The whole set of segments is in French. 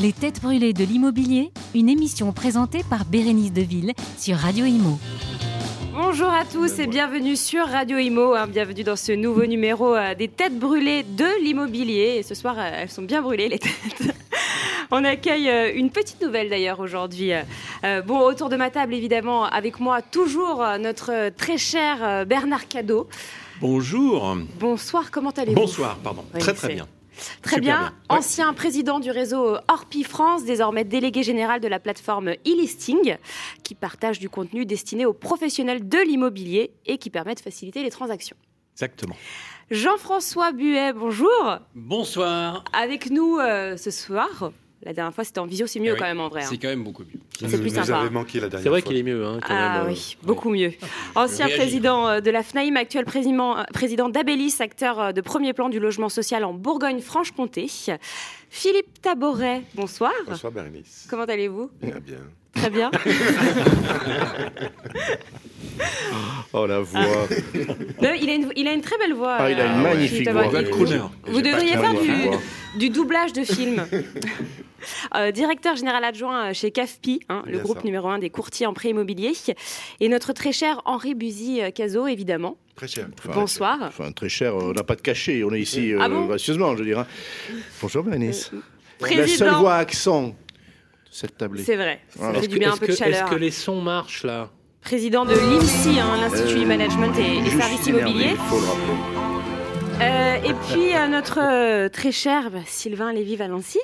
Les têtes brûlées de l'immobilier, une émission présentée par Bérénice Deville sur Radio Imo. Bonjour à tous et bienvenue sur Radio Imo. hein, bienvenue dans ce nouveau numéro euh, des têtes brûlées de l'immobilier. Et ce soir, euh, elles sont bien brûlées les têtes. On accueille euh, une petite nouvelle d'ailleurs aujourd'hui. Bon, autour de ma table, évidemment, avec moi toujours notre très cher Bernard Cadeau. Bonjour. Bonsoir, comment allez-vous? Bonsoir, pardon. Oui, très très bien. Très bien. Ouais. Ancien président du réseau Orpi France, désormais délégué général de la plateforme e-listing, qui partage du contenu destiné aux professionnels de l'immobilier et qui permet de faciliter les transactions. Exactement. Jean-François Buet, bonjour. Bonsoir. Avec nous euh, ce soir. La dernière fois, c'était en visio, c'est mieux Eh oui, quand même en vrai. hein. C'est quand même beaucoup mieux. C'est plus Vous sympa. avez manqué la dernière C'est vrai qu'il est mieux, hein, quand Ah même. euh, oui, beaucoup mieux. Ancien président euh, de la FNAIM, actuel président, euh, président d'Abélis, acteur de premier plan du logement social en Bourgogne-Franche-Comté. Philippe Taboret, bonsoir. Bonsoir Bernice. Comment allez-vous? Bien, bien. Très bien. Oh la voix. Non, il, a une, il a une très belle voix. Ah, il a une euh, magnifique voix. Vous devriez de faire du, du doublage de film. Euh, directeur général adjoint chez CAFPI, hein, le groupe ça. numéro un des courtiers en prêt immobilier. Et notre très cher Henri Buzy-Cazot, évidemment. Très cher. Bonsoir. Enfin, très cher, on n'a pas de cachet, on est ici Ah euh, bon gracieusement, je veux dire. hein. Bonjour Bérénice. La seule voix accent de cette tablée. C'est vrai. Ça Voilà. fait du bien un peu de chaleur. Est-ce que les sons marchent là? Président de l'IMSI, hein, l'Institut du Euh, Management et, et Services Immobiliers. Euh, et puis euh, notre euh, très cher bah, Sylvain Lévy-Valency.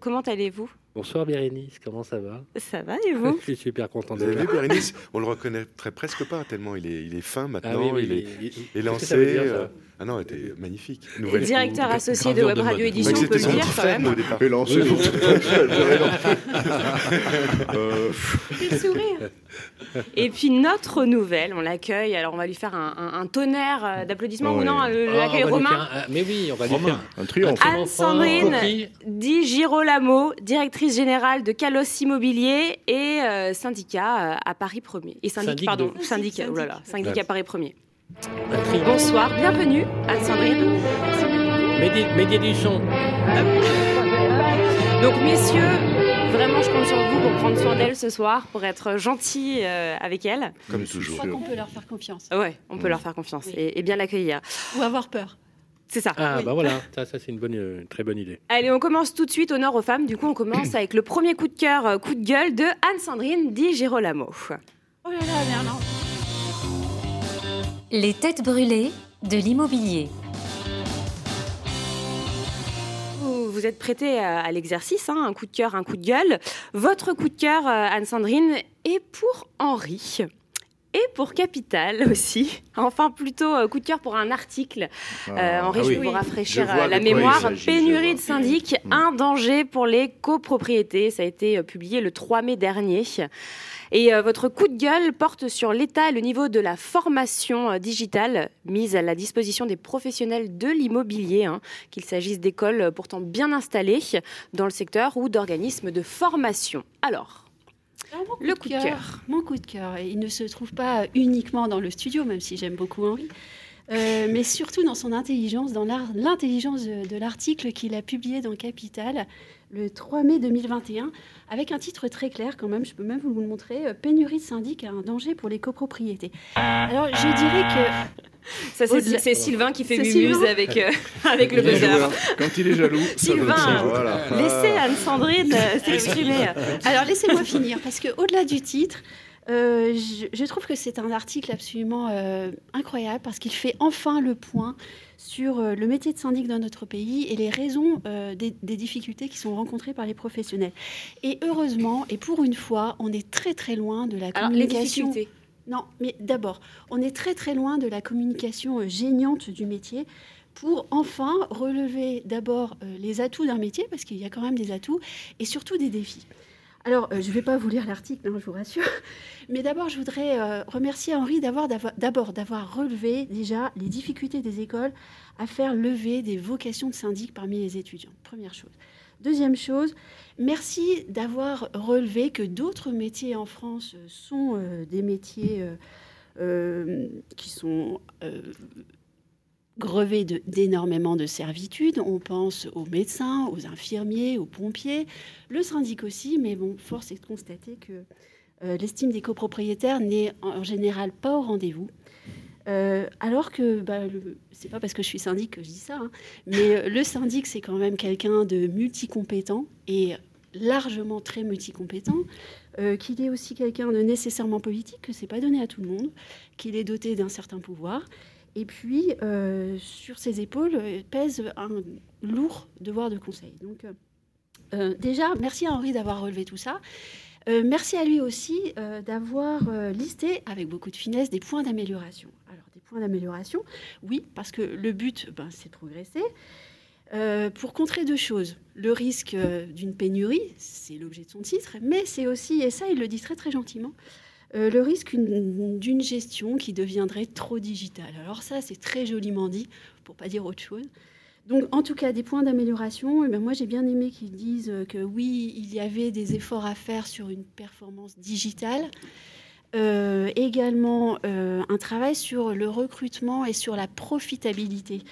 Comment allez-vous? Bonsoir Bérénice, comment ça va? Ça va et vous? Je suis super content Vous d'être avez vu Bernice On le reconnaîtrait presque pas tellement il est, il est fin maintenant. Ah oui, oui, il est il- il- élancé. qu'est-ce euh, Ah non, il était magnifique. Et Directeur associé de Web Radio. Édition, on peut le dire quand même. Et. Euh, Quel sourire Et puis notre nouvelle, on l'accueille. Alors on va lui faire un, un- un tonnerre euh, d'applaudissements ou non le- Ah, L'accueil romain. Mais oui, on va lui faire un triomphe. Anne Sandrine Coquille. Di Girolamo, directrice générale de Calos Immobilier et euh, syndicat euh, à Paris 1er. Et syndic, Syndic pardon, de- syndic, oh là là, syndic à Paris 1er. Bonsoir, bienvenue Anne-Sandrine. Médier Médier du son. Donc messieurs, vraiment je compte sur vous pour prendre soin d'elle ce soir, pour être gentil euh, avec elle. Comme Je toujours. suis crois qu'on peut leur faire confiance. Ouais, on peut leur faire confiance Oui. et, et bien l'accueillir. Ou avoir peur. C'est ça. Ah Oui. bah voilà, ça, ça c'est une bonne, euh, très bonne idée. Allez, on commence tout de suite, honneur aux femmes. Du coup, on commence avec le premier coup de cœur, euh, coup de gueule de Anne-Sandrine Di Girolamo. Oh là là, Merlin. Les têtes brûlées de l'immobilier. Vous, vous êtes prêté à, à l'exercice, hein, un coup de cœur, un coup de gueule. Votre coup de cœur, euh, Anne-Sandrine, est pour Henri. Et pour Capital aussi. Enfin, plutôt euh, coup de cœur pour un article. Euh, Ah, Henri, ah je oui. vais vous rafraîchir Je la mémoire. je Pénurie de syndic, Mm. un danger pour les copropriétés. Ça a été euh, publié le 3 mai dernier. Et euh, votre coup de gueule porte sur l'état et le niveau de la formation euh, digitale mise à la disposition des professionnels de l'immobilier, hein, qu'il s'agisse d'écoles euh, pourtant bien installées dans le secteur ou d'organismes de formation. Alors, mon Le coup de cœur. Mon coup de cœur, et il ne se trouve pas uniquement dans le studio, même si j'aime beaucoup Henri, euh, mais surtout dans son intelligence, dans l'intelligence de, de l'article qu'il a publié dans Capital le 3 mai 2021, avec un titre très clair quand même, je peux même vous le montrer, euh, Pénurie de syndic à un danger pour les copropriétés. Alors je dirais que... ça c'est Sylvain qui fait mumuse avec, euh, avec le buzzer. joueur. Quand il est jaloux, Sylvain, donne ça, voilà. Laissez Anne-Sandrine s'exprimer. Alors laissez-moi finir, parce qu'au-delà du titre, euh, je, je trouve que c'est un article absolument euh, incroyable, parce qu'il fait enfin le point sur euh, le métier de syndic dans notre pays et les raisons des, des difficultés qui sont rencontrées par les professionnels. Et heureusement, et pour une fois, on est très très loin de la Alors, les communication. difficultés. Non, mais d'abord, on est très très loin de la communication géniante du métier pour enfin relever d'abord les atouts d'un métier, parce qu'il y a quand même des atouts, et surtout des défis. Alors, euh, je ne vais pas vous lire l'article, hein, je vous rassure, mais d'abord, je voudrais euh, remercier Henri d'abord d'avoir relevé déjà les difficultés des écoles à faire lever des vocations de syndic parmi les étudiants. Première chose. Deuxième chose, merci d'avoir relevé que d'autres métiers en France euh, sont des métiers qui sont grevé d'énormément de, servitudes. On pense aux médecins, aux infirmiers, aux pompiers, le syndic aussi, mais bon, force est de constater que euh, l'estime des copropriétaires n'est en général pas au rendez-vous. Euh, alors que, bah, c'est pas parce que je suis syndic que je dis ça, hein, mais euh, le syndic, c'est quand même quelqu'un de multicompétent et largement très multicompétent, qu'il est aussi quelqu'un de nécessairement politique, que c'est pas donné à tout le monde, qu'il est doté d'un certain pouvoir. Et puis, sur ses épaules pèse un lourd devoir de conseil. Donc, déjà, merci à Henri d'avoir relevé tout ça. Euh, merci à lui aussi euh, d'avoir euh, listé avec beaucoup de finesse des points d'amélioration. Alors, des points d'amélioration, oui, parce que le but, ben, c'est de progresser. pour contrer deux choses. Le risque d'une pénurie, c'est l'objet de son titre, mais c'est aussi, et ça il le dit très très gentiment, le risque d'une gestion qui deviendrait trop digitale. Alors ça, c'est très joliment dit, pour pas dire autre chose. Donc, en tout cas, des points d'amélioration. Eh moi, j'ai bien aimé qu'ils disent que oui, il y avait des efforts à faire sur une performance digitale. Euh, également, euh, un travail sur le recrutement et sur la profitabilité,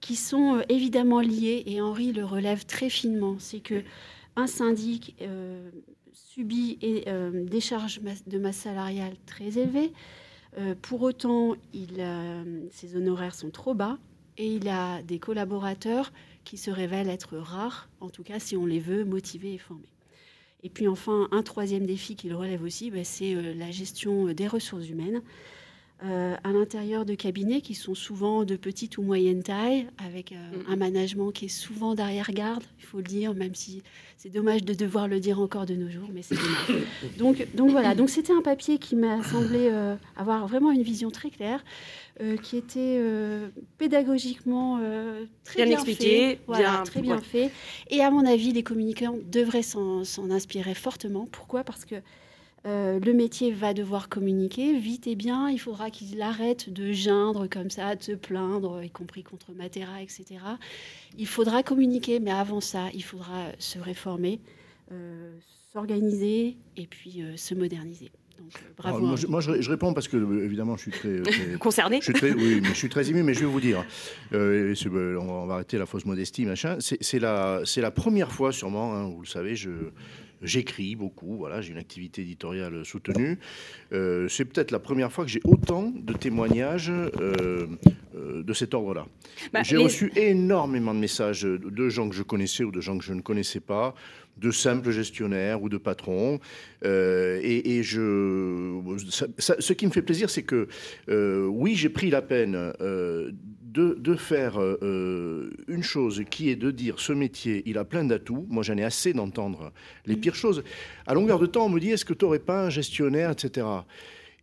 qui sont euh, évidemment liés. Et Henri le relève très finement. C'est que un syndic subit des charges de masse salariale très élevées. pour autant, il, ses honoraires sont trop bas et il a des collaborateurs qui se révèlent être rares, en tout cas si on les veut motivés et formés. Et puis enfin, un troisième défi qu'il relève aussi, bah, c'est euh, la gestion des ressources humaines. Euh, à l'intérieur de cabinets qui sont souvent de petite ou moyenne taille, avec euh, un management qui est souvent d'arrière-garde, il faut le dire, même si c'est dommage de devoir le dire encore de nos jours, mais c'est dommage. donc, donc voilà, donc c'était un papier qui m'a semblé avoir vraiment une vision très claire. Euh, qui était euh, pédagogiquement euh, très bien, expliqué, fait, très bien fait. Et à mon avis, les communicants devraient s'en inspirer fortement. Pourquoi? Parce que le métier va devoir communiquer vite et bien. Il faudra qu'ils arrêtent de geindre comme ça, de se plaindre, y compris contre Matera, etc. Il faudra communiquer, mais avant ça, il faudra se réformer, s'organiser et puis se moderniser. Euh, moi, je, réponds parce que, euh, évidemment, je suis très. Euh, Concerné je suis très, Oui, mais je suis très ému, mais je vais vous dire. on va arrêter la fausse modestie, machin. C'est la, la première fois, sûrement, hein, vous le savez, je. J'écris beaucoup, voilà, j'ai une activité éditoriale soutenue. c'est peut-être la première fois que j'ai autant de témoignages de cet ordre-là. Bah, j'ai reçu énormément de messages de gens que je connaissais ou de gens que je ne connaissais pas, de simples gestionnaires ou de patrons. Euh, et, je, ce qui me fait plaisir, c'est que euh, oui, j'ai pris la peine euh, de, faire une chose qui est de dire ce métier, il a plein d'atouts. Moi, j'en ai assez d'entendre les pires choses. À longueur de temps, on me dit est-ce que tu n'aurais pas un gestionnaire, etc.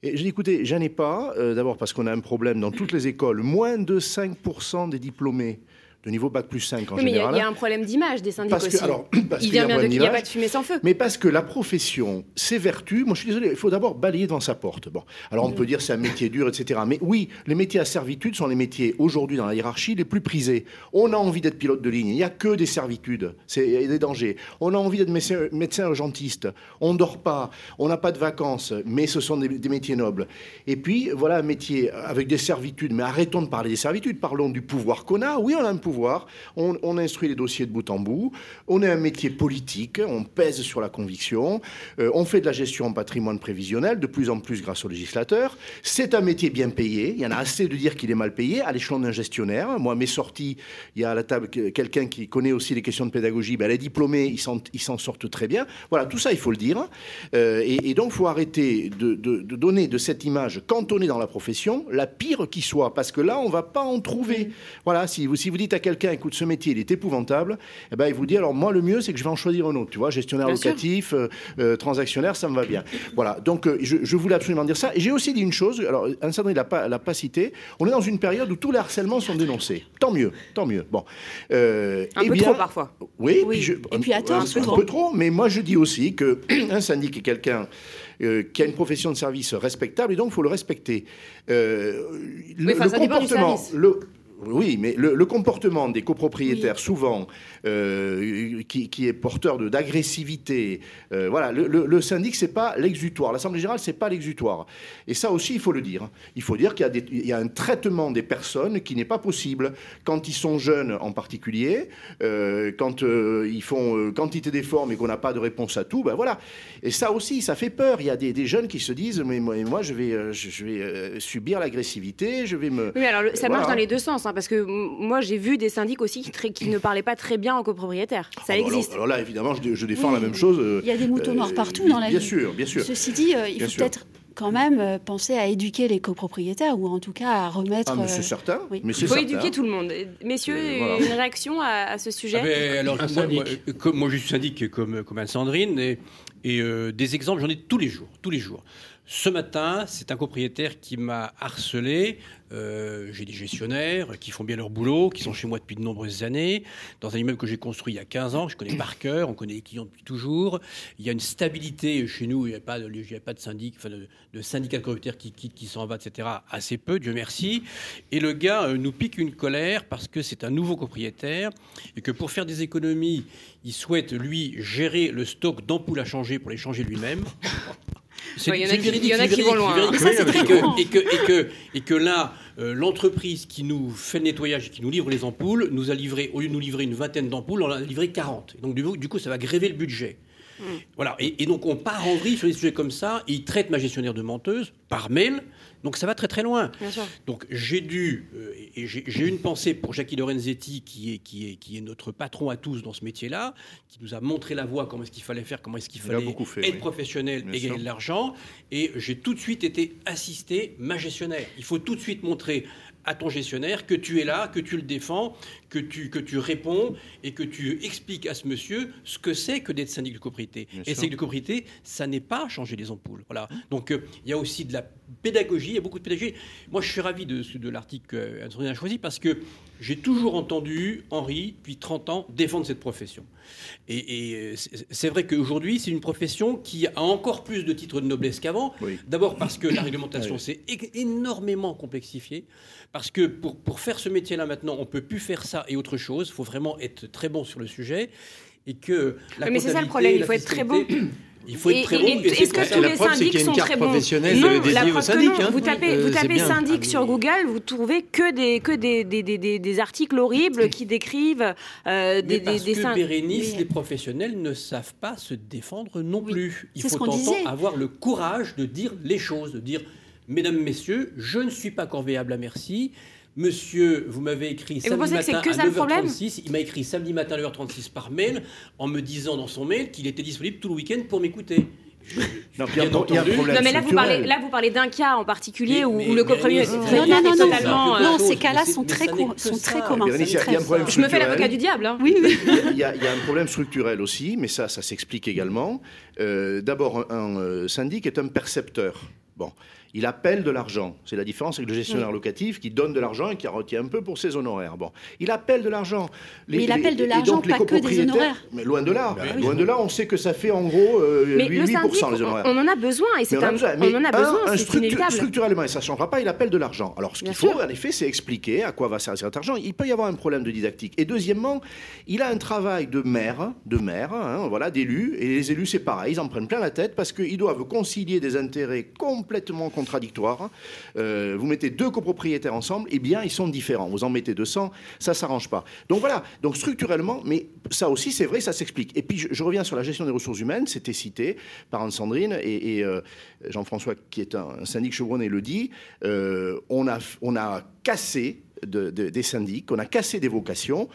Et j'ai dit, écoutez, j'en ai pas. D'abord parce qu'on a un problème dans toutes les écoles. Moins de 5% des diplômés de niveau bac plus 5 en général. Mais il y, a un problème d'image des syndicats aussi. alors, il vient bien de qu'il n'y a pas de fumée sans feu. Mais parce que la profession, ses vertus, moi je suis désolé, il faut d'abord balayer devant sa porte. Bon, alors on peut dire c'est un métier dur, etc. Mais oui, les métiers à servitude sont les métiers aujourd'hui dans la hiérarchie les plus prisés. On a envie d'être pilote de ligne, il n'y a que des servitudes, c'est des dangers. On a envie d'être médecin, urgentiste, on ne dort pas, on n'a pas de vacances, mais ce sont des, des métiers nobles. Et puis voilà un métier avec des servitudes, mais arrêtons de parler des servitudes, parlons du pouvoir qu'on a. Oui, on a un pouvoir on, instruit les dossiers de bout en bout, on est un métier politique, on pèse sur la conviction, euh, on fait de la gestion en patrimoine prévisionnel, de plus en plus grâce aux législateurs. C'est un métier bien payé, il y en a assez de dire qu'il est mal payé, à l'échelon d'un gestionnaire. Moi, mes sorties, il y a à la table quelqu'un qui connaît aussi les questions de pédagogie, ben, les diplômés, ils s'en sortent très bien. Voilà, tout ça, il faut le dire. Euh, et, donc, il faut arrêter de, donner de cette image, quand on est dans la profession, la pire qui soit, parce que là, on ne va pas en trouver. Voilà, si vous, si vous dites à quelqu'un, écoute, ce métier, il est épouvantable, eh ben, il vous dit, alors moi, le mieux, c'est que je vais en choisir un autre. Tu vois, gestionnaire locatif, euh, euh, transactionnaire, ça me va bien. Voilà, donc euh, je, voulais absolument dire ça. Et j'ai aussi dit une chose, alors un il n'a pas, pas cité, on est dans une période où tous les harcèlements sont dénoncés. Tant mieux, tant mieux. Bon. un eh peu trop parfois. Oui, et puis à tort, un, peu, trop. Mais moi, je dis aussi qu'un syndic est quelqu'un qui a une profession de service respectable et donc il faut le respecter. le, comportement, le, Oui, mais le, le comportement des copropriétaires, souvent, euh, qui, qui est porteur de- d'agressivité, euh, voilà, le, le, le syndic, c'est pas l'exutoire. L'Assemblée générale, c'est pas l'exutoire. Et ça aussi, il faut le dire. Il faut dire qu'il y, a y un traitement des personnes qui n'est pas possible quand ils sont jeunes, en particulier, euh, quand ils font quantité d'efforts, mais qu'on n'a pas de réponse à tout. Ben voilà. Et ça aussi, ça fait peur. Il y a des, des jeunes qui se disent, mais moi, moi, je vais, je, je vais subir l'agressivité, je vais me Oui, alors ça Voilà. marche dans les deux sens, hein, parce que moi j'ai vu des syndics aussi qui, très- qui ne parlaient pas très bien aux copropriétaires. Ça Ah, alors- existe. Alors, là, évidemment, je, je défends Oui, la même chose. euh, Il y a des moutons noirs euh, partout dans la Bien vie. sûr, bien sûr. Ceci dit, euh, il Bien faut peut-être quand même euh, penser à éduquer les copropriétaires ou en tout cas à remettre. Ah, mais c'est certain. oui. Mais Il faut certain. éduquer tout le monde. Messieurs, Euh, voilà. une réaction à, à ce sujet Ah ben, alors, Un moi, moi, syndic. comme, moi, je suis syndic comme, comme Anne-Sandrine, et, et, euh, des exemples, j'en ai tous les jours. Tous les jours. Ce matin, c'est un propriétaire qui m'a harcelé. Euh, j'ai des gestionnaires qui font bien leur boulot, qui sont chez moi depuis de nombreuses années, dans un immeuble que j'ai construit il y a 15 ans, que je connais par cœur, on connaît les clients depuis toujours. Il y a une stabilité chez nous, il n'y a pas de, il y a pas de syndic, enfin de, de syndicat de qui quitte, qui s'en va, etc. Assez peu, Dieu merci. Et le gars euh, nous pique une colère parce que c'est un nouveau propriétaire et que pour faire des économies, il souhaite, lui, gérer le stock d'ampoules à changer pour les changer lui-même. C'est- Ouais, il y en a qui- véridique, il y en a c'est qui vont loin, hein. Et que- et que, et que, et que là, euh, l'entreprise qui nous fait le nettoyage et qui nous livre les ampoules nous a livré, au lieu de nous livrer une vingtaine d'ampoules, on en a livré 40. Et donc, du coup, du coup, ça va gréver le budget. Voilà. Et, et donc, on part en vrille sur des sujets comme ça. Il traite ma gestionnaire de menteuse par mail. Donc, ça va très, très loin. Bien sûr. Donc j'ai dû, euh, et j'ai une pensée pour Jackie Lorenzetti, qui est, qui, est, qui est notre patron à tous dans ce métier-là, qui nous a montré la voie, comment est-ce qu'il fallait faire, comment est-ce qu'il fallait fait, être oui. professionnel Bien et gagner sûr. de l'argent. Et j'ai tout de suite été assisté ma gestionnaire. Il faut tout de suite montrer à ton gestionnaire que tu es là, que tu le défends, que tu, que tu réponds et que tu expliques à ce monsieur ce que c'est que d'être syndic de copropriété. Bien et syndic de copropriété, ça n'est pas changer les ampoules. Voilà. Donc euh, il y a aussi de la pédagogie, il y a beaucoup de pédagogie. Moi, je suis ravi de, de l'article qu'Anne-Sandrine a choisi parce que j'ai toujours entendu Henri, depuis 30 ans, défendre cette profession. Et, et, euh, c'est vrai qu'aujourd'hui, c'est une profession qui a encore plus de titres de noblesse qu'avant. Oui. D'abord parce que la réglementation Oui. s'est énormément complexifiée. Parce que pour, pour faire ce métier-là maintenant, on peut plus faire ça et autre chose. Il faut vraiment être très bon sur le sujet. Et que la Mais c'est ça le problème, il faut être très fiscalité- Il faut être très bon. Est-ce que tous les syndics sont très bons Non, la preuve que non. hein. Vous tapez, Euh, vous tapez syndic sur. Google, vous trouvez que des que des, des, des, des- des articles horribles qui décrivent euh, des, des, parce que Bérénice, les professionnels ne savent pas se défendre non plus. Il faut entendre avoir le courage de dire les choses, de dire Mesdames, Messieurs, je ne suis pas corvéable à merci. Monsieur, vous m'avez écrit vous samedi pensez que c'est matin que à ça le problème 9h36. Il m'a écrit samedi matin à 9h36 par mail en me disant dans son mail qu'il était disponible tout le week-end pour m'écouter. Non, bien entendu. Non mais là vous parlez là vous parlez d'un cas en particulier Mais- où, mais- où le compromis est très Non, clair non, et non, non. euh, Non, ces cas-là sont très sont très communs. Bérénice, il y a- il y a un problème Je me fais l'avocat du diable. hein. Oui, oui. Il y, a, il y un problème structurel aussi, mais ça, ça s'explique également. Euh, D'abord, un, un, euh, syndic est un percepteur. Bon, il appelle de l'argent. C'est la différence avec le gestionnaire locatif qui donne de l'argent et qui en retient un peu pour ses honoraires. Bon, il appelle de l'argent. Mais il appelle de l'argent, pas que des honoraires. Mais loin de là. oui. Loin de là, on sait que ça fait en gros euh, Mais 8, le syndic, 8% les on, honoraires. on en a besoin et Mais c'est on, a un, besoin. on en a besoin, un structu-. Structurellement, et ça ne changera pas, il appelle de l'argent. Alors, ce qu'il faut, sûr. en effet, c'est expliquer à quoi va servir cet argent. Il peut y avoir un problème de didactique. Et deuxièmement, il a un travail de maire, de maire, hein, voilà, d'élu. Et les élus, c'est pareil, ils en prennent plein la tête parce qu'ils doivent concilier des intérêts complètement contradictoires. Euh, vous mettez deux copropriétaires ensemble, eh bien, ils sont différents. Vous en mettez 200, ça s'arrange pas. Donc voilà. Donc structurellement, mais ça aussi, c'est vrai, ça s'explique. Et puis, je, reviens sur la gestion des ressources humaines. C'était cité par Anne-Sandrine et, euh, Jean-François, qui est un, un syndic chevronné, le dit. euh, on, a, on a cassé de- de- des syndics, on a cassé des vocations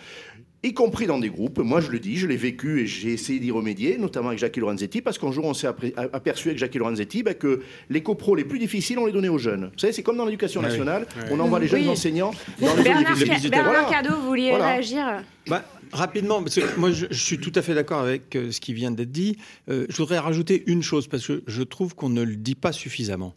y compris dans des groupes. Moi, je le dis, je l'ai vécu et j'ai essayé d'y remédier, notamment avec Jackie Lorenzetti, parce qu'un jour, on s'est aperçu avec Jackie Lorenzetti bah, que les copros les plus difficiles, on les donnait aux jeunes. Vous savez, c'est comme dans l'éducation Ah oui. nationale, Ouais. on envoie les jeunes Oui. enseignants dans les Bernard, zones. Bernard Voilà. Cadeau, vous vouliez Voilà. réagir Bah, rapidement, parce que moi je, je suis tout à fait d'accord avec euh, ce qui vient d'être dit. Euh, je voudrais rajouter une chose, parce que je trouve qu'on ne le dit pas suffisamment.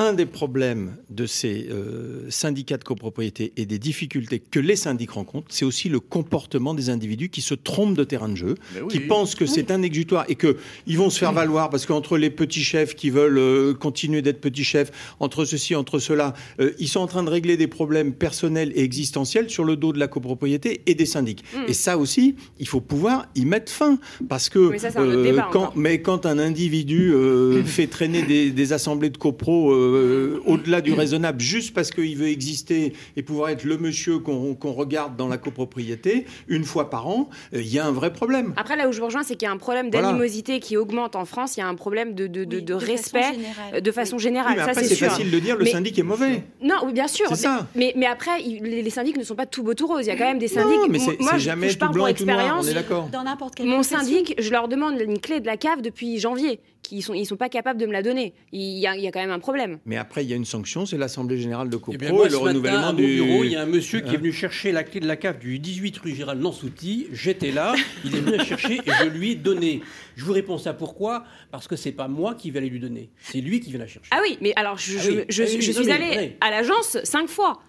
Un des problèmes de ces euh, syndicats de copropriété et des difficultés que les syndics rencontrent, c'est aussi le comportement des individus qui se trompent de terrain de jeu, oui. qui pensent que c'est un exutoire et que ils vont se faire valoir parce qu'entre les petits chefs qui veulent euh, continuer d'être petits chefs, entre ceci, entre cela, euh, ils sont en train de régler des problèmes personnels et existentiels sur le dos de la copropriété et des syndics. Mm. Et ça aussi, il faut pouvoir y mettre fin parce que euh, Mais ça, quand, encore. mais quand un individu euh, fait traîner des, des assemblées de copro euh, au-delà du raisonnable juste parce qu'il veut exister et pouvoir être le monsieur qu'on regarde dans la copropriété une fois par an, euh, il y a un vrai problème. Après, là où je vous rejoins, c'est qu'il y a un problème Voilà. d'animosité qui augmente en France. Il y a un problème de, de, de- Oui, de façon respect de façon générale. Oui, mais ça, après, c'est facile de dire le Mais- syndic est mauvais. Non, oui, bien sûr. Ça. Mais, mais après, il- les, les syndics ne sont pas tout beau tout rose. Il y a quand même des syndics. Non, mais Moi, je- jamais je tout parle blanc pour et tout noir, expérience. on est d'accord. Dans n'importe quelle Mon syndic, je leur demande une clé de la cave depuis janvier. Qui sont, ils sont pas capables de me la donner. Il y a, il y a quand même un problème. Mais après, il y a une sanction, c'est l'Assemblée Générale de Eh Copro bien, moi, et le ce matin, renouvellement à mon du... bureau, il y a un monsieur qui Hein est venu chercher la clé de la cave du 18 rue Gérald Nansouty. J'étais là, il est venu la chercher et je lui ai donné. Je vous réponds ça pourquoi? Parce que c'est pas moi qui vais aller lui donner, c'est lui qui vient la chercher. Ah oui, mais alors je, Ah je- oui, je- ah oui, je non, suis ouais. à l'agence cinq fois.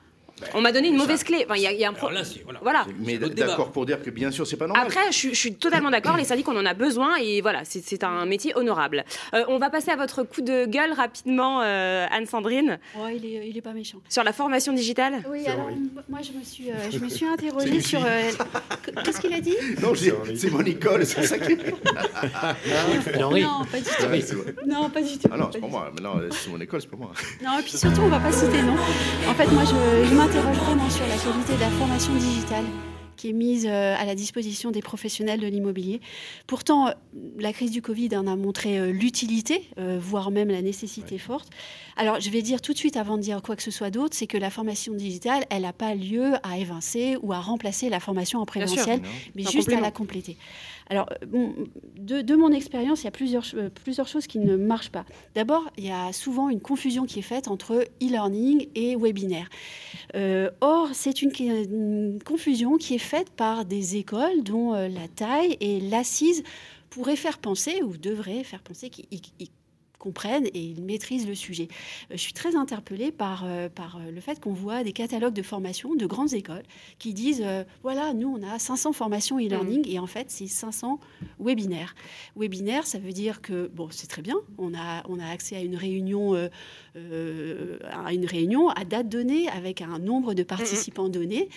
On m'a donné une mauvaise clé. Enfin, il y, a- il y a un pro- là, voilà. Voilà. Mais d'accord pour dire que bien sûr, c'est pas normal. Après, je, suis- je suis totalement d'accord. Les syndics, on en a besoin et voilà, c'est un métier honorable. Euh, on va passer à votre coup de gueule rapidement, euh, Anne-Sandrine, Oh, il est, il est pas méchant. sur la formation digitale. Oui, alors moi je me suis, euh, je me suis interrogée sur. euh, qu- Qu'est-ce qu'il a dit? Non, c'est mon école, c'est ça qui. Non, pas du tout. Ouais. Non, pas du tout. Ah non, c'est pour moi. Mais non, c'est mon école, c'est pour moi. Non, et puis surtout, on va pas citer non. En fait, moi, je, je m'interroge vraiment sur la qualité de la formation digitale qui est mise euh, à la disposition des professionnels de l'immobilier. Pourtant, euh, la crise du Covid en a montré euh, l'utilité, voire même la nécessité forte. Alors, je vais dire tout de suite, avant de dire quoi que ce soit d'autre, c'est que la formation digitale, elle n'a pas lieu à évincer ou à remplacer la formation en présentiel, mais juste à la compléter. Alors, euh, de, mon expérience, il y a euh, plusieurs choses qui ne marchent pas. D'abord, il y a souvent une confusion qui est faite entre e-learning et webinaire. Euh, or, c'est une, une confusion qui est faite par des écoles dont la taille et l'assise pourraient faire penser, ou devraient faire penser qu'ils ils comprennent et ils maîtrisent le sujet. Euh, Je suis très interpellée par, euh, par euh, le fait qu'on voit des catalogues de formation de grandes écoles qui disent, euh, voilà, nous, on a 500 formations e-learning, et en fait, c'est 500 webinaires. Webinaire, ça veut dire que, bon, c'est très bien, on a, on a accès à une réunion, euh, euh, à une réunion à date donnée, avec un nombre de participants donné,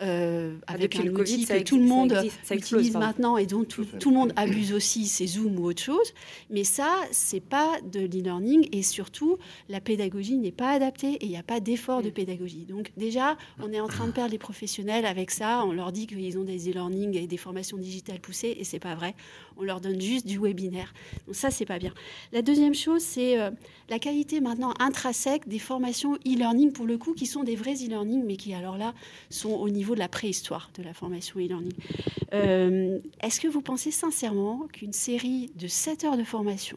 euh, avec depuis un le Covid, outil que existe- tout le ça monde existe- ça explose, utilise pardon. maintenant et dont tout, le monde abuse aussi, c'est Zoom ou autre chose. Mais ça, c'est pas de l'e-learning et surtout, la pédagogie n'est pas adaptée et il n'y a pas d'effort Mm. de pédagogie. Donc déjà, on est en train de perdre les professionnels avec ça. On leur dit qu'ils ont des e-learning et des formations digitales poussées et c'est pas vrai. On leur donne juste du webinaire. Donc ça, c'est pas bien. La deuxième chose, c'est euh, la qualité maintenant intrinsèque des formations e-learning pour le coup, qui sont des vrais e-learning, mais qui alors là sont au niveau de la préhistoire de la formation e-learning. Euh, Est-ce que vous pensez sincèrement qu'une série de 7 heures de formation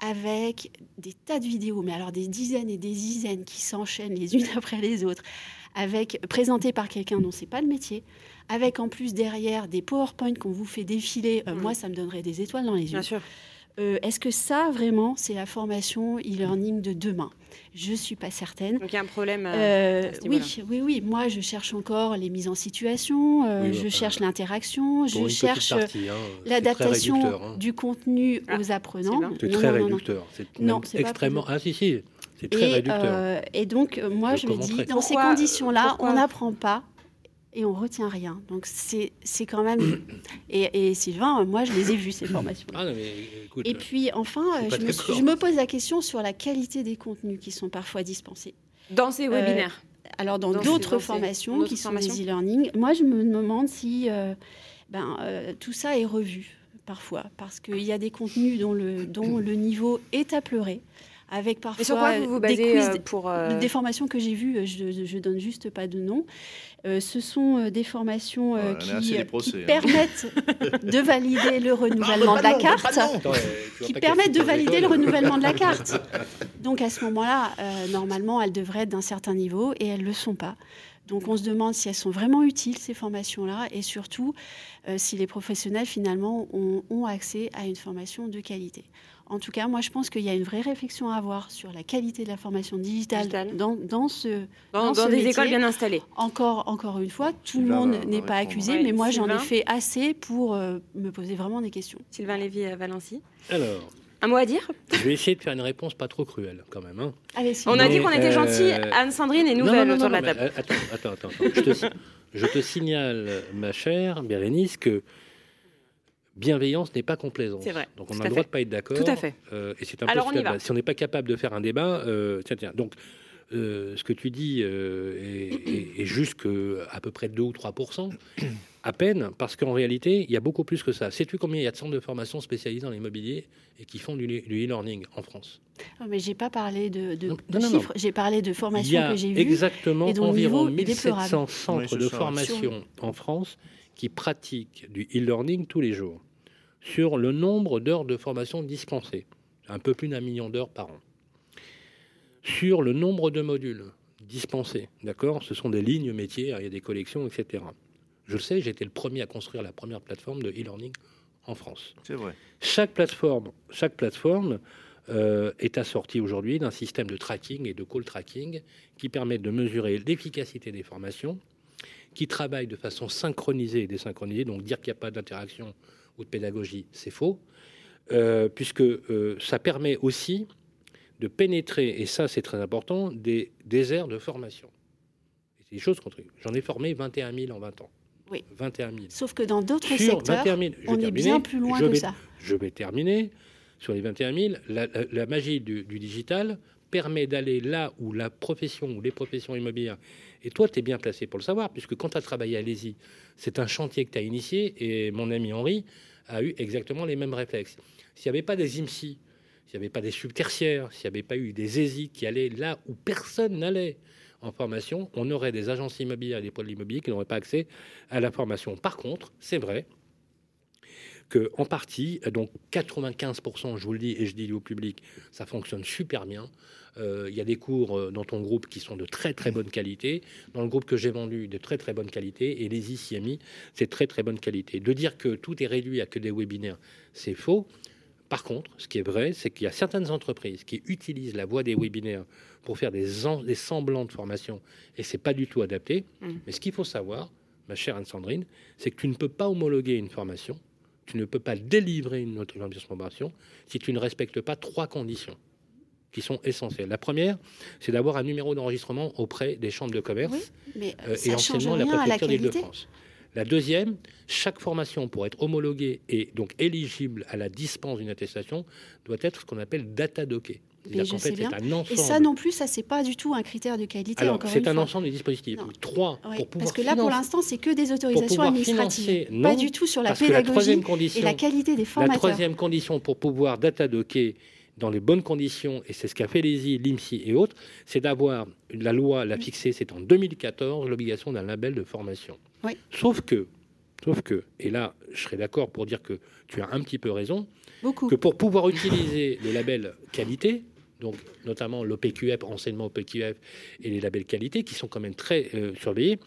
avec des tas de vidéos, mais alors des dizaines et des dizaines qui s'enchaînent les unes après les autres, avec présentées par quelqu'un dont c'est pas le métier, avec en plus derrière des PowerPoint qu'on vous fait défiler, euh, moi ça me donnerait des étoiles dans les yeux. Bien sûr. Euh, Est-ce que ça vraiment c'est la formation e-learning de demain? Je suis pas certaine. Donc il y a un problème. euh, Euh, à ce niveau-là. oui, oui, oui. Moi, je cherche encore les mises en situation, euh, Oui, je enfin, cherche l'interaction, Pour je cherche hein, l'adaptation hein. du contenu Ah, aux apprenants. C'est très non, non, non. réducteur. C'est Non, c'est pas extrêmement. Ah si si, c'est très Et, réducteur. euh, et donc, moi, Je je me dis, dans ces conditions-là, on n'apprend pas et on retient rien. Donc, c'est c'est quand même. et, et Sylvain, euh, moi, je les ai vues, ces formations. Ah non mais écoute. Et puis, enfin, je euh, pas je me, d'accord. suis- je me pose la question sur la qualité des contenus qui sont parfois dispensés. Dans ces webinaires. Alors, dans d'autres formations qui sont des e-learning, moi, je me demande si euh, ben, euh, tout ça est revu parfois, parce qu'il y a des contenus dont le, dont le niveau est à pleurer, avec parfois Et sur quoi vous vous des quiz, euh, pour. euh, des formations que j'ai vues, euh, je ne donne juste pas de nom. Euh, ce sont euh, des formations euh, qui, des euh, procès, qui hein. permettent de valider le renouvellement de la carte Attends, euh, qui permettent de valider le renouvellement de la carte. Donc à ce moment-là, euh, normalement, elles devraient être d'un certain niveau et elles ne le sont pas. Donc on se demande si elles sont vraiment utiles, ces formations-là, et surtout euh, si les professionnels, finalement, ont, ont, accès à une formation de qualité. En tout cas, moi, je pense qu'il y a une vraie réflexion à avoir sur la qualité de la formation digitale, Dans, dans, ce dans, dans, des écoles bien installées. Encore, encore une fois, tout le monde n'est pas accusé, mais moi, j'en ai fait assez pour euh, me poser vraiment des questions. Sylvain Lévy à Valency. Alors, un mot à dire? Je vais essayer de faire une réponse pas trop cruelle, quand même. Hein. Allez, on a dit qu'on était gentils. Anne-Sandrine est nouvelle non, non, autour de la table. Euh, attends, attends, attends. Je, te, je, te, signale, ma chère Bérénice, que bienveillance n'est pas complaisance. C'est vrai. Donc on a le droit de pas être d'accord. Tout à fait. Euh, et c'est un Alors peu on y va. Si on n'est pas capable de faire un débat, euh, tiens, tiens. Donc euh, ce que tu dis euh, est, est, est, juste que à peu près 2 ou 3 à peine, parce qu'en réalité, il y a beaucoup plus que ça. Sais-tu combien il y a de centres de formation spécialisés dans l'immobilier et qui font du, du e-learning en France? Oh, Mais j'ai pas parlé de, de, non, de non, chiffres, j'ai parlé de formation que j'ai vue. Exactement et environ niveau 1700 centres Oui, de ça. formation en France qui pratiquent du e-learning tous les jours sur le nombre d'heures de formation dispensées, un peu plus d'un million d'heures par an. Sur le nombre de modules dispensés, d'accord Ce sont des lignes métiers, il y a des collections, etc. Je le sais, j'ai été le premier à construire la première plateforme de e-learning en France. C'est vrai. Chaque plateforme, chaque plateforme euh, est assortie aujourd'hui d'un système de tracking et de call tracking qui permet de mesurer l'efficacité des formations, qui travaille de façon synchronisée et désynchronisée. Donc dire qu'il n'y a pas d'interaction ou de pédagogie, c'est faux, euh, puisque euh, ça permet aussi de pénétrer, et ça c'est très important, des déserts de formation. C'est des choses qu'on J'en ai formé 21 000 en 20 ans. Oui. 21 000. Sauf que dans d'autres secteurs, 21 000, je vais on est bien plus loin que vais, ça. Je vais terminer. Sur les 21 000, la, la, la magie du, du, digital permet d'aller là où la profession ou les professions immobilières, et toi, tu es bien placé pour le savoir, puisque quand tu as travaillé à Lézy, c'est un chantier que tu as initié, et mon ami Henri a eu exactement les mêmes réflexes. S'il n'y avait pas des IMSI, s'il n'y avait pas des subtertiaires, s'il n'y avait pas eu des ESI qui allaient là où personne n'allait en formation, on aurait des agences immobilières et des pôles immobiliers qui n'auraient pas accès à la formation. Par contre, c'est vrai que en partie, donc 95%, je vous le dis et je dis au public, ça fonctionne super bien. Euh, il y a des cours euh, dans ton groupe qui sont de très très bonne qualité. Dans le groupe que j'ai vendu, de très très bonne qualité. Et les ICMI, c'est très très bonne qualité. De dire que tout est réduit à que des webinaires, c'est faux. Par contre, ce qui est vrai, c'est qu'il y a certaines entreprises qui utilisent la voie des webinaires pour faire des, semblants de formation, et c'est pas du tout adapté. Mmh. Mais ce qu'il faut savoir, ma chère Anne-Sandrine, c'est que tu ne peux pas homologuer une formation, tu ne peux pas délivrer une autre formation si tu ne respectes pas trois conditions qui sont essentielles. La première, c'est d'avoir un numéro d'enregistrement auprès des chambres de commerce oui, mais euh, et anciennement la préfecture d'Île-de-France. La deuxième, chaque formation pour être homologuée et donc éligible à la dispense d'une attestation doit être ce qu'on appelle data docké. Mais je sais bien. Un ensemble... Et ça non plus, ça c'est pas du tout un critère de qualité. Alors c'est un fois. ensemble des dispositifs. Non. Trois pour pouvoir parce que là pour l'instant c'est que des autorisations administratives, financer, pas du tout sur la pédagogie la et la qualité des formateurs. La troisième condition pour pouvoir data docker dans les bonnes conditions, et c'est ce qu'a fait l'ESI, l'IMSI et autres, c'est d'avoir, la loi l'a fixé, c'est en 2014, l'obligation d'un label de formation. Oui. Sauf que, sauf que, et là, je serais d'accord pour dire que tu as un petit peu raison, Beaucoup. que pour pouvoir utiliser le label qualité, donc notamment l'OPQF, enseignement OPQF et les labels qualité, qui sont quand même très euh, surveillés,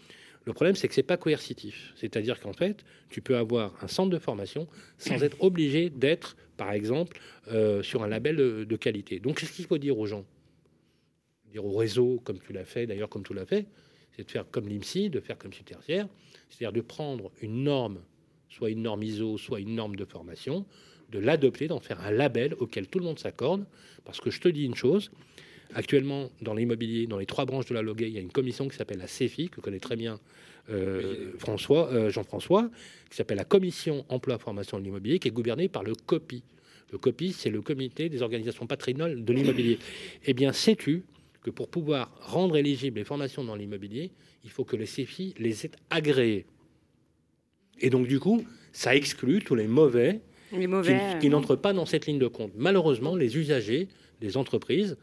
le problème, c'est que c'est pas coercitif. C'est-à-dire qu'en fait, tu peux avoir un centre de formation sans être obligé d'être, par exemple, euh, sur un label de, qualité. Donc, qu'est-ce qu'il faut dire aux gens? Dire au réseau, comme tu l'as fait, d'ailleurs, comme tu l'as fait, c'est de faire comme l'IMSI, de faire comme tertiaire, c'est-à-dire de prendre une norme, soit une norme ISO, soit une norme de formation, de l'adopter, d'en faire un label auquel tout le monde s'accorde. Parce que je te dis une chose, Actuellement, dans l'immobilier, dans les trois branches de la Loguet, il y a une commission qui s'appelle la CEFI, que connaît très bien euh, François, euh, Jean-François, qui s'appelle la Commission Emploi Formation de l'immobilier, qui est gouvernée par le COPI. Le COPI, c'est le comité des organisations patronales de l'immobilier. Eh bien, sais-tu que pour pouvoir rendre éligibles les formations dans l'immobilier, il faut que les CEFI les aient agréées? Et donc, du coup, ça exclut tous les mauvais, mauvais qui, qui n'entrent pas dans cette ligne de compte. Malheureusement, les usagers, les entreprises,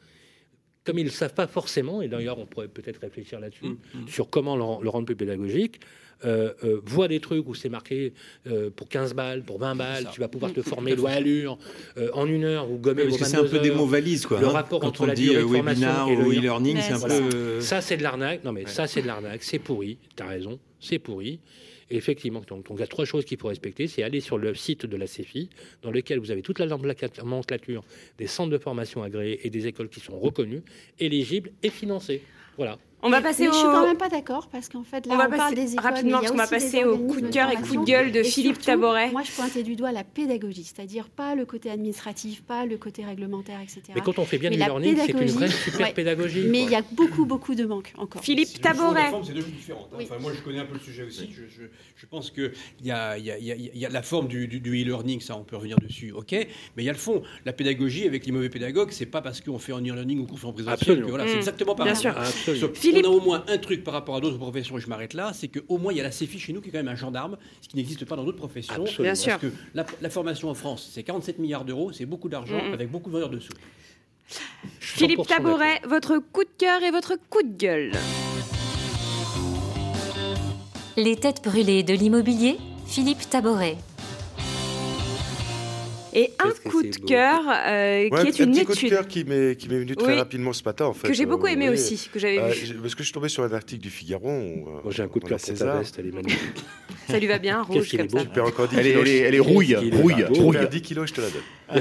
comme ils ne savent pas forcément, et d'ailleurs on pourrait peut-être réfléchir là-dessus, Mm, mm. sur comment le, ren- le rendre plus pédagogique, euh, euh, voient des trucs où c'est marqué euh, pour 15 balles, pour 20 balles, tu vas pouvoir te former loi allure euh, en une heure ou gommer Parce vos que c'est un 22 peu des mots valises, quoi. Le hein. rapport Quand entre on la dit durée euh, de formation et le e-learning, c'est un voilà. peu. euh, Ça, c'est de l'arnaque. Non, mais ça, c'est de l'arnaque. C'est pourri. Tu as raison. C'est pourri. Effectivement, donc, donc, il y a trois choses qu'il faut respecter. C'est aller sur le site de la CEFI, dans lequel vous avez toute la nomenclature des centres de formation agréés et des écoles qui sont reconnues, éligibles et financées. Voilà. On va passer Mais au. je suis quand même pas d'accord parce qu'en fait là On on, va parle passer des écoles, rapidement, parce qu'on va passer au coup de cœur et coup de gueule de Philippe surtout, Taboret. Moi je pointais du doigt la pédagogie, c'est-à-dire pas le côté administratif, pas le côté réglementaire, etc. Mais quand on fait bien Mais du la learning, c'est une vraie pédagogie, super ouais. pédagogie. Mais il y a beaucoup beaucoup de manques encore. Philippe Taboret. forme, c'est deux choses différentes. hein. Oui. Enfin, moi, je connais un peu le sujet aussi. Je, je- je pense qu'il y a, il y, a, il y, a, il y a la forme du, du, du e-learning, ça, on peut revenir dessus, ok. Mais il y a le fond. La pédagogie avec les mauvais pédagogues, c'est pas parce qu'on fait en e-learning ou qu'on fait en présentiel voilà, c'est exactement pareil. Bien sûr. Philippe- On a au moins un truc par rapport à d'autres professions, et je m'arrête là, c'est qu'au moins il y a la CEFI chez nous qui est quand même un gendarme, ce qui n'existe pas dans d'autres professions. Absolument. Bien Parce sûr. que la, la formation en France, c'est 47 milliards d'euros, c'est beaucoup d'argent, avec beaucoup de valeur dessous. Philippe 100% Taboret, votre coup de cœur et votre coup de gueule. Les têtes brûlées de l'immobilier, Philippe Taboret. Et un coup de cœur euh, Ouais, qui est un une petit coup de étude cœur qui m'est qui m'est venu très Oui. rapidement ce matin en fait. que j'ai beaucoup Euh, aimé oui. aussi, que j'avais Euh, vu. parce que je suis tombé sur un article du Figaro. Moi, j'ai un coup de cœur pour ta César. veste, elle est magnifique. Ça lui va bien, rouge comme beau. ça. Tu perds encore 10 Elle est, kilos. elle est, elle est rouille, rouille, rouille. perds 10 kilos, je te la donne.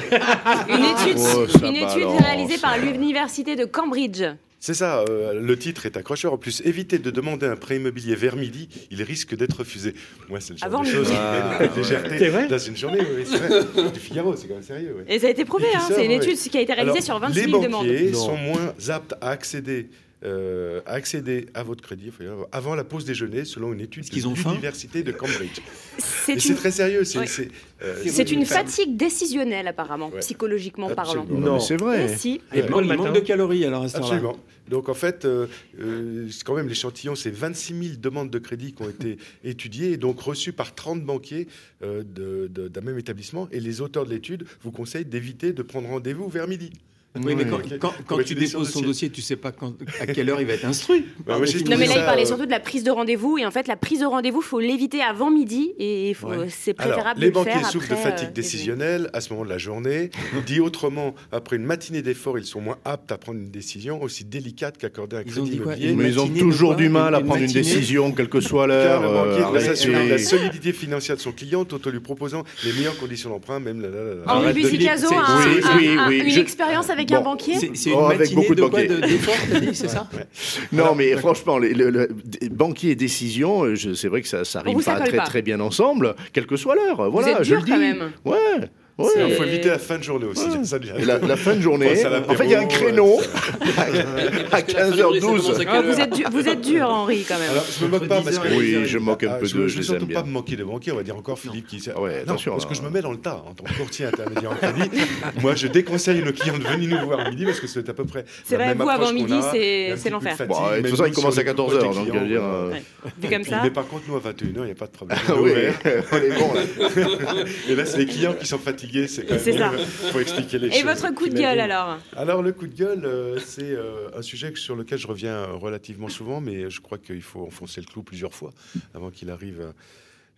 Une étude, Oh, une étude réalisée par l'université de Cambridge. C'est ça, euh, le titre est accrocheur. En plus, évitez de demander un prêt immobilier vers midi, il risque d'être refusé. Moi, c'est le genre Avant de midi. choses qui Ah, légèreté. C'est vrai Dans une journée, oui, c'est vrai. Du Figaro, c'est quand même sérieux. oui. Et ça a été prouvé, hein, c'est une ouais. étude qui a été réalisée Alors, sur 26 les 000 demandes. banquiers Non. sont moins aptes à accéder, euh, à accéder à votre crédit avant la pause déjeuner, selon une étude de l'université de Cambridge. Et C'est une, très sérieux. C'est euh, une femme. fatigue décisionnelle, apparemment, Ouais. psychologiquement parlant. Absolument. Non, c'est Et vrai. si. Et le manque de calories alors à ce. Absolument. Donc en fait, euh, euh, c'est quand même l'échantillon, c'est 26 000 demandes de crédit qui ont été étudiées et donc reçues par 30 banquiers euh, de- de- d'un même établissement. Et les auteurs de l'étude vous conseillent d'éviter de prendre rendez-vous vers midi. Oui, mais quand, tu déposes son dossier. dossier, tu sais pas quand- à quelle heure il va être instruit. Bah, moi, Non, mais là, ça, il parlait euh, surtout de la prise de rendez-vous. Et en fait, la prise de rendez-vous, faut l'éviter avant midi. Et il faut- Ouais. c'est Alors, préférable les de le faire banquiers souffrent de fatigue euh, décisionnelle à ce moment de la journée. Dit autrement, après une matinée d'efforts, ils sont moins aptes à prendre une décision aussi délicate qu'accorder un crédit immobilier. Mais ils ont toujours du mal à prendre une décision, quelle que soit Car l'heure. le banquier doit s'assurer de la solidité financière de son client tout en lui proposant les meilleures conditions d'emprunt, même la, oui, une expérience avec Bon, un banquier. C'est c'est une Oh, avec beaucoup de de quoi banquiers. de- c'est ça Non, mais franchement, le- le- banquier et décision, euh, c'est vrai que ça, ça rime pas très, pas. très bien ensemble, quelle que soit l'heure. Voilà, Vous êtes je dur le dis. quand même. Ouais, Il ouais. faut éviter la fin de journée aussi. Ouais. ça devient- La, la fin de journée. En fait, il y a un créneau à Parce que la fin de journée, ça commence 15h12. à quelle Ah, vous, êtes dur, vous êtes dur, Henri, quand même. Alors, je me moque pas parce que. Entre 10 Oui, je moque un Ah, peu je ne je veux les surtout pas me manquer de banquier, on va dire encore Philippe qui. Ah ouais, non, attention, parce que je me mets dans le tas en tant que courtier intermédiaire en crédit. Moi, je déconseille nos clients de venir nous voir à midi parce que c'est à peu près. C'est vrai, même vous, avant midi, c'est- l'enfer. de Bon, de toute façon, il commence à on est 14h, proche des donc je veux clients, dire. euh, Ouais. Vu comme ça. Mais par contre, nous, à 21h, il n'y a pas de problème. Ah On est on bon là. Et là, c'est les clients qui sont fatigués. C'est quand même. C'est ça. faut expliquer les Et choses. votre coup de gueule, alors Alors le coup de gueule, euh, c'est euh, un sujet sur lequel je reviens euh, relativement souvent, mais je crois qu'il faut enfoncer le clou plusieurs fois avant qu'il arrive euh,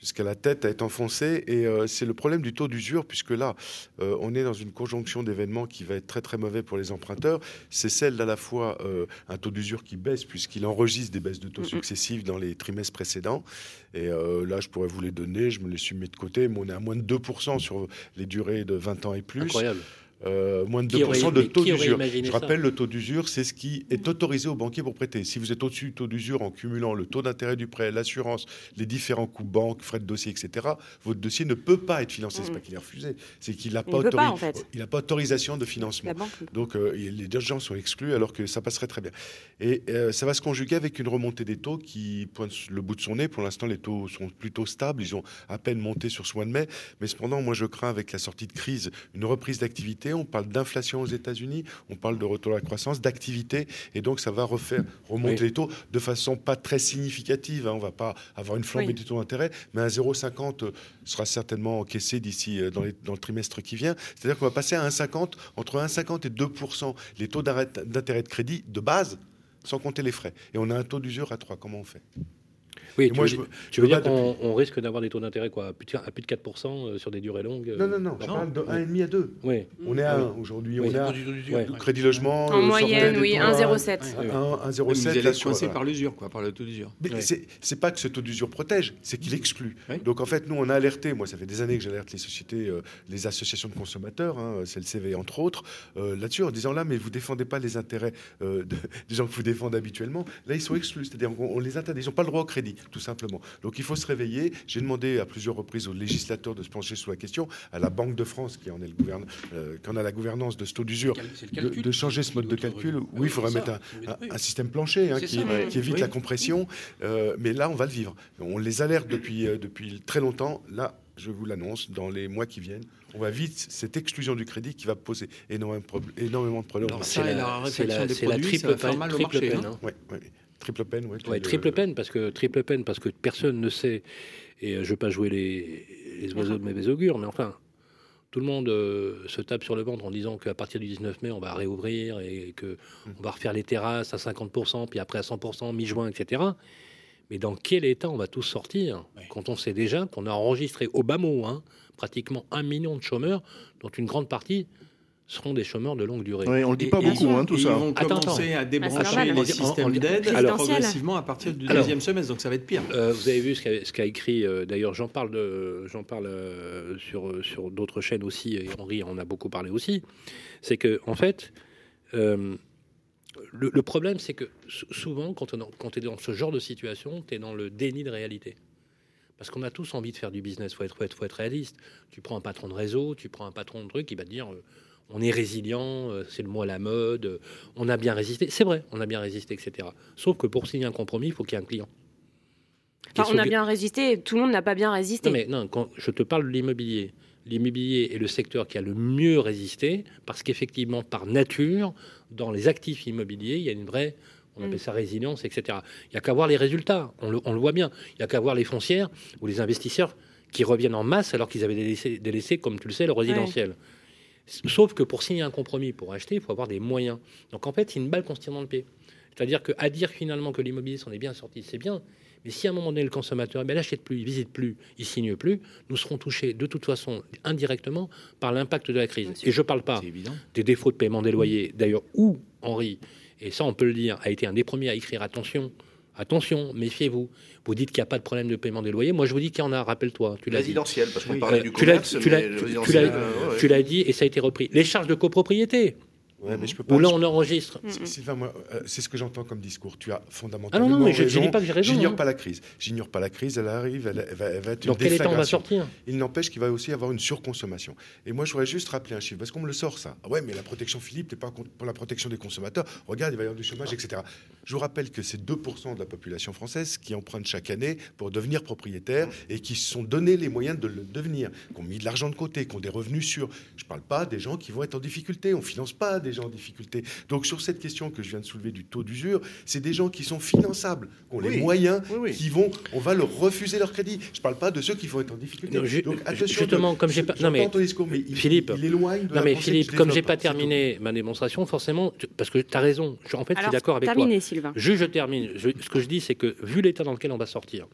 jusqu'à la tête à être enfoncé. Et euh, c'est le problème du taux d'usure, puisque là, euh, on est dans une conjonction d'événements qui va être très très mauvais pour les emprunteurs. C'est celle d'à la fois euh, un taux d'usure qui baisse, puisqu'il enregistre des baisses de taux successives dans les trimestres précédents. Et euh, là, je pourrais vous les donner, je me les suis mis de côté, mais on est à moins de 2% sur les durées de 20 ans et plus. Incroyable. Euh, moins de Qui 2% aurait- de taux d'usure. Je rappelle, le taux d'usure, c'est ce qui est autorisé aux banquiers pour prêter. Si vous êtes au-dessus du taux d'usure en cumulant le taux d'intérêt du prêt, l'assurance, les différents coûts banques, frais de dossier, etc., votre dossier ne peut pas être financé. C'est Mhm. pas qu'il est refusé, c'est qu'il n'a pas, ne peut pas, autori- en fait. il n'a pas autorisation de financement. Donc euh, les deux gens sont exclus alors que ça passerait très bien. Et euh, ça va se conjuguer avec une remontée des taux qui pointe le bout de son nez. Pour l'instant, les taux sont plutôt stables. Ils ont à peine monté sur ce mois de mai. Mais cependant, moi, je crains avec la sortie de crise une reprise d'activité on parle d'inflation aux États-Unis, on parle de retour à la croissance, d'activité, et donc ça va refaire remonter Oui. les taux de façon pas très significative. hein. On va pas avoir une flambée Oui. des taux d'intérêt, mais un 0,50 euh, sera certainement encaissé d'ici euh, dans, le trimestre qui vient. C'est-à-dire qu'on va passer à 1,50 entre 1,50 et 2% les taux d'intérêt de crédit de base, sans compter les frais. Et on a un taux d'usure à 3. Comment on fait? Oui, tu moi, veux, je tu veux dire qu'on on risque d'avoir des taux d'intérêt quoi, à plus de, à plus de 4% euh, sur des durées longues euh, Non, non, non, je parle de 1,5 à 2. Oui. On est à Ah oui. 1 aujourd'hui. Oui. On est à Ouais. le crédit logement. En euh, moyenne, oui, des taux 1,07. à Ouais. 1, Vous 1,07 allez là être sur. coincé euh, par l'usure, quoi, par le taux d'usure. C'est c'est pas que ce taux d'usure protège, c'est qu'il exclut. Oui. Donc en fait, nous, on a alerté, moi ça fait des années que j'alerte les sociétés, euh, les associations de consommateurs, hein, CLCV entre autres, euh, là-dessus en disant là, mais vous défendez pas les intérêts euh, de- des gens que vous défendez habituellement. Là, ils sont exclus, c'est-à-dire qu'on on les interdit, ils n'ont pas le droit au crédit, tout simplement. Donc il faut se réveiller. J'ai demandé à plusieurs reprises aux législateurs de se pencher sur la question, à la Banque de France qui en, est le gouverne, euh, qui en a la gouvernance de ce taux d'usure, de, changer ce mode de calcul. Oui, il faudrait mettre un, un- Oui. un système plancher hein, qui, ça. qui évite Oui. la compression. Euh, mais là, on va le vivre. On les alerte depuis, euh, depuis très longtemps. Là, je vous l'annonce, dans les mois qui viennent, on va vite cette exclusion du crédit qui va poser énormément de, prob- énormément de problèmes. C'est la la, la triple, va faire peine, mal au triple marché, peine. hein. hein. Ouais, ouais. Triple peine, ouais. Le- triple peine parce que triple peine parce que personne ne sait et euh, je veux pas jouer les, les oiseaux de mauvais augure mais enfin tout le monde euh, se tape sur le ventre en disant qu'à partir du 19 mai on va réouvrir et que on va refaire les terrasses à 50% puis après à 100% mi-juin etc. Mais dans quel état on va tous sortir quand on sait déjà qu'on a enregistré au bas mot hein, pratiquement un million de chômeurs dont une grande partie seront des chômeurs de longue durée. Oui, on le dit Et- pas et- beaucoup, hein, tout et ça. Ils vont Attends, commencer à débrancher normal. les systèmes d'aide alors- progressivement à partir du Alors- deuxième semestre, donc ça va être pire. Euh, vous avez vu ce qu'a écrit, euh, d'ailleurs j'en parle, de- j'en parle euh, sur, sur d'autres chaînes aussi, et Henri en a beaucoup parlé aussi, c'est que en fait, euh, le, le problème c'est que sou- souvent quand tu es dans ce genre de situation, tu es dans le déni de réalité. Parce qu'on a tous envie de faire du business, il faut être, faut, être, faut être réaliste. Tu prends un patron de réseau, tu prends un patron de truc, il va te dire euh, on est résilient, euh, c'est le mot à la mode, euh, on a bien résisté. C'est vrai, on a bien résisté, etc. Sauf que pour signer un compromis, il faut qu'il y ait un client. Enfin, on a bien résisté, tout le monde n'a pas bien résisté. non, mais non, quand je te parle de l'immobilier, l'immobilier est le secteur qui a le mieux résisté parce qu'effectivement, par nature, dans les actifs immobiliers, il y a une vraie, on Mm. appelle ça résilience, etc. Il n'y a qu'à voir les résultats, on le, on le voit bien. Il n'y a qu'à voir les foncières ou les investisseurs qui reviennent en masse alors qu'ils avaient délaissé, délaissé, comme tu le sais, le résidentiel. Sauf que pour signer un compromis, pour acheter, il faut avoir des moyens. Donc en fait, c'est une balle qu'on se tire dans le pied. C'est-à-dire qu'à dire finalement que l'immobilier s'en est bien sorti, c'est bien. Mais si à un moment donné, le consommateur, ben, il n'achète plus, il visite plus, il signe plus, nous serons touchés de toute façon indirectement par l'impact de la crise. Et je ne parle pas des défauts de paiement des loyers, d'ailleurs, où Henri, et ça on peut le dire, a été un des premiers à écrire attention, attention, méfiez-vous. Vous dites qu'il n'y a pas de problème de paiement des loyers. Moi, je vous dis qu'il y en a, rappelle-toi. Tu l'as dit. Résidentiel, parce qu'on Oui. parlait Euh, du tu commerce, tu l'as- euh, ouais, Tu l'as dit et ça a été repris. Les charges de copropriété, Ouais, mais je peux pas. où là je- on enregistre. Mm, mm. Sylvain, moi, euh, c'est ce que j'entends comme discours. Tu as Ah fondamentalement non, non, mais je ne raison. dis pas que j'ai raison. J'ignore hein. pas la crise. J'ignore pas la crise. Elle arrive. Elle, elle va, elle va être Dans une quel état on va sortir Il n'empêche qu'il va aussi y avoir une surconsommation. Et moi, je voudrais juste rappeler un chiffre, parce qu'on me le sort, ça. Ah ouais, mais la protection Philippe n'est pas pour la protection des consommateurs. Regarde, il va y avoir du chômage, etc. Je vous rappelle que c'est 2% de la population française qui empruntent chaque année pour devenir propriétaire et qui se sont donné les moyens de le devenir, qui ont mis de l'argent de côté, qui ont des revenus sûrs. Je ne parle pas des gens qui vont être en difficulté. On ne finance pas des gens en difficulté. Donc, sur cette question que je viens de soulever du taux d'usure, c'est des gens qui sont finançables, qui ont les moyens, Oui, oui. qui vont, on va leur refuser leur crédit. Je ne parle pas de ceux qui vont être en difficulté. Non, Donc, attention justement, de- comme j'ai pas- non, mais- j'entends ton discours, mais il, Philippe. il éloigne de Non mais Philippe, je comme j'ai pas terminé ma démonstration, forcément, tu- parce que tu as raison, je- en fait je suis d'accord avec toi. terminé, Sylvain. Juste, je termine. Je- ce que je dis, c'est que vu l'état dans lequel on va sortir,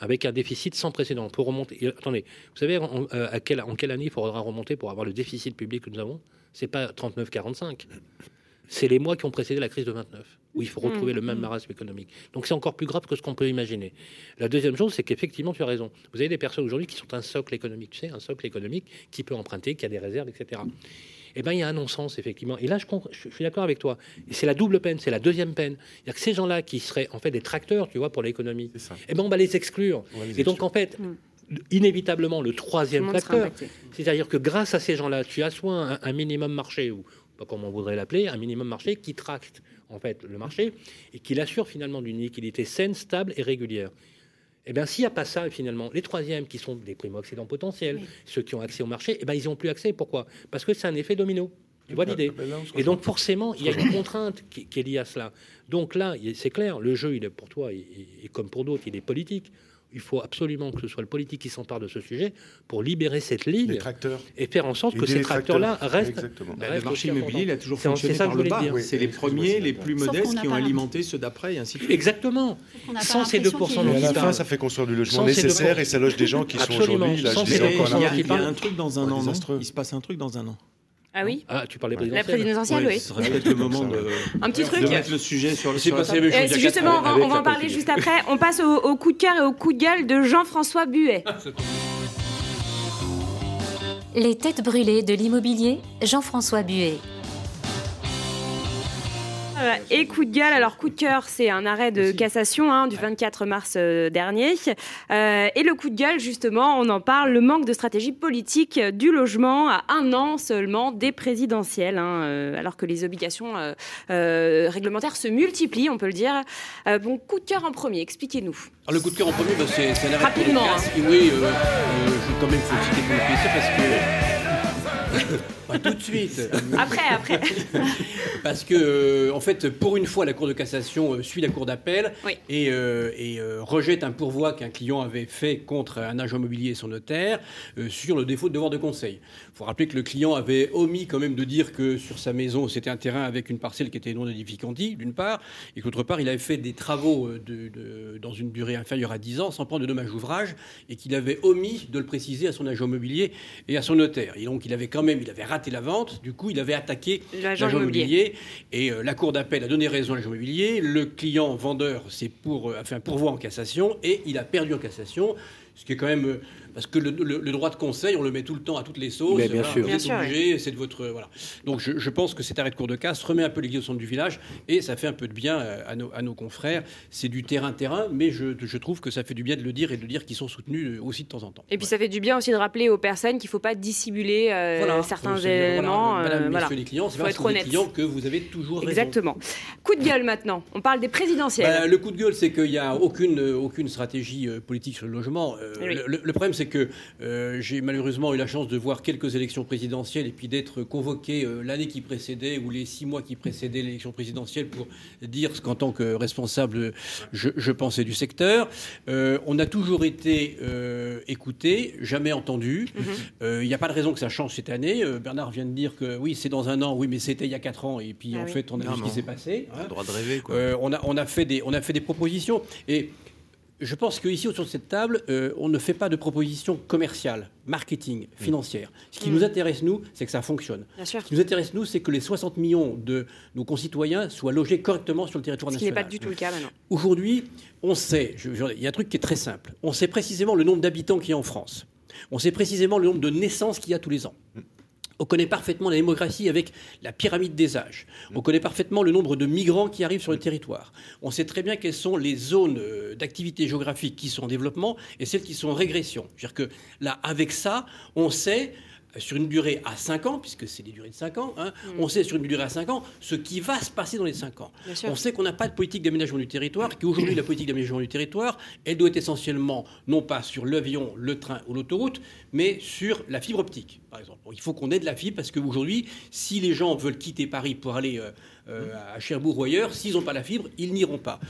avec un déficit sans précédent, pour remonter. et attendez, vous savez en, euh, à quelle, en quelle année il faudra remonter pour avoir le déficit public que nous avons? C'est pas 39-45. C'est les mois qui ont précédé la crise de 29, où il faut retrouver Mmh, le même mmh. marasme économique. Donc c'est encore plus grave que ce qu'on peut imaginer. La deuxième chose, c'est qu'effectivement, tu as raison. Vous avez des personnes aujourd'hui qui sont un socle économique, tu sais, un socle économique qui peut emprunter, qui a des réserves, etc. Eh bien, il y a un non-sens, effectivement. Et là, je, suis d'accord avec toi. Et c'est la double peine, c'est la deuxième peine. Il y a que ces gens-là qui seraient en fait des tracteurs, tu vois, pour l'économie. Eh ben, on va les exclure. On va les Et donc, en fait, Mm. Inévitablement, le troisième facteur, c'est-à-dire que grâce à ces gens-là, tu as soit un, un minimum marché, ou pas comme on voudrait l'appeler, un minimum marché qui tracte en fait le marché et qui l'assure finalement d'une liquidité saine, stable et régulière. Eh bien, s'il n'y a pas ça, finalement, les troisièmes qui sont des primo-accédants potentiels, Oui. ceux qui ont accès au marché, eh ben, ils n'ont plus accès. Pourquoi? Parce que c'est un effet domino. Tu vois l'idée là, on se Et donc forcément, il y a une contrainte qui, qui est liée à cela. Donc là, il- c'est clair, le jeu, il est pour toi, et, et comme pour d'autres, il est politique. Il faut absolument que ce soit le politique qui s'empare de ce sujet pour libérer cette ligne et faire en sorte que ces tracteurs-là tracteurs. restent. Exactement. Bah, reste le marché immobilier, il a toujours C'est- fonctionné c'est ça que par je le bas. dire. Oui, C'est les premiers, les plus modestes qui ont alimenté ceux d'après, et ainsi de suite. Exactement. Sans ces l'impression 2% qu'il y ait Et à dont la fin, ça fait construire du logement nécessaire et ça loge des gens qui sont aujourd'hui là. Il y a, un truc dans un an. Il se passe un truc dans un an. Ah oui Ah, tu parlais La présidentielle. présidentielle, Ouais, oui. Ce serait peut-être le moment de, Un petit de truc. mettre le sujet sur le C'est la passé la Euh, justement, on va, on la en parler juste après. On passe au, au coup de cœur et au coup de gueule de Jean-François Buet. Les têtes brûlées de l'immobilier, Jean-François Buet. Euh, Et coup de gueule, alors coup de cœur, c'est un arrêt de cassation hein, du 24 mars euh, dernier. Euh, et le coup de gueule, justement, on en parle, le manque de stratégie politique du logement à un an seulement des présidentielles, hein, euh, alors que les obligations réglementaires se multiplient, on peut le dire. Bon, coup de cœur en premier, expliquez-nous. Alors, le coup de cœur en premier, bah, c'est un arrêt Rapidement. Et oui, je quand même faut citer pour le plaisir parce que. Pas tout de suite. Après, après. Parce que, euh, en fait, pour une fois, la Cour de cassation euh, suit la Cour d'appel Oui. et, euh, et, euh, rejette un pourvoi qu'un client avait fait contre un agent immobilier et son notaire euh, sur le défaut de devoir de conseil. Il faut rappeler que le client avait omis quand même de dire que sur sa maison, c'était un terrain avec une parcelle qui était non édificandi, d'une part, et que d'autre part, il avait fait des travaux de, de- dans une durée inférieure à 10 ans sans prendre de dommages ouvrages et qu'il avait omis de le préciser à son agent immobilier et à son notaire. Et donc, il avait quand même, il avait raté la vente, du coup, il avait attaqué L'agent immobilier. Et euh, la Cour d'appel a donné raison à l'agent immobilier. Le client vendeur c'est pour, euh, a fait un pourvoi en cassation et il a perdu en cassation. Ce qui est quand même. Euh, parce que le, le- le droit de conseil, on le met tout le temps à toutes les sauces. Mais bien sûr. Vous Bien êtes obligé, c'est de votre. Voilà. Donc je, je pense que cet arrêt de cour de casse remet un peu l'église au centre du village et ça fait un peu de bien euh, à nos, à nos confrères. C'est du terrain-terrain, mais je, je trouve que ça fait du bien de le dire et de dire qu'ils sont soutenus euh, aussi de temps en temps. Et puis ça fait du bien aussi de rappeler aux personnes qu'il ne faut pas dissimuler euh, Voilà. certains voilà, éléments. Madame, euh, voilà. messieurs les clients, c'est Faut pas être parce que vous êtes honnête. client que vous avez toujours raison. Exactement. Coup de gueule maintenant. On parle des présidentielles. Bah, le coup de gueule, c'est qu'il n'y a aucune, euh, aucune stratégie euh, politique sur le logement. Euh, Oui. le, le problème, c'est que euh, j'ai malheureusement eu la chance de voir quelques élections présidentielles et puis d'être convoqué euh, l'année qui précédait ou les six mois qui précédaient l'élection présidentielle pour dire ce qu'en tant que responsable, je, je pensais du secteur. Euh, on a toujours été euh, écouté, jamais entendu. Mhm. Il n'y a pas de raison que ça change cette année. Euh, Bernard vient de dire que oui, c'est dans un an, oui, mais c'était il y a quatre ans. Et puis Ah en oui. fait, on a Non, vu ce qui s'est passé. On a le droit de rêver, quoi. Euh, on, a, on, a fait des, on a fait des propositions. Et je pense qu'ici, autour de cette table, euh, on ne fait pas de propositions commerciales, marketing, financières. Ce qui Mm. nous intéresse, nous, c'est que ça fonctionne. Bien sûr. Ce qui nous intéresse, nous, c'est que les 60 millions de nos concitoyens soient logés correctement sur le territoire Ce qui n'est national. pas du tout le cas maintenant. Aujourd'hui, on sait, il y a un truc qui est très simple, on sait précisément le nombre d'habitants qu'il y a en France. On sait précisément le nombre de naissances qu'il y a tous les ans. On connaît parfaitement la démographie avec la pyramide des âges. On connaît parfaitement le nombre de migrants qui arrivent sur le territoire. On sait très bien quelles sont les zones euh, d'activité géographique qui sont en développement et celles qui sont en régression. C'est-à-dire que là, avec ça, on sait sur une durée à 5 ans, puisque c'est des durées de 5 ans, hein, on sait sur une durée à 5 ans ce qui va se passer dans les 5 ans. On sait qu'on n'a pas de politique d'aménagement du territoire, qu'aujourd'hui, la politique d'aménagement du territoire, elle doit être essentiellement, non pas sur l'avion, le train ou l'autoroute, mais sur la fibre optique, par exemple. Bon, il faut qu'on ait de la fibre, parce qu'aujourd'hui, si les gens veulent quitter Paris pour aller euh, euh, à Cherbourg ou ailleurs, s'ils n'ont pas la fibre, ils n'iront pas.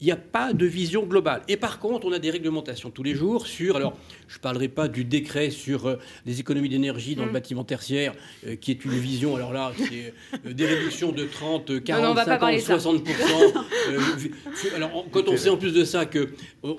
Il n'y a pas de vision globale. Et par contre, on a des réglementations tous les jours sur. Alors, je ne parlerai pas du décret sur euh, les économies d'énergie dans le bâtiment tertiaire, euh, qui est une vision, alors là, c'est euh, des réductions de 30, euh, 40, non, on va pas 50, parler de ça. 60%. euh, vi- fi- alors, on- quand on sait en plus de ça que euh,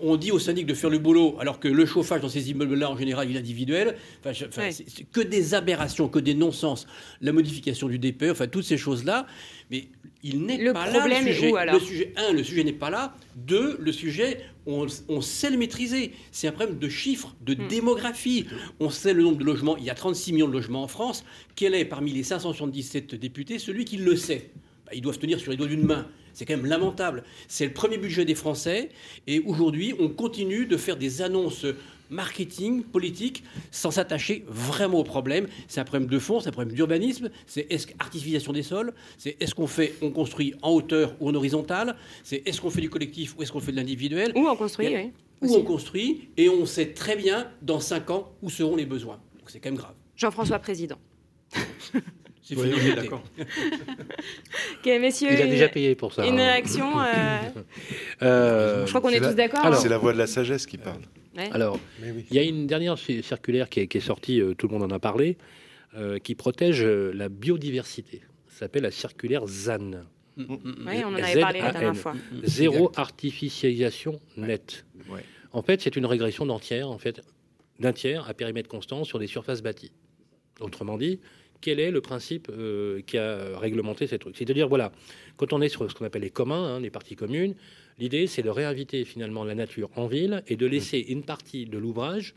on dit aux syndics de faire le boulot, alors que le chauffage dans ces immeubles-là, en général, il est individuel, enfin, je- enfin, Ouais. c'est c'est que des aberrations, que des non-sens. La modification du DPE, enfin, toutes ces choses-là. Mais il n'est Le pas problème là est le sujet. où, alors le sujet, un, le sujet n'est pas là. Deux, le sujet, on, on sait le maîtriser. C'est un problème de chiffres, de Hmm. démographie. On sait le nombre de logements. Il y a 36 millions de logements en France. Quel est, parmi les 577 députés, celui qui le sait? Bah, Ils doivent tenir sur les doigts d'une main. C'est quand même lamentable. C'est le premier budget des Français. Et aujourd'hui, on continue de faire des annonces marketing, politique, sans s'attacher vraiment au problème. C'est un problème de fond, c'est un problème d'urbanisme, c'est est-ce artificialisation des sols, c'est est-ce qu'on fait, on construit en hauteur ou en horizontale, c'est est-ce qu'on fait du collectif ou est-ce qu'on fait de l'individuel, Ou on construit, oui. Aussi. on construit, et on sait très bien dans 5 ans où seront les besoins. Donc c'est quand même grave. Jean-François Président. C'est Oui, fini, oui, d'accord. Ok, messieurs, Il a une- déjà payé pour ça. Une hein. réaction euh, Euh, Je crois qu'on est la- tous d'accord. Alors- hein. C'est la voix de la sagesse qui parle. Ouais. alors, oui. il y a une dernière ci- circulaire qui est, qui est sortie, euh, tout le monde en a parlé, euh, qui protège euh, la biodiversité. Ça s'appelle la circulaire ZAN. Oui, on en avait parlé la dernière ZAN. fois. Zéro artificialisation nette. Ouais. En fait, c'est une régression d'un tiers, en fait, d'un tiers à périmètre constant sur des surfaces bâties. Autrement dit, quel est le principe euh, qui a réglementé ces trucs C'est-à-dire, voilà, quand on est sur ce qu'on appelle les communs, hein, les parties communes, l'idée, c'est de réinviter finalement la nature en ville et de laisser une partie de l'ouvrage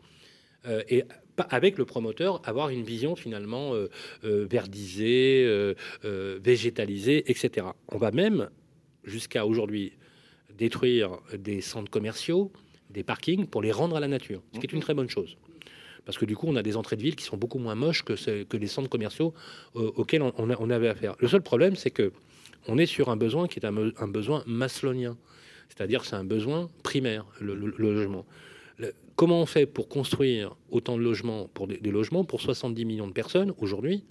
euh, et avec le promoteur avoir une vision finalement euh, euh, verdisée, euh, végétalisée, etc. On va même jusqu'à aujourd'hui détruire des centres commerciaux, des parkings pour les rendre à la nature, ce qui est une très bonne chose. Parce que du coup, on a des entrées de ville qui sont beaucoup moins moches que, les centres commerciaux euh, auxquels on, avait affaire. Le seul problème, c'est que on est sur un besoin qui est un, besoin maslonien, c'est-à-dire c'est un besoin primaire, le, logement. Comment on fait pour construire autant de logements pour des logements pour 70 millions de personnes aujourd'hui,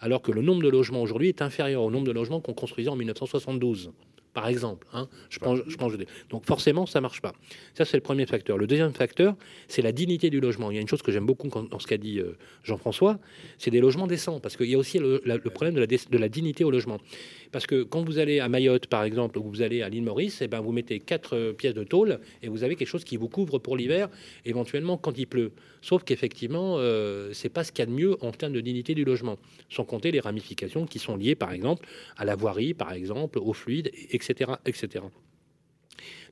alors que le nombre de logements aujourd'hui est inférieur au nombre de logements qu'on construisait en 1972 par exemple. hein. Je pense, je pense, donc forcément, ça marche pas. Ça, c'est le premier facteur. Le deuxième facteur, c'est la dignité du logement. Il y a une chose que j'aime beaucoup quand- dans ce qu'a dit euh, Jean-François, c'est des logements décents, parce qu'il y a aussi le, la- le problème de la, dé- de la dignité au logement. Parce que quand vous allez à Mayotte, par exemple, ou vous allez à l'île Maurice, eh ben, vous mettez quatre euh, pièces de tôle et vous avez quelque chose qui vous couvre pour l'hiver, éventuellement quand il pleut. Sauf qu'effectivement, euh, c'est pas ce qu'il y a de mieux en termes de dignité du logement, sans compter les ramifications qui sont liées, par exemple, à la voirie, par exemple, aux fluides, etc., etc.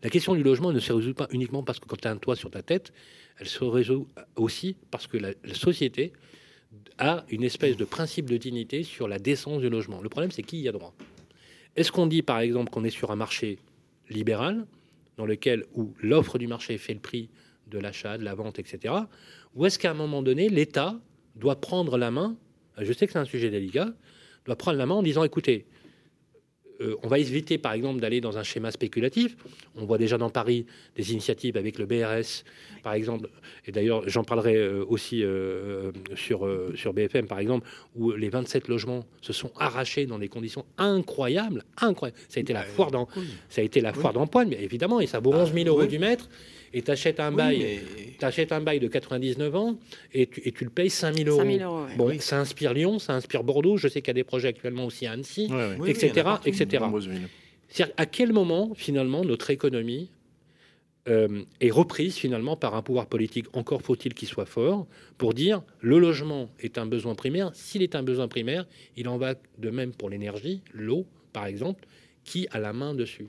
La question du logement ne se résout pas uniquement parce que quand tu as un toit sur ta tête, elle se résout aussi parce que la société a une espèce de principe de dignité sur la décence du logement. Le problème, c'est qui y a droit. Est-ce qu'on dit, par exemple, qu'on est sur un marché libéral, dans lequel où l'offre du marché fait le prix de l'achat, de la vente, etc. Ou est-ce qu'à un moment donné, l'État doit prendre la main, je sais que c'est un sujet délicat, doit prendre la main en disant, écoutez, euh, on va éviter, par exemple, d'aller dans un schéma spéculatif. On voit déjà dans Paris des initiatives avec le BRS, par exemple. Et d'ailleurs, j'en parlerai euh, aussi euh, sur, sur BFM, par exemple, où les 27 logements se sont arrachés dans des conditions incroyables. incroyables. Ça a été la foire d'en- ça a été la foire d'empoigne, bien évidemment, et ça vaut 11 000 euros du mètre. Et tu achètes un Oui, bail. mais- T'achètes un bail de 99 ans et tu, et tu le payes 5 000 euros. 5 000 euros, ouais. Bon, ça inspire Lyon, ça inspire Bordeaux. Je sais qu'il y a des projets actuellement aussi à Annecy, Ouais, ouais. Oui, oui, etc., partout. etc. À quel moment, finalement, notre économie euh, est reprise, finalement, par un pouvoir politique, encore faut-il qu'il soit fort, pour dire le logement est un besoin primaire. S'il est un besoin primaire, il en va de même pour l'énergie, l'eau, par exemple, qui a la main dessus.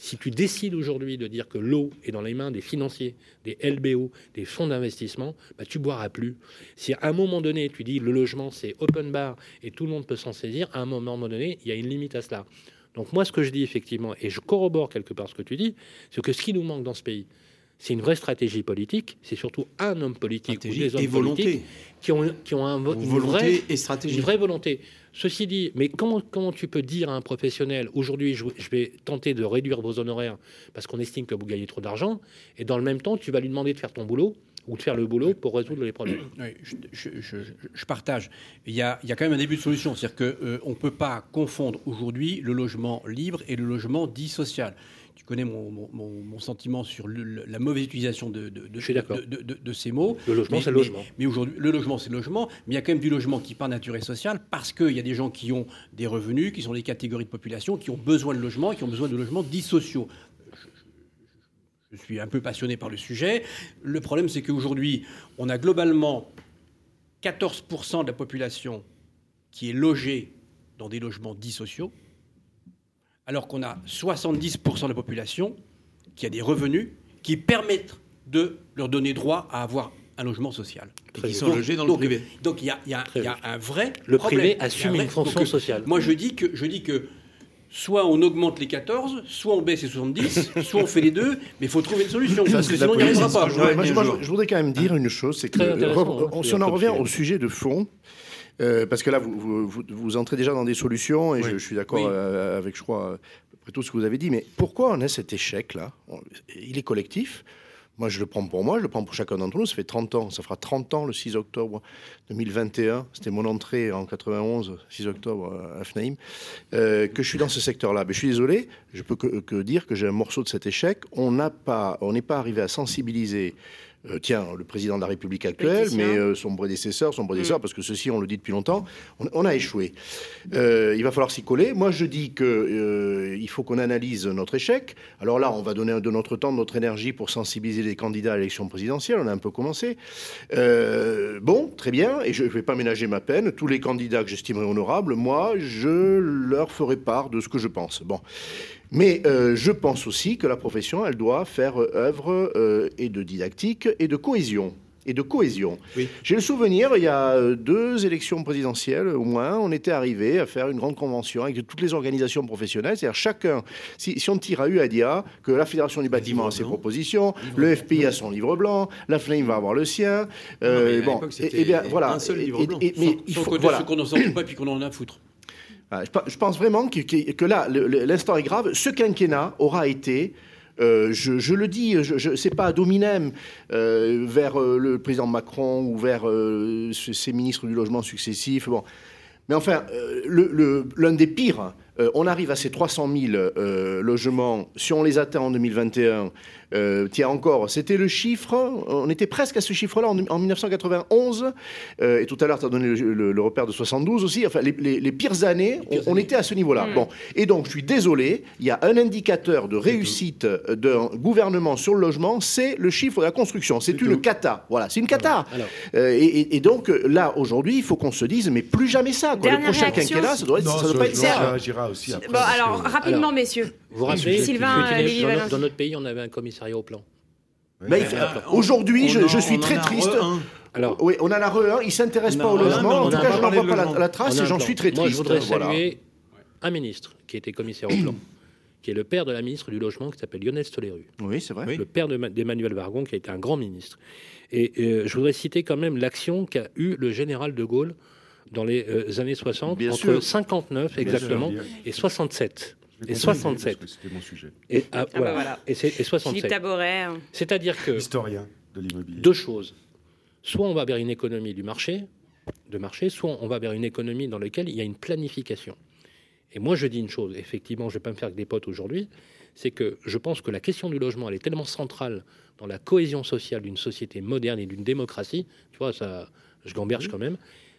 Si tu décides aujourd'hui de dire que l'eau est dans les mains des financiers, des LBO, des fonds d'investissement, bah, tu boiras plus. Si à un moment donné, tu dis le logement, c'est open bar et tout le monde peut s'en saisir, à un moment donné, il y a une limite à cela. Donc moi, ce que je dis effectivement, et je corrobore quelque part ce que tu dis, c'est que ce qui nous manque dans ce pays, c'est une vraie stratégie politique, c'est surtout un homme politique ou des hommes et volonté. politiques qui ont, qui ont un une Volonté vraie- et stratégie. une vraie volonté. Ceci dit, mais comment, comment tu peux dire à un professionnel, aujourd'hui, je, vais tenter de réduire vos honoraires parce qu'on estime que vous gagnez trop d'argent, et dans le même temps, tu vas lui demander de faire ton boulot ou de faire le boulot pour résoudre les problèmes? Oui, je, partage. Il y, a, il y a quand même un début de solution. C'est-à-dire qu'on ne peut pas confondre aujourd'hui le logement libre et le logement dit social. Tu connais mon, mon- mon- mon sentiment sur le- la mauvaise utilisation de, de- de- Je suis d'accord. de- de- de- de ces mots. Le logement, c'est le logement. Mais aujourd'hui, le logement, c'est le logement. Mais il y a quand même du logement qui, par nature, est social parce qu'il y a des gens qui ont des revenus, qui sont des catégories de population, qui ont besoin de logement qui ont besoin de logements dits sociaux. Je suis un peu passionné par le sujet. Le problème, c'est qu'aujourd'hui, on a globalement 14% de la population qui est logée dans des logements dits sociaux, alors qu'on a 70% de la population qui a des revenus qui permettent de leur donner droit à avoir un logement social. Et qui sont Donc- logés dans le donc- privé. Donc il y a, il y a- Très il y a un vrai Le problème. privé a un assume vrai- une fonction donc, euh, sociale. Moi, je dis que je dis que soit on augmente les 14, soit on baisse les 70, soit on fait les deux, mais il faut trouver une solution. Ça, parce que sinon, il n'y arrivera pas. Ouais, moi, je- moi, voudrais quand même dire une chose, c'est que euh, re- hein, si c'est on en revient au sujet de fond, euh, parce que là, vous, vous, entrez déjà dans des solutions, et Oui. je, je suis d'accord Oui. euh, avec, je crois, euh, après tout ce que vous avez dit, mais pourquoi on a cet échec-là? Il est collectif, Moi, je le prends pour moi, je le prends pour chacun d'entre nous. Ça fait 30 ans, ça fera 30 ans le 6 octobre 2021. C'était mon entrée en 91, 6 octobre à FNAIM, euh, que je suis dans ce secteur-là. Mais je suis désolé, je peux que, que dire que j'ai un morceau de cet échec. On n'a pas, on n'est pas arrivé à sensibiliser euh, tiens, le président de la République actuelle, mais euh, son prédécesseur, son prédécesseur, Mm. parce que ceci, on le dit depuis longtemps, on, on a échoué. Euh, il va falloir s'y coller. Moi, je dis que euh, il faut qu'on analyse notre échec. Alors là, on va donner de notre temps, de notre énergie pour sensibiliser les candidats à l'élection présidentielle. On a un peu commencé. Bon, très bien, et je ne vais pas ménager ma peine. Tous les candidats que j'estimerai honorables, moi, je leur ferai part de ce que je pense. Bon. Mais euh, je pense aussi que la profession, elle doit faire euh, œuvre euh, et de didactique et de cohésion. Et de cohésion. Oui. J'ai le souvenir, il y a deux élections présidentielles au moins, on était arrivé à faire une grande convention avec toutes les organisations professionnelles. C'est-à-dire chacun, si, si on tire à UADIA, que la Fédération du bâtiment a ses blanc. propositions, le FPI a son livre blanc, la FNAIM va avoir le sien. euh, mais à bon, et, bien voilà. un seul livre et- blanc. et- mais il Sans faut, connaître voilà. ce qu'on n'en sort pas puis qu'on en a à foutre. Ah, je, pe- je pense vraiment que, là, l'instant est grave. Ce quinquennat aura été, euh, je, le dis, je, je, c'est pas ad hominem euh, vers euh, le président Macron ou vers euh, ses ministres du logement successifs. Bon. Mais enfin, euh, l'un des pires, euh, on arrive à ces 300 000 euh, logements. Si on les atteint en 2021, euh, tiens encore, c'était le chiffre, on était presque à ce chiffre-là en, en 1991. euh, et tout à l'heure, tu as donné le, le- le repère de 72 aussi. Enfin, les, les- les pires années, pires on, années. était à ce niveau-là. Mm. Bon. Et donc, je suis désolé, il y a un indicateur de réussite d'un gouvernement sur le logement, c'est le chiffre de la construction. C'est une tout. cata. Voilà, c'est une cata. Alors, Euh, et, et- et donc, là, aujourd'hui, il faut qu'on se dise, mais plus jamais ça. Quoi. Le prochain réaction. quinquennat, ça doit, être, ça doit pas être non, ça. réagira aussi après. Bon, alors, que- rapidement, Alors, messieurs. Vous vous rappelez, Sylvain, dans, notre, dans notre pays, on avait un commissariat au plan. Mais Aujourd'hui, je, suis très a triste. Alors, Oui, on en a re un, il s'intéresse pas au logement. on En tout cas, pas je n'en vois pas la, trace a et j'en suis très Moi, triste. je voudrais Voilà. saluer un ministre qui était commissaire au plan, qui est le père de la ministre du Logement, qui s'appelle Lionel Stoléru. Oui, c'est vrai. Le père de Ma- d'Emmanuel Vargon, qui a été un grand ministre. Et euh, je voudrais citer quand même l'action qu'a eu le général de Gaulle dans les euh, années 60, Bien entre sûr. 59 Bien exactement sûr. et 67. Et compris, 67. parce que C'était mon sujet. Et, ah, bah voilà. voilà. Et, c'est- et Philippe 67. Taboret. hein. C'est-à-dire que Historien de l'immobilier. deux choses. Soit on va vers une économie du marché, de marché, soit on va vers une économie dans laquelle il y a une planification. Et moi, je dis une chose, effectivement, je ne vais pas me faire que des potes aujourd'hui, c'est que je pense que la question du logement, elle est tellement centrale dans la cohésion sociale d'une société moderne et d'une démocratie, tu vois, ça, je gamberge quand même,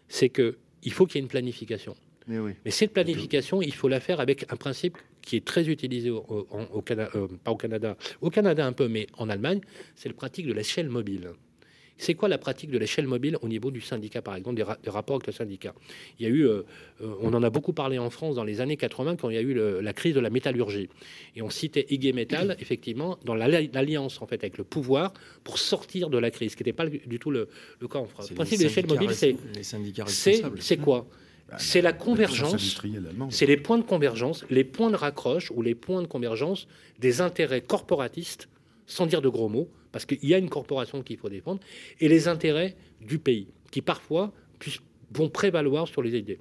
c'est que il faut qu'il y ait une planification. Mais oui. Mais cette planification, il faut la faire avec un principe qui est très utilisé au, au- en- au Cana- euh, pas au Canada, au Canada un peu, mais en Allemagne, c'est le pratique de l'échelle mobile. C'est quoi la pratique de l'échelle mobile au niveau du syndicat, par exemple, des, ra- des rapports avec le syndicat? Il y a eu, euh, euh, on en a beaucoup parlé en France dans les années 80 quand il y a eu le- la crise de la métallurgie. Et on citait IG Metal, effectivement, dans la- l'alliance en fait avec le pouvoir pour sortir de la crise, ce qui n'était pas du tout le, le cas en France. Le principe de l'échelle mobile, c'est quoi? C'est la convergence c'est les points de convergence, les points de raccroche ou les points de convergence des intérêts corporatistes, sans dire de gros mots, parce qu'il y a une corporation qu'il faut défendre, et les intérêts du pays, qui parfois vont prévaloir sur les idées.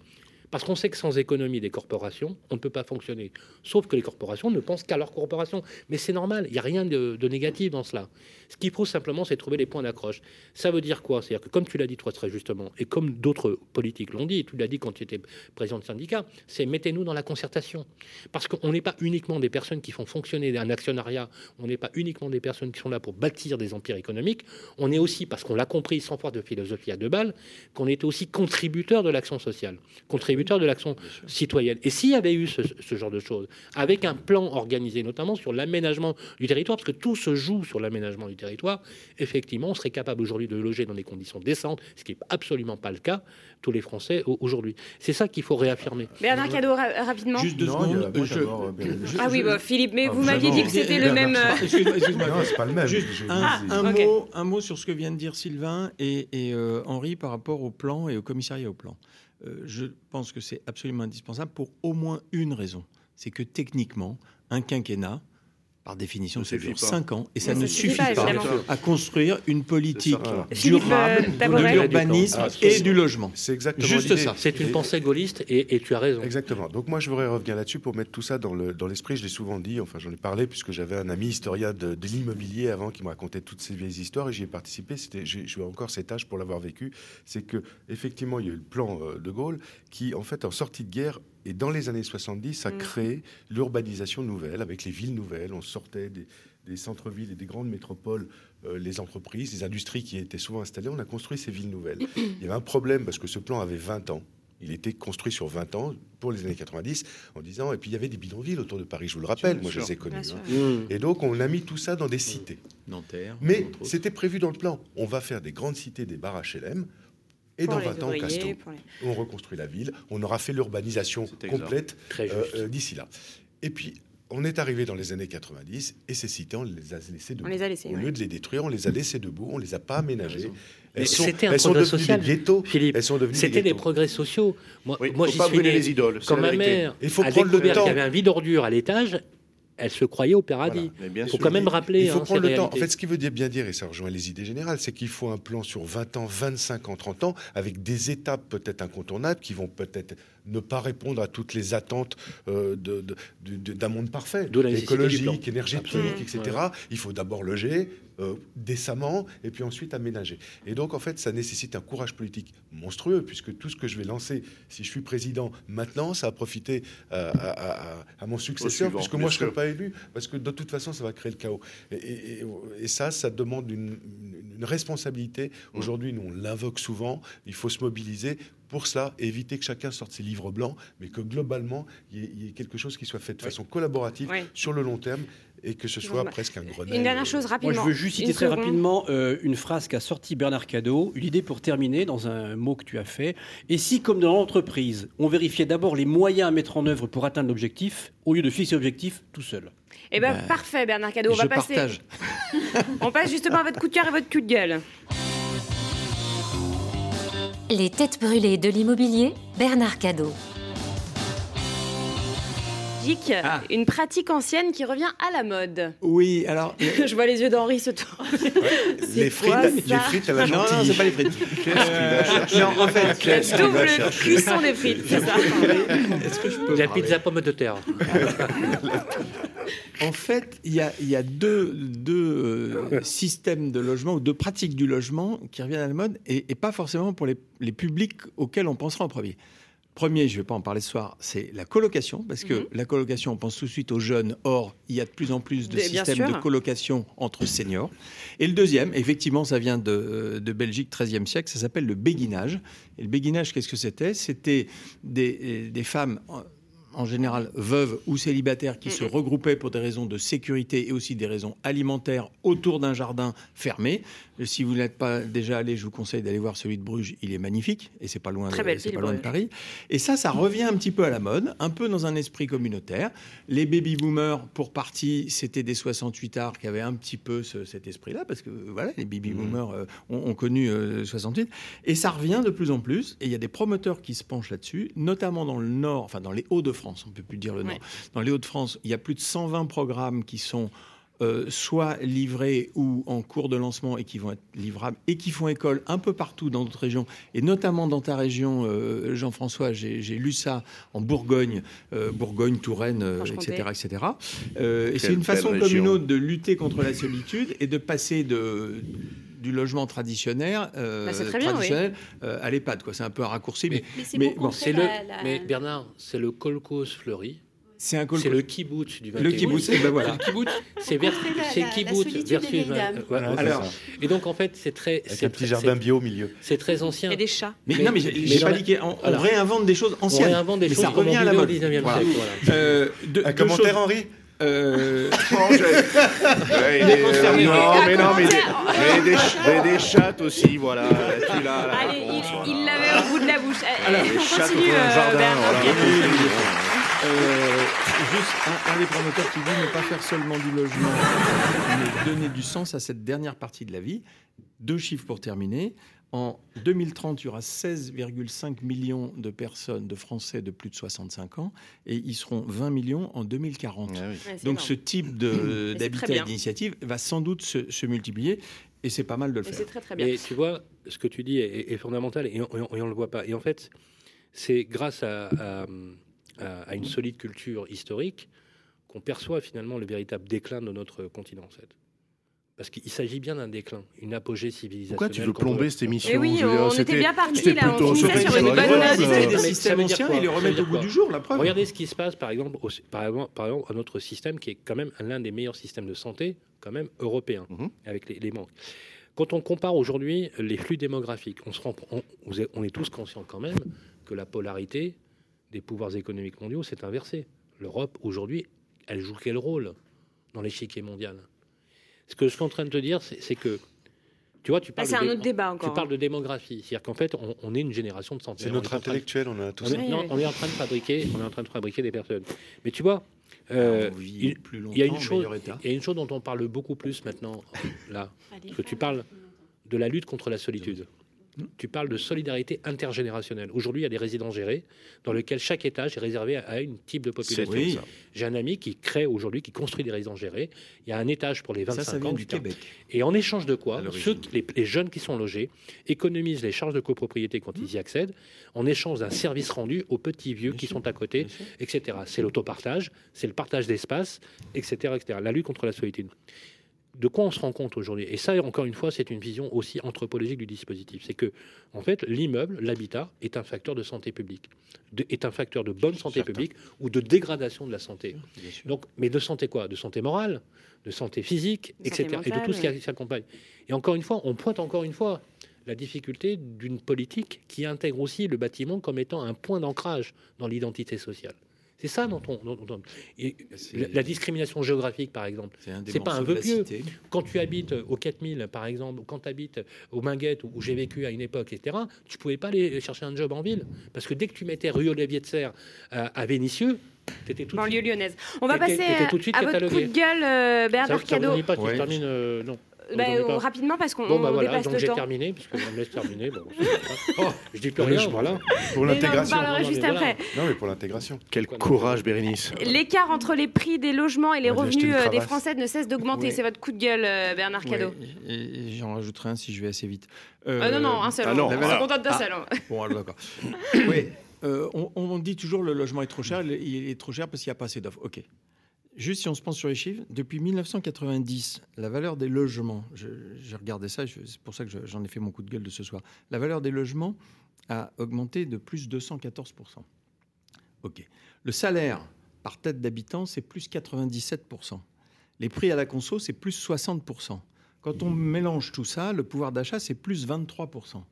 Parce qu'on sait que sans économie des corporations, on ne peut pas fonctionner. Sauf que les corporations ne pensent qu'à leur corporation. Mais c'est normal, il n'y a rien de, négatif dans cela. Ce qu'il faut simplement, c'est trouver les points d'accroche. Ça veut dire quoi? C'est-à-dire que, comme tu l'as dit toi très justement, et comme d'autres politiques l'ont dit, et tu l'as dit quand tu étais président de syndicat, c'est mettez-nous dans la concertation. Parce qu'on n'est pas uniquement des personnes qui font fonctionner un actionnariat, on n'est pas uniquement des personnes qui sont là pour bâtir des empires économiques, on est aussi, parce qu'on l'a compris sans faire de philosophie à deux balles, qu'on est aussi contributeur de l'action sociale, de l'action citoyenne. Et s'il y avait eu ce, ce genre de choses, avec un plan organisé notamment sur l'aménagement du territoire, parce que tout se joue sur l'aménagement du territoire, effectivement, on serait capable aujourd'hui de loger dans des conditions décentes, ce qui n'est absolument pas le cas, tous les Français au- aujourd'hui. C'est ça qu'il faut réaffirmer. Bernard Cadeau, ra- rapidement. Juste deux Non, secondes. je- euh, Bérénice. je- Ah oui, bah, Philippe, mais Ah, vous m'aviez dit que c'était le même. euh, Excuse-moi. Non, c'est pas le même. Juste un, Ah, mot, un mot sur ce que vient de dire Sylvain et, et, euh, Henri par rapport au plan et au commissariat au plan. Euh, je pense que c'est absolument indispensable pour au moins une raison. C'est que techniquement, un quinquennat, par définition, Ça pas. 5 ans et ça ne suffit pas, à construire une politique. Philippe, durable euh, de l'urbanisme Ah, et du logement. C'est exactement Juste ça. C'est une pensée gaulliste et, tu as raison. Exactement. Donc moi, je voudrais revenir là-dessus pour mettre tout ça dans le- dans l'esprit. je l'ai souvent dit, enfin j'en ai parlé puisque j'avais un ami historien de, l'immobilier avant qui me racontait toutes ces vieilles histoires et j'y ai participé. C'était, j'ai encore cet âge pour l'avoir vécu. C'est que effectivement, il y a eu le plan euh, de Gaulle qui, en fait, en sortie de guerre et dans les années 70, a Mm. créé l'urbanisation nouvelle avec les villes nouvelles. On sortait des, des centres-villes et des grandes métropoles, euh, les entreprises, les industries qui étaient souvent installées. On a construit ces villes nouvelles. Il y avait un problème parce que ce plan avait 20 ans. Il était construit sur 20 ans pour les années 90 en disant, et puis il y avait des bidonvilles autour de Paris, je vous le rappelle, Bien moi je les ai connus. Hein. Et donc on a mis tout ça dans des cités. Nanterre. Mais c'était prévu dans le plan. On va faire des grandes cités, des bars HLM, et dans les 20 ans, ouvriers, les- On reconstruit la ville, on aura fait l'urbanisation complète euh, euh, d'ici là. Et puis, on est arrivé dans les années 90 et ces cités, on les a laissées debout. On les a laissés. Au ouais. lieu de les détruire, on les a laissées debout, on les a pas aménagées. Mais Elles sont, c'était un elles sont progrès devenues social, des ghettos. Philippe. Elles sont devenues des C'était des progrès sociaux. Moi, Oui, moi faut j'y pas suis brûler né. les idoles. Quand ma mère Il faut prendre le temps. qu'il y avait un vide d'ordures à l'étage, elle se croyait au paradis. Voilà, mais bien Il faut sûr. quand même rappeler Il faut hein, prendre le temps. En fait, ce qui veut dire bien dire, et ça rejoint les idées générales, c'est qu'il faut un plan sur 20 ans, 25 ans, 30 ans, avec des étapes peut-être incontournables qui vont peut-être ne pas répondre à toutes les attentes euh, de- de- de- de- d'un monde parfait, écologique, énergétique, Absolument. etc. Il faut d'abord loger euh, décemment et puis ensuite aménager. Et donc, en fait, ça nécessite un courage politique monstrueux, puisque tout ce que je vais lancer, si je suis président maintenant, ça va profiter euh, à, à- à- à mon successeur, suivant, puisque moi, je ne serai pas élu, parce que de toute façon, ça va créer le chaos. Et, et- ça, ça demande une, une responsabilité. Aujourd'hui, nous, on l'invoque souvent. Il faut se mobiliser pour cela, éviter que chacun sorte ses livres blancs, mais que globalement, il y ait, il y ait quelque chose qui soit fait de façon collaborative Oui. sur le long terme et que ce soit presque un Grenelle. Une dernière chose Moi, rapidement. je veux juste citer Une très seconde. rapidement euh, une phrase qu'a sorti Bernard Cadeau, une idée pour terminer dans un mot que tu as fait. Et si, comme dans l'entreprise, on vérifiait d'abord les moyens à mettre en œuvre pour atteindre l'objectif, au lieu de fixer l'objectif tout seul? Eh ben, Bah, parfait, Bernard Cadeau. On je va passer. partage. On passe justement à votre coup de cœur et votre coup de gueule. Les têtes brûlées de l'immobilier, Bernard Cadeau. Gic, Ah. une pratique ancienne qui revient à la mode. Oui, alors. Je vois les yeux d'Henri se tourner. Les frites, quoi, les ça frites à la Non, non, c'est pas les frites. Euh, non, en fait, Qu'est-ce qu'il va Double chercher cuisson des frites, c'est ça. est-ce que je peux La parler pizza pomme de terre. En fait, il y a, y a deux, deux euh, systèmes de logement ou deux pratiques du logement qui reviennent à la mode et, et pas forcément pour les, les publics auxquels on pensera en premier. Premier, je ne vais pas en parler ce soir, c'est la colocation, parce que Mhm. la colocation, on pense tout de suite aux jeunes. Or, il y a de plus en plus de Bien systèmes sûr. de colocation entre seniors. Et le deuxième, effectivement, ça vient de, de Belgique, 13e siècle, ça s'appelle le béguinage. Et le béguinage, qu'est-ce que c'était? C'était des, des femmes en- en général veuves ou célibataires qui se Mhm. regroupaient pour des raisons de sécurité et aussi des raisons alimentaires autour d'un jardin fermé. Euh, Si vous n'êtes pas déjà allé, je vous conseille d'aller voir celui de Bruges. Il est magnifique et c'est pas loin, Très de, belle c'est ville, pas loin de Bruges. Paris. Et ça, ça revient un petit peu à la mode, un peu dans un esprit communautaire. Les baby boomers, pour partie, c'était des 68 arts qui avaient un petit peu ce- cet esprit-là, parce que euh, voilà, les baby boomers euh, ont, ont connu euh, 68. Et ça revient de plus en plus. Et il y a des promoteurs qui se penchent là-dessus, notamment dans le Nord, enfin dans les Hauts-de-France, on ne peut plus dire le Nord. Ouais. Dans les Hauts-de-France, il y a plus de 120 programmes qui sont euh, soit livrés ou en cours de lancement et qui vont être livrables et qui font école un peu partout dans d'autres régions et notamment dans ta région, euh, Jean-François, j'ai j'ai lu ça en Bourgogne, euh, Bourgogne, Touraine, euh, etc. etc. Euh, et c'est une façon comme une autre de lutter contre la solitude et de passer de du logement traditionnel, euh, Bah, bien, oui. traditionnel euh, à l'EHPAD. quoi. C'est un peu un raccourci, mais, Mais c'est Mais pour bon, contrer C'est le, la- la- mais Bernard, c'est le kolkhoz fleuri. C'est un C'est le kibbutz du 21e le kibbutz. Et ben voilà. Le kibbutz, c'est vers, kibbutz versus. euh, voilà. Alors. Et donc en fait, c'est très, c'est un petit jardin c'est- bio au milieu. C'est très ancien. Et des chats. Mais, Mais- non, mais j'ai mais j'ai dans pas dit qu'on on Alors, réinvente des choses On anciennes. réinvente des mais choses ça revient on à la vivait au mode. 19e Voilà. siècle. voilà. Euh, deux- Un commentaire, choses. Henri Euh, Non, j'ai- Ouais, Il est concerné. Non, mais non, mais des, mais des, ch- des- des chattes aussi, voilà. Tu l'as, la Allez, il- voilà. l'avait au bout de la bouche. Allez, Alors, on continue, euh, jardin, voilà. euh, juste un, un des promoteurs qui dit ne pas faire seulement du logement, mais donner du sens à cette dernière partie de la vie. Deux chiffres pour terminer. En 2030, il y aura 16,5 millions de personnes, de Français de plus de 65 ans, et ils seront 20 millions en 2040. Ah oui. Donc énorme. ce type d'habitat et d'initiative va sans doute se, se multiplier, et c'est pas mal de le Et faire. c'est très très bien. Mais tu vois, ce que tu dis est, est fondamental et on ne le voit pas. Et en fait, c'est grâce à, à- à- à une solide culture historique qu'on perçoit finalement le véritable déclin de notre continent. En fait. Parce qu'il s'agit bien d'un déclin, une apogée civilisationnelle. Pourquoi tu veux plomber cette émission Et Eh oui, on c'était- était bien parti là, on plutôt- finissait sur une bonne note. Des systèmes anciens, quoi ils les remettent au bout quoi du jour, la preuve. Regardez ce qui se passe, par exemple, au- par exemple, par exemple, à notre système qui est quand même l'un des meilleurs systèmes de santé, quand même européen, Mhm. avec les, les manques. Quand on compare aujourd'hui les flux démographiques, on, se rend, on est tous conscients quand même que la polarité des pouvoirs économiques mondiaux s'est inversée. L'Europe, aujourd'hui, elle joue quel rôle dans l'échiquier mondial? Ce que je suis en train de te dire, c'est c'est que, tu vois, tu Ah, parles, C'est de, un autre débat tu encore. parles hein. de démographie. C'est-à-dire qu'en fait, on, on est une génération de santé. C'est notre train de- intellectuel, on a tous on est, ça. Oui, non, oui. on est en train de fabriquer, on est en train de fabriquer des personnes. Mais tu vois, euh, On vit il, plus il y a une chose, il y a une chose dont on parle beaucoup plus maintenant, là, parce que tu parles de la lutte contre la solitude. Tu parles de solidarité intergénérationnelle. Aujourd'hui, il y a des résidences gérées dans lesquelles chaque étage est réservé à- une type de population. Oui. J'ai un ami qui crée aujourd'hui, qui construit des résidences gérées. Il y a un étage pour les 25 Ça, ça ans. du. Québec. Et en échange de quoi ceux, les, les jeunes qui sont logés économisent les charges de copropriété quand ils y accèdent, en échange d'un service rendu aux petits vieux Bien qui sûr, sont à côté, bien etc. C'est l'autopartage, c'est le partage d'espace, etc., etc. La lutte contre la solitude. De quoi on se rend compte aujourd'hui Et ça, encore une fois, c'est une vision aussi anthropologique du dispositif. C'est que, en fait, l'immeuble, l'habitat, est un facteur de santé publique, de- est un facteur de bonne santé publique ou de dégradation de la santé. Donc, mais de santé quoi? De santé morale, de santé physique, De etc. santé et de tout ce qui s'accompagne. Et encore une fois, on pointe encore une fois la difficulté d'une politique qui intègre aussi le bâtiment comme étant un point d'ancrage dans l'identité sociale. C'est ça dont on. dont- dont- et la, la discrimination géographique, par exemple. C'est un des c'est pas un vœu pieux. cité. Quand tu habites au 4000, par exemple, ou quand tu habites au Minguette, où j'ai vécu à une époque, etc., tu pouvais pas aller chercher un job en ville. Parce que dès que tu mettais rue Olivier de Serre à, à Vénissieux, tu étais tout de suite. lyonnaise. On va T'étais- passer t'étais tout de suite à votre coup de gueule, euh, Bernard Cadeau. pas Ouais. euh, Non. Bah, euh, pas rapidement parce qu'on Bon, bah voilà, dépasse donc le j'ai temps. terminé, puisqu'on me laisse terminer. Bon, oh, je dis plus rien, voilà. Pour l'intégration. juste voilà. après. Non, mais pour l'intégration. Quel Quoi, courage, Bérénice. L'écart entre les prix des logements et les On revenus euh, des. Français ne cesse d'augmenter. C'est votre coup de gueule, euh, Bernard et, et j'en rajouterai un si je vais assez vite. Ah non, non, un seul. ah on- non, on se contente d'un Ah. seul. hein. Bon, alors d'accord. oui, euh, on, on dit toujours le logement est trop cher. Il est- il est trop cher parce qu'il n'y a pas assez d'offres. Ok. Juste si on se pense sur les chiffres, depuis 1990, la valeur des logements, j'ai regardé ça, c'est pour ça que je- j'en ai fait mon coup de gueule de ce soir. La valeur des logements a augmenté de plus 214%. Ok. Le salaire par tête d'habitant, c'est plus 97%. Les prix à la conso, c'est plus 60%. Quand on mélange tout ça, le pouvoir d'achat, c'est plus 23%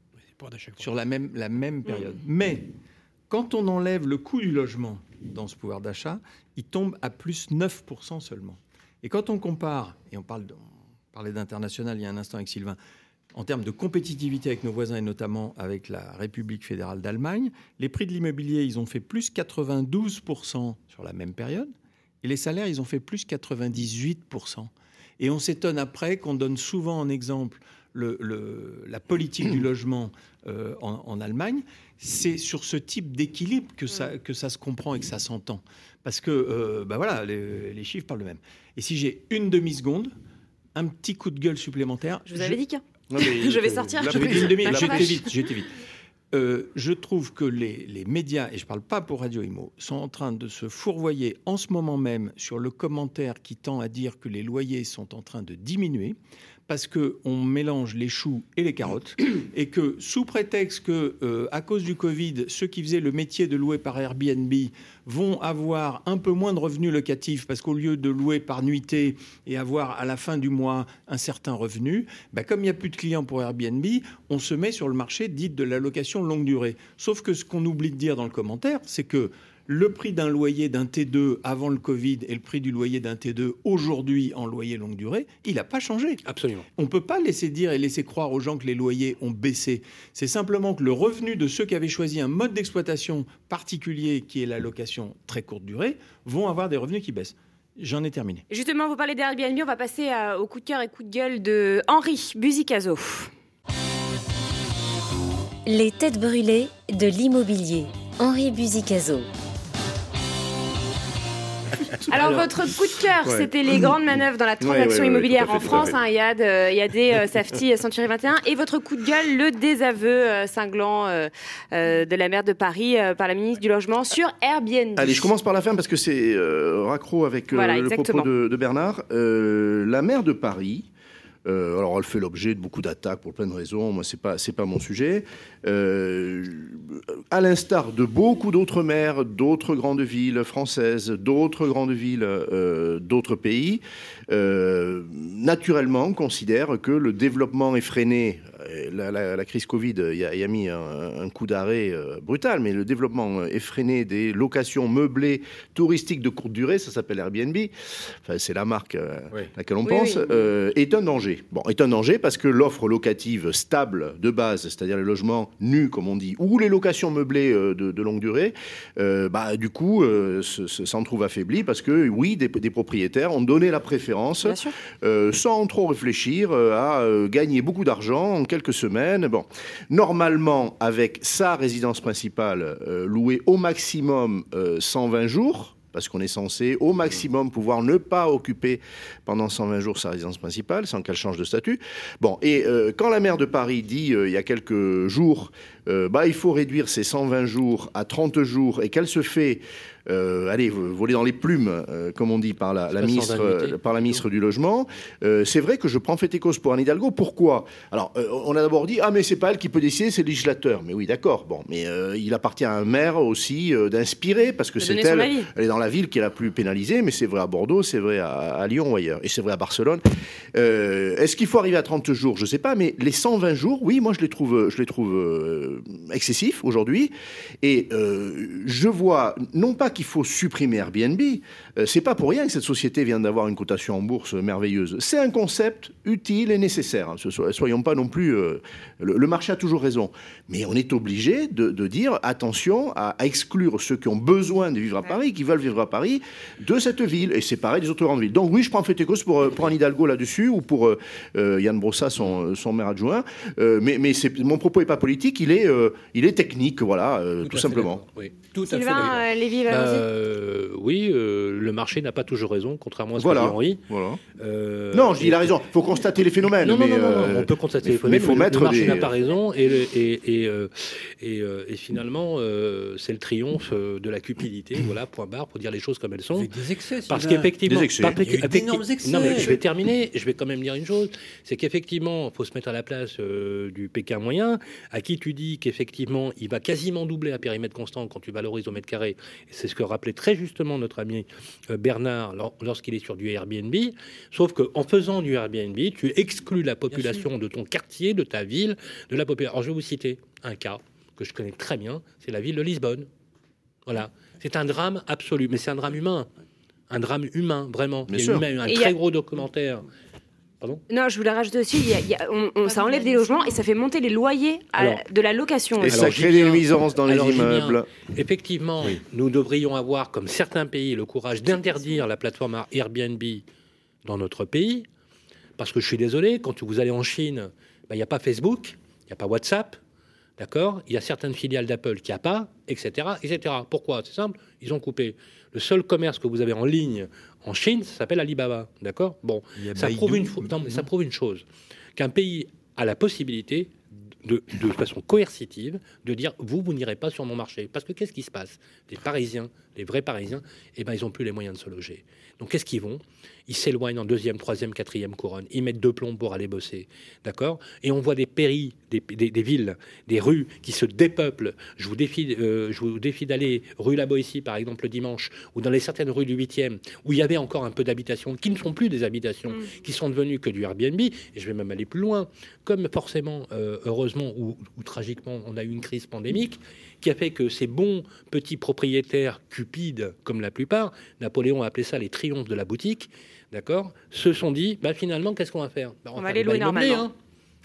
sur la même, la même période. Mais quand on enlève le coût du logement dans ce pouvoir d'achat, il tombe à plus 9% seulement. Et quand on compare, et on, parle parlait d'international il y a un instant avec Sylvain, en termes de compétitivité avec nos voisins et notamment avec la République fédérale d'Allemagne, les prix de l'immobilier, ils ont fait plus 92% sur la même période, et les salaires, ils ont fait plus 98%. Et on s'étonne après qu'on donne souvent en exemple le- le- la politique du logement euh, en, en Allemagne. C'est sur ce type d'équilibre que ça, que ça se comprend et que ça s'entend. Parce que, euh, bah voilà, les, les chiffres parlent d'eux-mêmes. Et si j'ai une demi-seconde, un petit coup de gueule supplémentaire. Je vous avais dit qu'un. Je vais sortir. la J'avais dit une demi, j'étais vite, j'étais vite. Euh, je trouve que les, les médias, et je ne parle pas pour Radio Imo, sont en train de se fourvoyer en ce moment même sur le commentaire qui tend à dire que les loyers sont en train de diminuer parce qu'on mélange les choux et les carottes et que sous prétexte que euh, à cause du Covid, ceux qui faisaient le métier de louer par Airbnb vont avoir un peu moins de revenus locatifs parce qu'au lieu de louer par nuitée et avoir à la fin du mois un certain revenu, bah, comme il n'y a plus de clients pour Airbnb, on se met sur le marché dit de la location longue durée. Sauf que ce qu'on oublie de dire dans le commentaire, c'est que le prix d'un loyer d'un T2 avant le Covid et le prix du loyer d'un T2 aujourd'hui en loyer longue durée, il n'a pas changé. Absolument. On ne peut pas laisser dire et laisser croire aux gens que les loyers ont baissé. C'est simplement que le revenu de ceux qui avaient choisi un mode d'exploitation particulier, qui est la location très courte durée, vont avoir des revenus qui baissent. J'en ai terminé. Justement, vous parlez d'Airbnb, on va passer à- au coup de cœur et coup de gueule de Henri Buzicazo. Les têtes brûlées de l'immobilier. Henri Buzicazo. Alors, votre coup de cœur, ouais. c'était les grandes manœuvres dans la transaction ouais, ouais, immobilière en fait, France, hein, IAD, euh, IAD, euh, Safety, euh, Century 21. Et votre coup de gueule, le désaveu euh, cinglant de la maire de Paris par la ministre du Logement sur Airbnb. Allez, je commence par la fin parce que c'est raccro avec Voilà, le propos de, de Bernard. La maire de Paris. Euh, alors, elle fait l'objet de beaucoup d'attaques pour plein de raisons. Moi, c'est pas pas mon sujet. Euh, à l'instar de beaucoup d'autres maires, d'autres grandes villes françaises, d'autres grandes villes, euh, d'autres pays, naturellement considère que le développement effréné, la, la- la crise Covid y a, y a mis un, un coup d'arrêt euh, brutal, mais le développement euh, effréné des locations meublées touristiques de courte durée, ça s'appelle Airbnb, enfin, c'est la marque euh, Oui. à laquelle on Oui, pense, oui. euh, est un danger. Bon, est un danger parce que l'offre locative stable de base, c'est-à-dire les logements nus, comme on dit, ou les locations meublées euh, de, de longue durée, euh, bah, du coup, euh, se- se- s'en trouve affaibli parce que, oui, des, des propriétaires ont donné la préférence, euh, sans trop réfléchir, euh, à euh, gagner beaucoup d'argent en quelques semaines. Bon, normalement, avec sa résidence principale euh, louée au maximum euh, 120 jours, parce qu'on est censé au maximum pouvoir ne pas occuper pendant 120 jours sa résidence principale sans qu'elle change de statut. Bon, et euh, quand la maire de Paris dit euh, il y a quelques jours, euh, bah, il faut réduire ces 120 jours à 30 jours et qu'elle se fait, euh, allez, voler dans les plumes, euh, comme on dit par la, ministre, euh, par la ministre du Logement, euh, c'est vrai que je prends fait et cause pour Anne Hidalgo. Pourquoi? Alors, euh, on a d'abord dit ah mais c'est pas elle qui peut décider, c'est le législateur. Mais oui, d'accord. Bon, mais euh, il appartient à un maire aussi euh, d'inspirer parce que c'est elle. Elle est dans la ville qui est la plus pénalisée, mais c'est vrai à Bordeaux, c'est vrai à, à Lyon ou ailleurs, et c'est vrai à Barcelone. Euh, Est-ce qu'il faut arriver à 30 jours? Je sais pas, mais les 120 jours, oui, moi je les trouve, je les trouve euh, excessifs aujourd'hui. Et euh, je vois non pas qu'il faut supprimer Airbnb, c'est pas pour rien que cette société vient d'avoir une cotation en bourse merveilleuse. C'est un concept utile et nécessaire. hein. Soyons pas non plus. euh, le, le marché a toujours raison, mais on est obligé de, de dire attention à, à exclure ceux qui ont besoin de vivre à Paris, qui veulent vivre à Paris, de cette ville. Et c'est pareil des autres grandes villes. Donc oui, je prends fait et cause pour, euh, pour Anne Hidalgo là-dessus ou pour euh, euh, Yann Brossa, son, son maire adjoint. Euh, mais mais mon propos n'est pas politique, il est, euh, il est technique, voilà, euh, tout, à fait simplement. Oui, tout à fait Sylvain d'accord. euh, Lévy, Bah, allons-y. euh, oui, euh, le marché n'a pas toujours raison, contrairement à ce Voilà. que dit Henri. voilà. Euh, non, je dis il a raison. Il faut constater les phénomènes. Non, non, mais, non, non, non, euh, on peut constater mais- les phénomènes, mais il faut mettre le marché des- n'a pas raison et, le- et, et, euh, et, euh, et finalement euh, c'est le triomphe de la cupidité, voilà, point barre, pour dire les choses comme elles sont. Des excès. Parce qu'effectivement, Des excès. pas- Il y a eu effecti- d'énormes excès. Non, mais je vais terminer. Je vais quand même dire une chose, c'est qu'effectivement, faut se mettre à la place euh, du Pékin moyen, à qui tu dis qu'effectivement, il va quasiment doubler à périmètre constant quand tu valorises au mètre carré. C'est ce que rappelait très justement notre ami Bernard lor- lorsqu'il est sur du Airbnb. Sauf qu'en faisant du Airbnb, tu exclus la population de ton quartier, de ta ville, de la population. Alors, je vais vous citer un cas que je connais très bien, c'est la ville de Lisbonne. Voilà. C'est un drame absolu, mais c'est un drame humain. Un drame humain, vraiment. Bien il y a eu un très a- gros documentaire. Pardon Non, je voulais rajouter aussi, y a- il y a- on- on- ça enlève des logements et ça fait monter les loyers à- Alors- de la location. Et aussi. ça crée des nuisances dans les alors, immeubles. Effectivement, nous devrions avoir, comme certains pays, le courage d'interdire la plateforme Airbnb dans notre pays. Parce que je suis désolé, quand vous allez en Chine, ben, il n'y a pas Facebook, il n'y a pas WhatsApp, d'accord? Il y a certaines filiales d'Apple qui n'y a pas, etc., etc. Pourquoi? C'est simple, ils ont coupé. Le seul commerce que vous avez en ligne en Chine, ça s'appelle Alibaba, d'accord? Bon, prouve, une, non, mais ça prouve une chose, qu'un pays a la possibilité de, de façon coercitive de dire vous, vous n'irez pas sur mon marché. Parce que qu'est-ce qui se passe? Les Parisiens, les vrais Parisiens, eh ben, ils n'ont plus les moyens de se loger. Donc qu'est-ce qu'ils vont? Ils s'éloignent en deuxième, troisième, quatrième couronne. Ils mettent deux plombs pour aller bosser. D'accord? Et on voit des péris, des, des- des villes, des rues qui se dépeuplent. Je vous défie, euh, je vous défie d'aller rue La Boétie, par exemple, le dimanche, ou dans les certaines rues du 8e, où il y avait encore un peu d'habitations, qui ne sont plus des habitations, qui sont devenues que du Airbnb. Et je vais même aller plus loin. Comme forcément, euh, heureusement ou, ou tragiquement, on a eu une crise pandémique qui a fait que ces bons petits propriétaires cupides, comme la plupart, Napoléon a appelé ça les triomphes de la boutique, d'accord, se sont dit, bah, finalement, qu'est-ce qu'on va faire? Bah, On va les louer normalement. hein.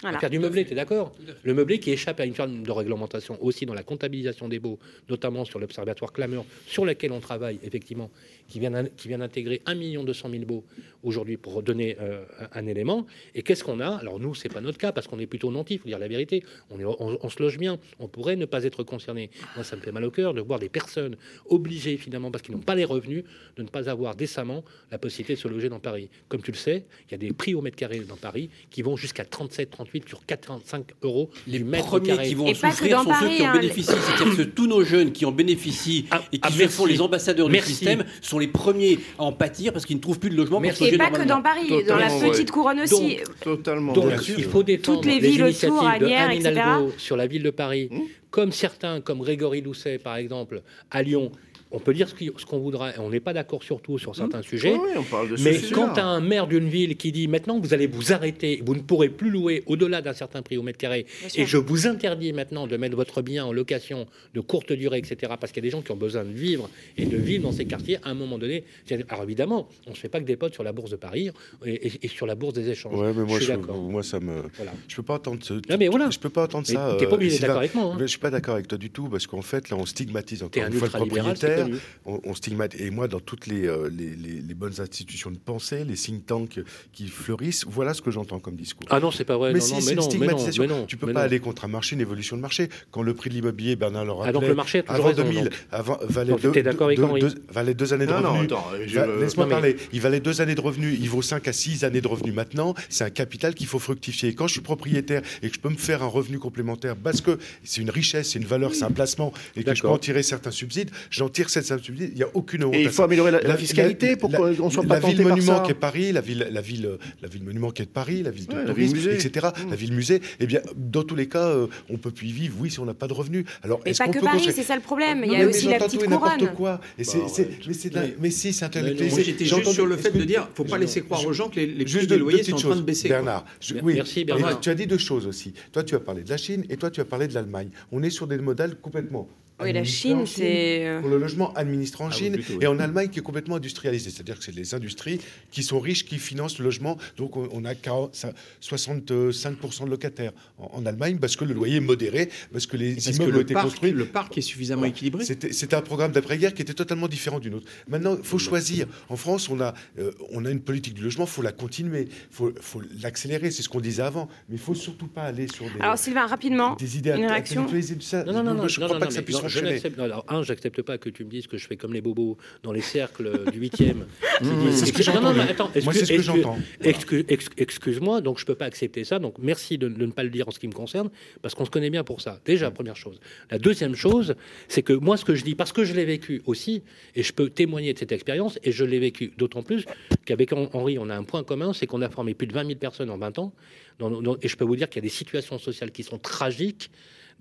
Voilà. Faire du meublé, tu es d'accord? Le meublé qui échappe à une forme de réglementation aussi dans la comptabilisation des baux, notamment sur l'observatoire Clameur, sur lequel on travaille effectivement, qui vient, qui vient d'intégrer 1 200 000 baux aujourd'hui pour donner euh, un, élément. Et qu'est-ce qu'on a? Alors nous, c'est pas notre cas parce qu'on est plutôt nantis, il faut dire la vérité. On, est, on, on se loge bien, on pourrait ne pas être concerné. Moi, ça me fait mal au cœur de voir des personnes obligées finalement, parce qu'ils n'ont pas les revenus, de ne pas avoir décemment la possibilité de se loger dans Paris. Comme tu le sais, il y a des prix au mètre carré dans Paris qui vont jusqu'à 37, 38 sur 45 euros Les du mètre premiers carré. qui vont Et en souffrir sont ceux qui en hein, bénéficient. C'est-à-dire que tous nos jeunes qui en bénéficient Ah, et qui ah, font les ambassadeurs du système sont les premiers à en pâtir parce qu'ils ne trouvent plus de logement Merci. Et pas que dans Paris, dans la petite ouais. couronne aussi. Totalement. Donc, bien sûr. il faut défendre Toutes les villes initiatives autour, de etc. Sur la ville de Paris, Mmh. comme certains, comme Grégory Doucet, par exemple, à Lyon. On peut dire ce qu'on voudra, et on n'est pas d'accord sur tout sur certains sujets. Oui, oui, on parle de ce Mais quand tu as un maire d'une ville qui dit maintenant vous allez vous arrêter, vous ne pourrez plus louer au-delà d'un certain prix au mètre carré, Bien sûr. et je vous interdis maintenant de mettre votre bien en location de courte durée, etc., parce qu'il y a des gens qui ont besoin de vivre et de vivre dans ces quartiers à un moment donné. Alors évidemment, on ne se fait pas que des potes sur la bourse de Paris et, et- et sur la bourse des échanges. Ouais, mais moi, je suis d'accord. moi ça me. Voilà. Je peux pas entendre ce. Non, mais voilà. Je peux pas entendre Mais ça. t'es pas euh, obligé d'être Sylvain. d'accord avec moi. hein. Je suis pas d'accord avec toi du tout parce qu'en fait là on stigmatise encore un une fois le propriétaire. On, on stigmatise et moi dans toutes les, euh, les, les- les bonnes institutions de pensée, les think tanks qui fleurissent, voilà ce que j'entends comme discours. Ah non, c'est pas vrai. mais non, si, non, c'est mais une non, mais non, stigmatisation. mais non, tu peux mais pas non. aller contre un marché, une évolution de marché. Quand le prix de l'immobilier, Bernard le Ah, rappelait, donc le marché a toujours avant raison, 2000, donc. avant, valait, Donc, deux, avec deux- valait deux années de Non, non, revenus. Laisse-moi Non, mais- parler. Il valait deux années de revenus. Il vaut 5 à 6 années de revenus maintenant. C'est un capital qu'il faut fructifier. Et quand je suis propriétaire et que je peux me faire un revenu complémentaire parce que c'est une richesse, c'est une valeur, c'est un placement et que je peux en tirer certains subsides, j'en tire Il n'y a aucune Et il faut améliorer la, la La- fiscalité la- pour la- qu'on soit la pas ville tenté par monument qui est Paris, la ville, la ville, la ville monument qui est de Paris, la ville de Ouais, la tourisme, ville musée. etc. La ville musée. Eh bien, dans tous les cas, euh, on peut plus y vivre. Oui, si on n'a pas de revenus. Alors, est-ce pas qu'on que peut Paris, construire- c'est ça le problème. Il y a aussi la petite couronne. quoi. Et c'est, Bah, mais c'est de la- Mais- mais si, c'est j'étais juste sur le fait de dire, faut pas laisser croire aux gens que les, Juste des deux, loyers sont en train de baisser. Bernard, merci, Bernard. Tu as dit deux choses aussi. Toi, tu as parlé de la Chine et toi, tu as parlé de l'Allemagne. On est sur des modèles complètement. Oui, la Chine, c'est. euh, pour le logement administré en Ah oui, Chine plutôt, oui. et en Allemagne qui est complètement industrialisé. C'est-à-dire que c'est les industries qui sont riches qui financent le logement. Donc on, a 40 ça- 65% de locataires en, Allemagne parce que le loyer est modéré, parce que les Parce que immeubles ont été parc, construits. le parc est suffisamment équilibré. C'était un programme d'après-guerre qui était totalement différent du nôtre. Maintenant, il faut choisir. En France, on a, euh, on a une politique du logement, il faut la continuer, il faut, faut l'accélérer, c'est ce qu'on disait avant. Mais il faut surtout pas aller sur des, Alors, Sylvain, rapidement. des idées une réaction. Non, non, non, non, je ne crois non, pas non, que ça puisse non, je n'accepte- alors, un, j'accepte pas que tu me dises que je fais comme les bobos dans les cercles du 8e. c'est ce que j'entends, Non, non, mais moi. attends, Moi, c'est ce que j'entends. Excuse, ex- excuse-moi, donc je peux pas accepter ça. Donc merci de, de ne pas le dire en ce qui me concerne, parce qu'on se connaît bien pour ça. Déjà, première chose. La deuxième chose, c'est que moi, ce que je dis, parce que je l'ai vécu aussi, et je peux témoigner de cette expérience, et je l'ai vécu d'autant plus qu'avec Hen- Henri, on a un point commun, c'est qu'on a formé plus de 20 000 personnes en 20 ans, dans- dans- et je peux vous dire qu'il y a des situations sociales qui sont tragiques,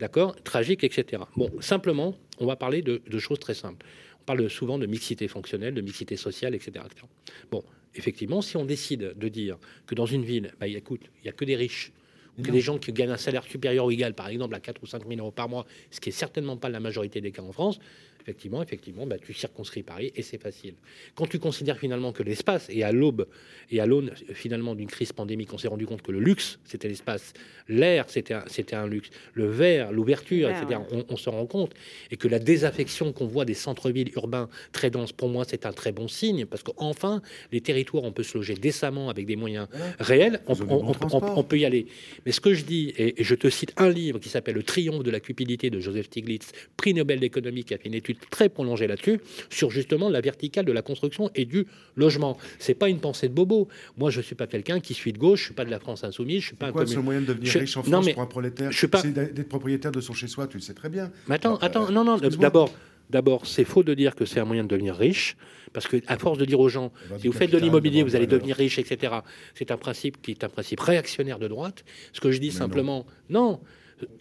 d'accord, tragiques, etc. Bon, simplement, on va parler de, de choses très simples. On parle souvent de mixité fonctionnelle, de mixité sociale, etc. etc. Bon, effectivement, si on décide de dire que dans une ville, bah, écoute, il n'y a que des riches, ou que des gens qui gagnent un salaire supérieur ou égal, par exemple, à 4 ou 5 000 euros par mois, ce qui est certainement pas la majorité des cas en France, effectivement, effectivement, bah, tu circonscris Paris et c'est facile. Quand tu considères finalement que l'espace, et à l'aube, et à l'aune euh, finalement d'une crise pandémique, on s'est rendu compte que le luxe, c'était l'espace, l'air, c'était un, c'était un luxe, le verre, l'ouverture, etc. On, on se rend compte, et que la désaffection qu'on voit des centres-villes urbains très denses, pour moi, c'est un très bon signe, parce qu'enfin, les territoires, on peut se loger décemment avec des moyens réels, on peut y aller. Mais ce que je dis, et, et je te cite un livre qui s'appelle Le triomphe de la cupidité de Joseph Stiglitz, prix Nobel d'économie, qui a fait une étude très prolongée là-dessus, sur justement la verticale de la construction et du logement. C'est pas une pensée de bobo. Moi, je suis pas quelqu'un qui suis de gauche, je suis pas de la France insoumise, je suis pas un Quoi, le moyen de devenir Je- riche en non, France mais pour un prolétaire, je suis pas- c'est d'être propriétaire de son chez-soi, tu le sais très bien. Mais attends, Alors, attends, euh, non, non, d'abord, d'abord, c'est faux de dire que c'est un moyen de devenir riche, parce que à force de dire aux gens, si vous faites de l'immobilier, vous allez devenir riche, etc. C'est un principe qui est un principe réactionnaire de droite. Ce que je dis Mais simplement, non.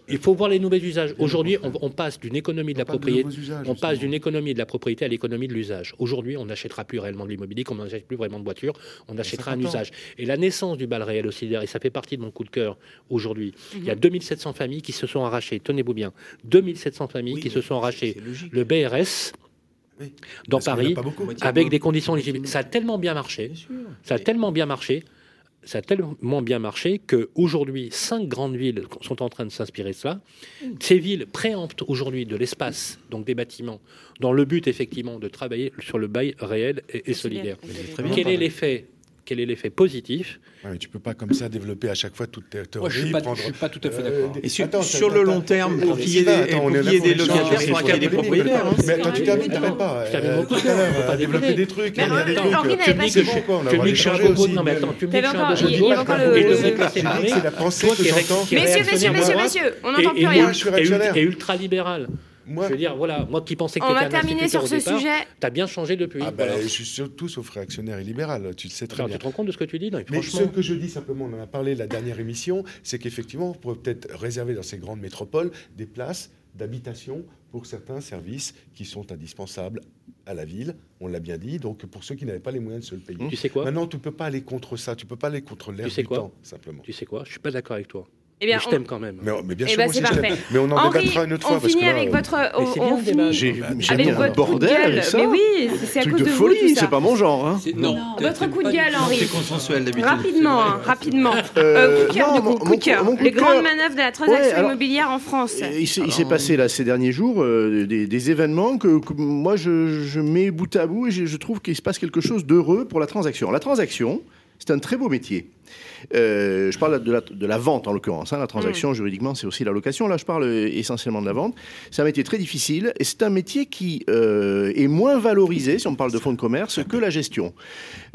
Il faut voir les nouveaux usages. Aujourd'hui, on, on passe d'une économie de la propriété. On passe d'une économie de la propriété à l'économie de l'usage. Aujourd'hui, on n'achètera plus réellement de l'immobilier, comme on n'achète plus vraiment de voitures, on achètera un 50 ans. usage. Et la naissance du bal réel aussi, et ça fait partie de mon coup de cœur aujourd'hui. Il Mhm. y a 2700 familles qui se sont arrachées, tenez-vous bien, 2700 familles Oui, qui se sont arrachées le BRS Oui. dans Parce Paris beaucoup. Avec des conditions éligibles. Ça a tellement bien marché, ça a tellement bien marché. Ça a tellement bien marché qu'aujourd'hui, cinq grandes villes sont en train de s'inspirer de cela. Ces villes préemptent aujourd'hui de l'espace, donc des bâtiments, dans le but effectivement de travailler sur le bail réel et, et solidaire. Quel est l'effet Quel est l'effet positif Ouais, mais tu peux pas comme ça développer à chaque fois toute ta Moi, théorie. je suis pas, prendre- je suis pas tout à fait Euh, d'accord. Et sur, Attends, sur attends, le long terme, pour qu'il y ait des, locataires, pour qu'il y ait des propriétaires. Mais attends, tu termines, Attends, t'arrêtes pas. je termine mon Tout coup à de cœur, on pas développer des trucs. Mais Tu me dis que je suis un bobo, non mais attends, tu me dis que je suis un encore- bobo. encore le- Et c'est la pensée que j'entends. Messieurs, messieurs, messieurs, de messieurs, on n'entend plus rien. Et ultra-libéral. Moi, Je veux dire, voilà, moi qui pensais que On tu va étais un terminer sur ce départ, sujet. T'as bien changé depuis. ah ben, voilà. je suis surtout sauf réactionnaire et libéral, tu le sais très Alors, bien. tu te rends compte de ce que tu dis non, Mais ce Franchement, que je dis simplement, on en a parlé la dernière émission, c'est qu'effectivement, on pourrait peut-être réserver dans ces grandes métropoles des places d'habitation pour certains services qui sont indispensables à la ville, on l'a bien dit, donc pour ceux qui n'avaient pas les moyens de se le payer. tu sais quoi? Maintenant, tu ne peux pas aller contre ça, tu ne peux pas aller contre l'air Tu sais du quoi? temps, simplement. Tu sais quoi? Je suis pas d'accord avec toi. Eh bien, mais je on- t'aime quand même. Mais, mais bien Eh sûr, ben, moi c'est aussi, je t'aime. parfait. Mais on en Henri, débattra une autre fois. on parce que finit là, votre. On, on débat. finit J'ai avec bien le votre bordel, coup de gueule. avec ça. Mais oui, c'est à Truc cause de de vous, folie, ça. c'est pas mon genre. Hein. Non. Votre coup de gueule, Henri. C'est consensuel d'habitude. Rapidement, hein, rapidement. Euh, Euh, coup de cœur, non, du coup, mon- coup de mon- cœur. mon coup Les grandes manœuvres de la transaction Ouais, alors- immobilière en France. Il s'est il s'est passé là ces derniers jours euh, des, des événements que, que moi je, je mets bout à bout et je, je trouve qu'il se passe quelque chose d'heureux pour la transaction. La transaction, c'est un très beau métier. Euh, je parle de la, de la vente en l'occurrence. hein. La transaction juridiquement c'est aussi la location. Là je parle euh, essentiellement de la vente. C'est un métier très difficile et c'est un métier qui euh, est moins valorisé si on parle de fonds de commerce que la gestion.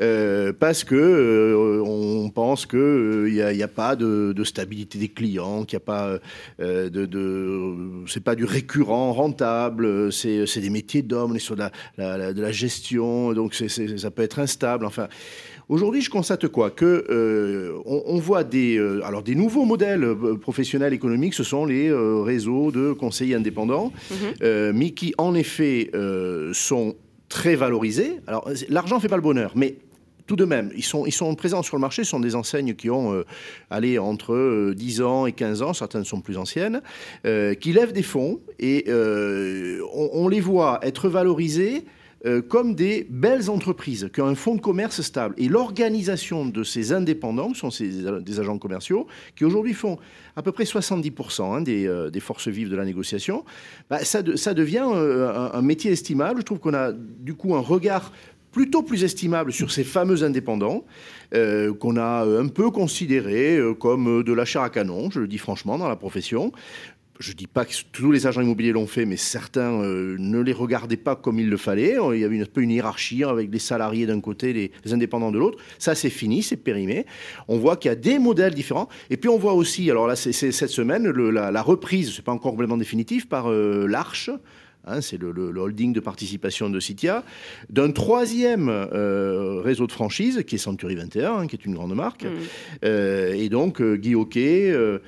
Euh, parce que on pense que il n'y a, pas de, de stabilité des clients, qu'il n'y a pas de, de c'est pas du récurrent rentable, c'est des métiers d'hommes, on est sur de la, la- la- de la gestion, donc ça peut être instable. Enfin, aujourd'hui, je constate quoi que euh, on, on voit des euh, alors des nouveaux modèles euh, professionnels économiques, ce sont les euh, réseaux de conseillers indépendants, Mhm. mais qui en effet sont très valorisés. Alors l'argent fait pas le bonheur, mais tout de même, ils sont, ils sont présents sur le marché, ce sont des enseignes qui ont euh, allé entre euh, 10 ans et 15 ans, certaines sont plus anciennes, euh, qui lèvent des fonds et on, on les voit être valorisés euh, comme des belles entreprises qui ont un fonds de commerce stable. Et l'organisation de ces indépendants, qui sont des agents commerciaux, qui aujourd'hui font à peu près 70% hein, des, euh, des forces vives de la négociation, bah, ça, de- ça devient euh, un, métier estimable. Je trouve qu'on a du coup un regard plutôt plus estimable sur ces fameux indépendants qu'on a un peu considérés comme de la chair à canon, je le dis franchement, dans la profession. Je ne dis pas que tous les agents immobiliers l'ont fait, mais certains euh, ne les regardaient pas comme il le fallait. Il y avait un peu une hiérarchie avec les salariés d'un côté, les, les indépendants de l'autre. Ça, c'est fini, c'est périmé. On voit qu'il y a des modèles différents. Et puis, on voit aussi, alors là, c'est cette semaine, la, reprise, c'est pas encore complètement définitif, par euh, l'Arche. Hein, c'est le, le- le holding de participation de Citia, d'un troisième euh, réseau de franchise qui est Century 21, hein, qui est une grande marque. Mm. Euh, et donc, euh, Guy Hockey, euh,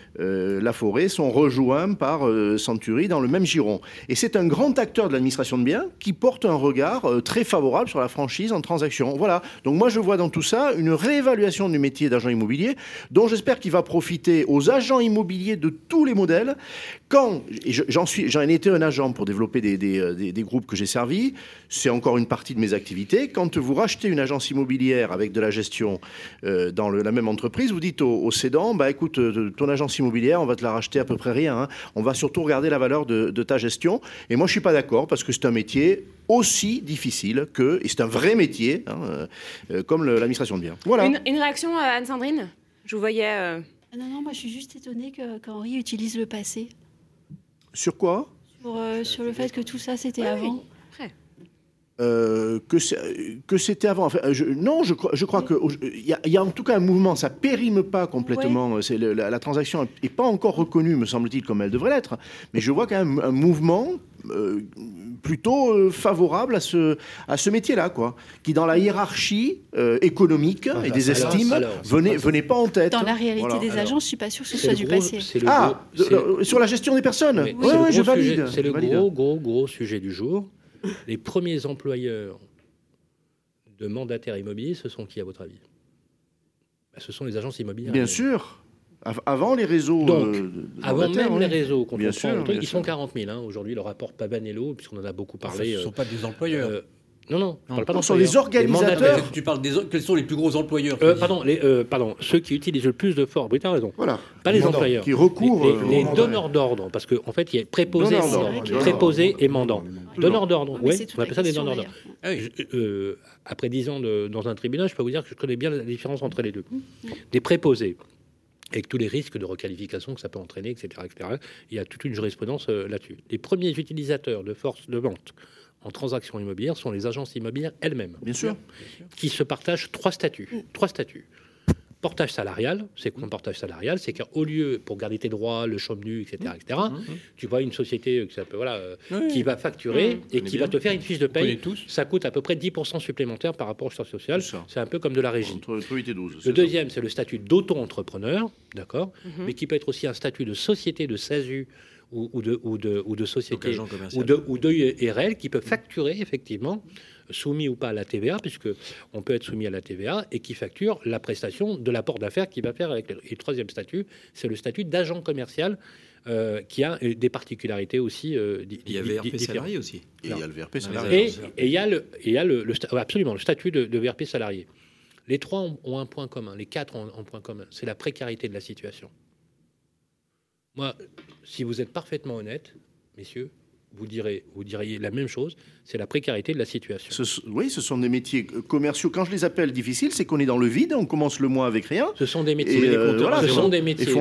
La Forêt sont rejoints par Century dans le même giron. Et c'est un grand acteur de l'administration de biens qui porte un regard très favorable sur la franchise en transaction. Voilà. Donc, moi, je vois dans tout ça une réévaluation du métier d'agent immobilier, dont j'espère qu'il va profiter aux agents immobiliers de tous les modèles. Quand, j'en suis, j'en ai été un agent pour développer des, des, euh, des- des groupes que j'ai servis, c'est encore une partie de mes activités. Quand vous rachetez une agence immobilière avec de la gestion euh, dans le- la même entreprise, vous dites au, au cédant, bah écoute, euh, ton agence immobilière, on va te la racheter à peu près rien. hein. On va surtout regarder la valeur de, de ta gestion. Et moi, je suis pas d'accord parce que c'est un métier aussi difficile que, et c'est un vrai métier, hein, euh, comme l'administration de biens. Voilà. Une, une réaction, Anne-Sandrine? Je vous voyais. euh, Ah Non, non, moi je suis juste étonnée qu'Henri utilise le passé. Sur quoi? Sur, euh, sur le fait que tout ça c'était Oui, avant. Euh, que c'était avant. Enfin, je- non, je crois, je crois que au- il y, y a en tout cas un mouvement. Ça périme pas complètement. C'est la, la transaction est pas encore reconnue, me semble-t-il, comme elle devrait l'être. Mais je vois quand même un mouvement euh, plutôt euh, favorable à ce à ce métier-là, quoi, qui dans la hiérarchie euh, économique et des alors, estimes alors, venait venait pas en tête. Dans la réalité Voilà. des alors, agents, je suis pas sûre que ce soit du gros- passé. Ah, gros- sur la gestion des personnes. Oui, c'est le oui, je valide. C'est le valide. gros, gros, gros sujet du jour. Les premiers employeurs de mandataires immobiliers, ce sont qui, à votre avis? Bah, Ce sont les agences immobilières. Bien sûr. Av- Avant les réseaux. Donc, euh, de- Avant même oui. les réseaux, quand Bien on prend sûr, le truc, bien ils sont sûr. 40 000. hein. Aujourd'hui, le rapport Pavanello, puisqu'on en a beaucoup Enfin, parlé. ce ne euh, sont pas des employeurs. euh, Non, non, je parle pas sont les organisateurs. Tu parles des quels sont les plus gros employeurs Euh, pardon, les, euh, pardon, ceux qui utilisent le plus de force. Oui, t'as raison. Voilà. Pas les employeurs. Qui recourent. les, euh, les donneurs d'ordre, parce qu'en fait, il y a préposé, préposé et mandant. Donneurs d'ordre, oui, on appelle ça des donneurs d'ordre. Ah oui, euh, après dix ans de- dans un tribunal, je peux vous dire que je connais bien la différence entre les deux. Des préposés, avec tous les risques de requalification que ça peut entraîner, etc. etc. Il y a toute une jurisprudence euh, là-dessus. Les premiers utilisateurs de force de vente en transaction immobilière sont les agences immobilières elles-mêmes, Bien sûr. qui se partagent trois statuts. Trois statuts. Portage salarial, c'est quoi un portage salarial? C'est qu'au lieu, pour garder tes droits, le chôme nu, etc., etc., tu vois une société euh, voilà, euh, qui va facturer et qui va te faire une fiche de paye. tous. Ça coûte à peu près 10% supplémentaire par rapport au charge social. C'est ça. C'est un peu comme de la régie. Entre 8 et 12. c'est Le deuxième, c'est le statut d'auto-entrepreneur, d'accord, mais qui peut être aussi un statut de société de SASU ou, ou de, ou, de, ou de Donc, société agent ou commercial. de, ou de qui peut facturer effectivement, soumis ou pas à la TVA, puisque on peut être soumis à la TVA, et qui facture la prestation de l'apport d'affaires qu'il va faire avec le, et le troisième statut, c'est le statut d'agent commercial euh, qui a euh, des particularités aussi. euh, di- Il y di- avait di- RP différentes. salarié aussi. Et il y a le VRP salarié. et il y a le, et il y a le, le sta- ouais, absolument le statut de, de VRP salarié. Les trois ont, ont un point commun, les quatre ont un point commun, c'est la précarité de la situation. Moi, si vous êtes parfaitement honnête, messieurs, vous direz, vous diriez la même chose, c'est la précarité de la situation. Ce oui, ce sont des métiers commerciaux. Quand je les appelle difficiles, c'est qu'on est dans le vide, on commence le mois avec rien. Ce sont des métiers, Et, euh, voilà, ce il sont faut- des métiers, ce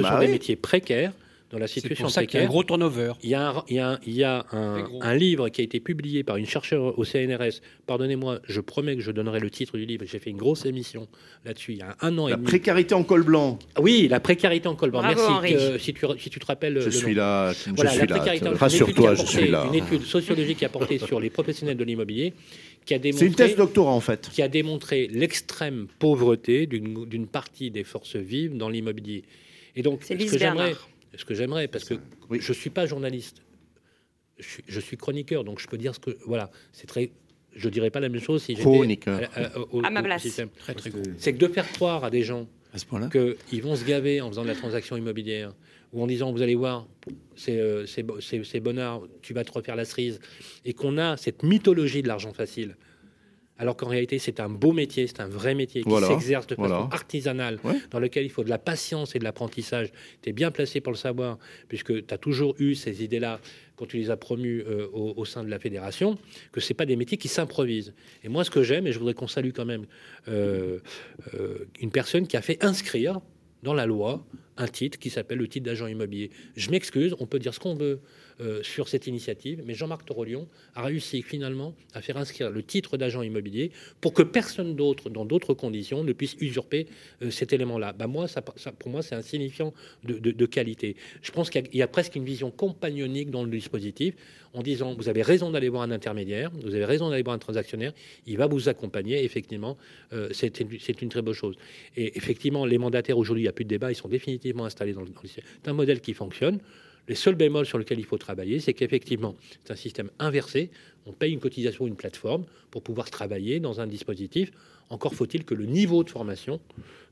Bah sont des oui. métiers précaires dans la C'est situation pour ça qu'il y a un précaire. gros turnover. Il y a, un, il y a un- il y a un- Très gros. un livre qui a été publié par une chercheure au CNRS. Pardonnez-moi, je promets que je donnerai le titre du livre. J'ai fait une grosse émission là-dessus il y a un an et La demi. précarité en col blanc. Oui, la précarité en col blanc. Bravo, Merci. Henri. euh, si, tu, si tu te rappelles. Je le suis nom. là. Je Voilà, suis la là. précarité en- une étude Rassure-toi, qui a je porté- suis là. Une étude sociologique qui a porté sur les professionnels de l'immobilier, qui a C'est une démontré, thèse doctorat en fait. qui a démontré l'extrême pauvreté d'une partie des forces vives dans l'immobilier. Et donc, C'est ce que j'aimerais. Ce que j'aimerais, parce que Oui. je suis pas journaliste, je suis, je suis chroniqueur, donc je peux dire ce que, voilà, c'est très, je dirais pas la même chose si j'étais Chroniqueur. à- à- au- À ma place. Très très. C'est que de faire croire à des gens À ce point-là qu'ils vont se gaver en faisant de la transaction immobilière ou en disant vous allez voir c'est euh, c'est bo- c'est- c'est bonnard tu vas te refaire la cerise et qu'on a cette mythologie de l'argent facile alors qu'en réalité c'est un beau métier c'est un vrai métier qui Voilà, s'exerce de façon voilà. artisanale Ouais. dans lequel il faut de la patience et de l'apprentissage tu es bien placé pour le savoir puisque tu as toujours eu ces idées là quand tu les as promues euh, au, au sein de la fédération que c'est pas des métiers qui s'improvisent et moi ce que j'aime et je voudrais qu'on salue quand même euh, euh, une personne qui a fait inscrire dans la loi un titre qui s'appelle le titre d'agent immobilier. Je m'excuse, on peut dire ce qu'on veut euh, sur cette initiative, mais Jean-Marc Torolion a réussi finalement à faire inscrire le titre d'agent immobilier pour que personne d'autre, dans d'autres conditions, ne puisse usurper euh, cet élément-là. Bah moi, pour moi, c'est un signifiant de, qualité. Je pense qu'il y a- presque une vision compagnonique dans le dispositif, en disant vous avez raison d'aller voir un intermédiaire, vous avez raison d'aller voir un transactionnaire, il va vous accompagner. Effectivement, euh, c'est une, très bonne chose. Et effectivement, les mandataires aujourd'hui, il n'y a plus de débat, ils sont définitivement installés dans le. C'est un modèle qui fonctionne. Les seuls bémols sur lesquels il faut travailler, c'est qu'effectivement, c'est un système inversé. On paye une cotisation, une plateforme pour pouvoir travailler dans un dispositif. Encore faut-il que le niveau de formation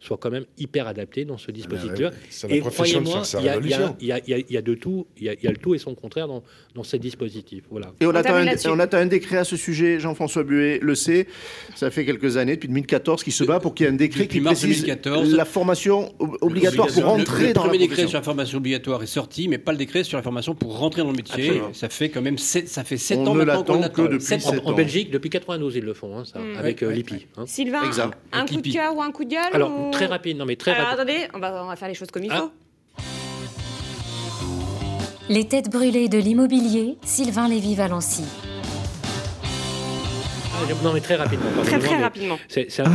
soit quand même hyper adapté dans ce dispositif. C'est la Et croyez-moi, sa il y a- de tout, il y a- il y a le tout et son contraire dans, dans ces dispositifs. Voilà. Et on, On attend un, là-dessus. on attend un décret à ce sujet, Jean-François Buet le sait, ça fait quelques années, depuis 2014, qui se bat pour qu'il y ait un décret Depuis qui mars précise 2014. la formation ob- obligatoire pour Le- rentrer le, dans premier la décret profession. sur la formation obligatoire est sorti, mais pas le décret sur la formation pour rentrer dans le métier. Absolument. Ça fait quand même sept, ça fait sept On ans maintenant qu'on l'attend que depuis Sept En, sept en ans. Belgique, depuis 92, ils le font, hein, ça, Mm. avec euh, ouais, l'IPI. ouais. hein. Exact. un coup de cœur ou un coup de gueule Alors, ou- très rapide, non mais très Alors rapide. attendez, on va, on va faire les choses comme il Ah. faut. Les têtes brûlées de l'immobilier, Sylvain Lévy-Valency. Ah, je- non mais très rapidement. Très très mais rapidement. C'est un,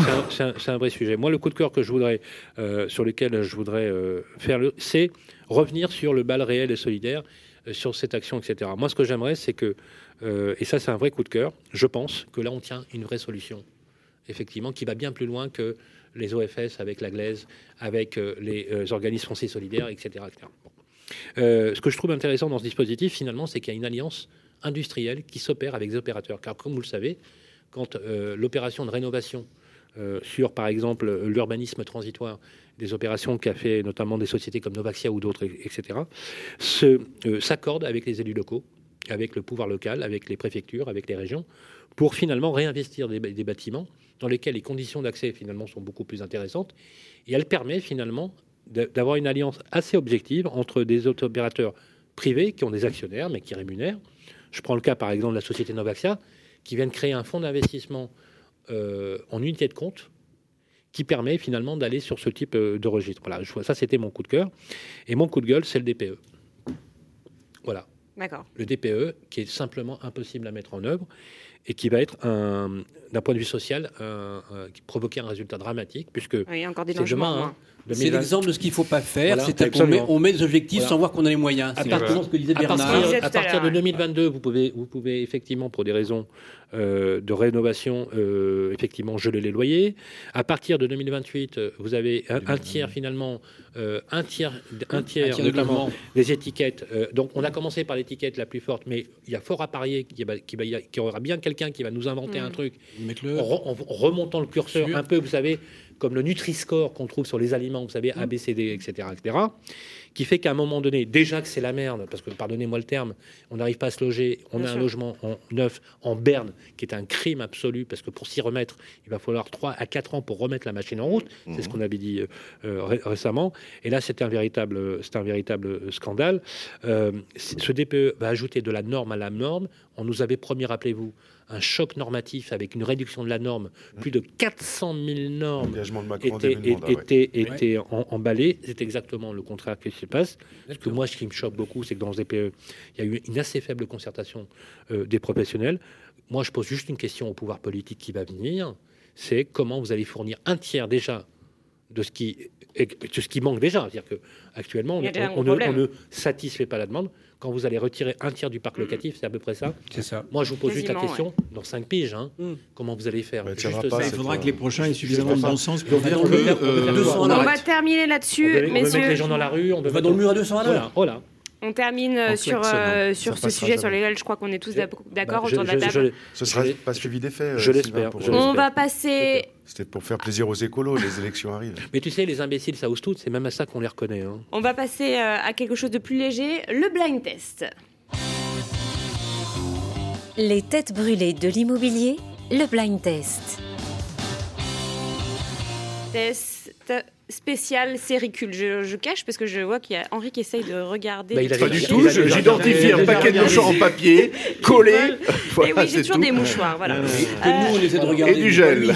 un- vrai sujet. Moi, le coup de cœur que je voudrais, euh, sur lequel je voudrais euh, faire, le, c'est revenir sur le bal réel et solidaire, euh, sur cette action, etc. Moi, ce que j'aimerais, c'est que, euh, et ça, c'est un vrai coup de cœur. Je pense que là, on tient une vraie solution, effectivement, qui va bien plus loin que les OFS avec la glaise, avec euh, les euh, organismes français solidaires, etc. etc. Euh, ce que je trouve intéressant dans ce dispositif, finalement, c'est qu'il y a une alliance industrielle qui s'opère avec les opérateurs. Car, comme vous le savez, quand l'opération de rénovation sur, par exemple, l'urbanisme transitoire, des opérations qu'a fait notamment des sociétés comme Novaxia ou d'autres, et- etc., s'accorde avec les élus locaux avec le pouvoir local, avec les préfectures, avec les régions, pour finalement réinvestir des, bâtiments dans lesquels les conditions d'accès finalement sont beaucoup plus intéressantes. Et elle permet finalement d'avoir une alliance assez objective entre des opérateurs privés qui ont des actionnaires mais qui rémunèrent. Je prends le cas par exemple de la société Novaxia qui vient de créer un fonds d'investissement euh, en unité de compte qui permet finalement d'aller sur ce type euh, de registre. Voilà, ça c'était mon coup de cœur. Et mon coup de gueule, c'est le DPE. Voilà. Le DPE qui est simplement impossible à mettre en œuvre et qui va être, un- d'un point de vue social, un- un- qui provoquer un résultat dramatique, puisque Oui, encore des c'est demain. hein, C'est 2020. l'exemple de ce qu'il ne faut pas faire, Voilà, qu'on met, on met des objectifs Voilà. sans voir qu'on a les moyens. À C'est partir- exactement ce que disait À Bernard. partir, disait à tout à partir de l'heure. 2022, vous pouvez, vous pouvez effectivement, pour des raisons euh, de rénovation, euh, effectivement geler les loyers. À partir de 2028, euh, vous avez un, un tiers finalement, euh, un tiers, un tiers, Un tiers de notamment logement. des étiquettes. Euh, donc, on a commencé par l'étiquette la plus forte, mais il y a fort à parier qu'il y, a- qu'il va y a- qu'il y aura bien quelqu'un qui va nous inventer Mm. un truc en, re- en remontant le curseur un peu, vous savez, comme le Nutri-Score qu'on trouve sur les aliments, vous savez, Mmh. A, B, C, D, etc., etc., qui fait qu'à un moment donné, déjà que c'est la merde, parce que, pardonnez-moi le terme, on n'arrive pas à se loger, on Bien a un logement en neuf, en berne, qui est un crime absolu, parce que pour s'y remettre, il va falloir 3 à 4 ans pour remettre la machine en route, c'est ce qu'on avait dit euh, euh, ré- récemment, et là, c'est un véritable, c'est un véritable euh, scandale. Euh, ce DPE va ajouter de la norme à la norme, on nous avait promis, rappelez-vous, un choc normatif avec une réduction de la norme, plus de 400 000 normes L'engagement de Macron en était, début de mandat, ouais. était, était en- emballé. C'est exactement le contraire qui se passe. Parce que moi, ce qui me choque beaucoup, c'est que dans ce DPE, il y a eu une assez faible concertation euh, des professionnels. Moi, je pose juste une question au pouvoir politique qui va venir. C'est comment vous allez fournir un tiers déjà de ce qui, de ce qui manque déjà. C'est-à-dire que actuellement, on, on- ne, problème. on ne satisfait pas la demande. Quand vous allez retirer un tiers du parc Mm. locatif, c'est à peu près ça. C'est ça. Moi, je vous pose juste la Quasiment, question, dans 5 piges, hein, Mm. comment vous allez faire Bah, Juste ça. Il faudra que les prochains aient suffisamment de bon sens pour dire que euh, faire- deux cents, On on va arrête. terminer là-dessus, on peut mettre les gens dans la rue, on, va dans le mur à 200 à l'heure. Voilà. On termine euh, sur, euh, sur ce sujet sur lesquels je crois qu'on est tous d'ac- d'accord Bah, autour de la table. je- Ce sera je- pas suivi des faits. euh, je Sylvain, l'espère, On va passer. C'était pour faire plaisir aux écolos, les élections arrivent. Mais tu sais, les imbéciles, ça ose tout, c'est même à ça qu'on les reconnaît. hein. On va passer euh, à quelque chose de plus léger, le blind test. Les têtes brûlées de l'immobilier, le blind test. Test spécial séricule. Je, je cache parce que je vois qu'il y a Henri qui essaye de regarder. Bah, il Pas du tout, j'identifie un paquet de mouchoirs en papier, collé. Et Voilà, oui, j'ai c'est toujours tout. des mouchoirs. Voilà. Euh, nous, on essaie de regarder. et du gel.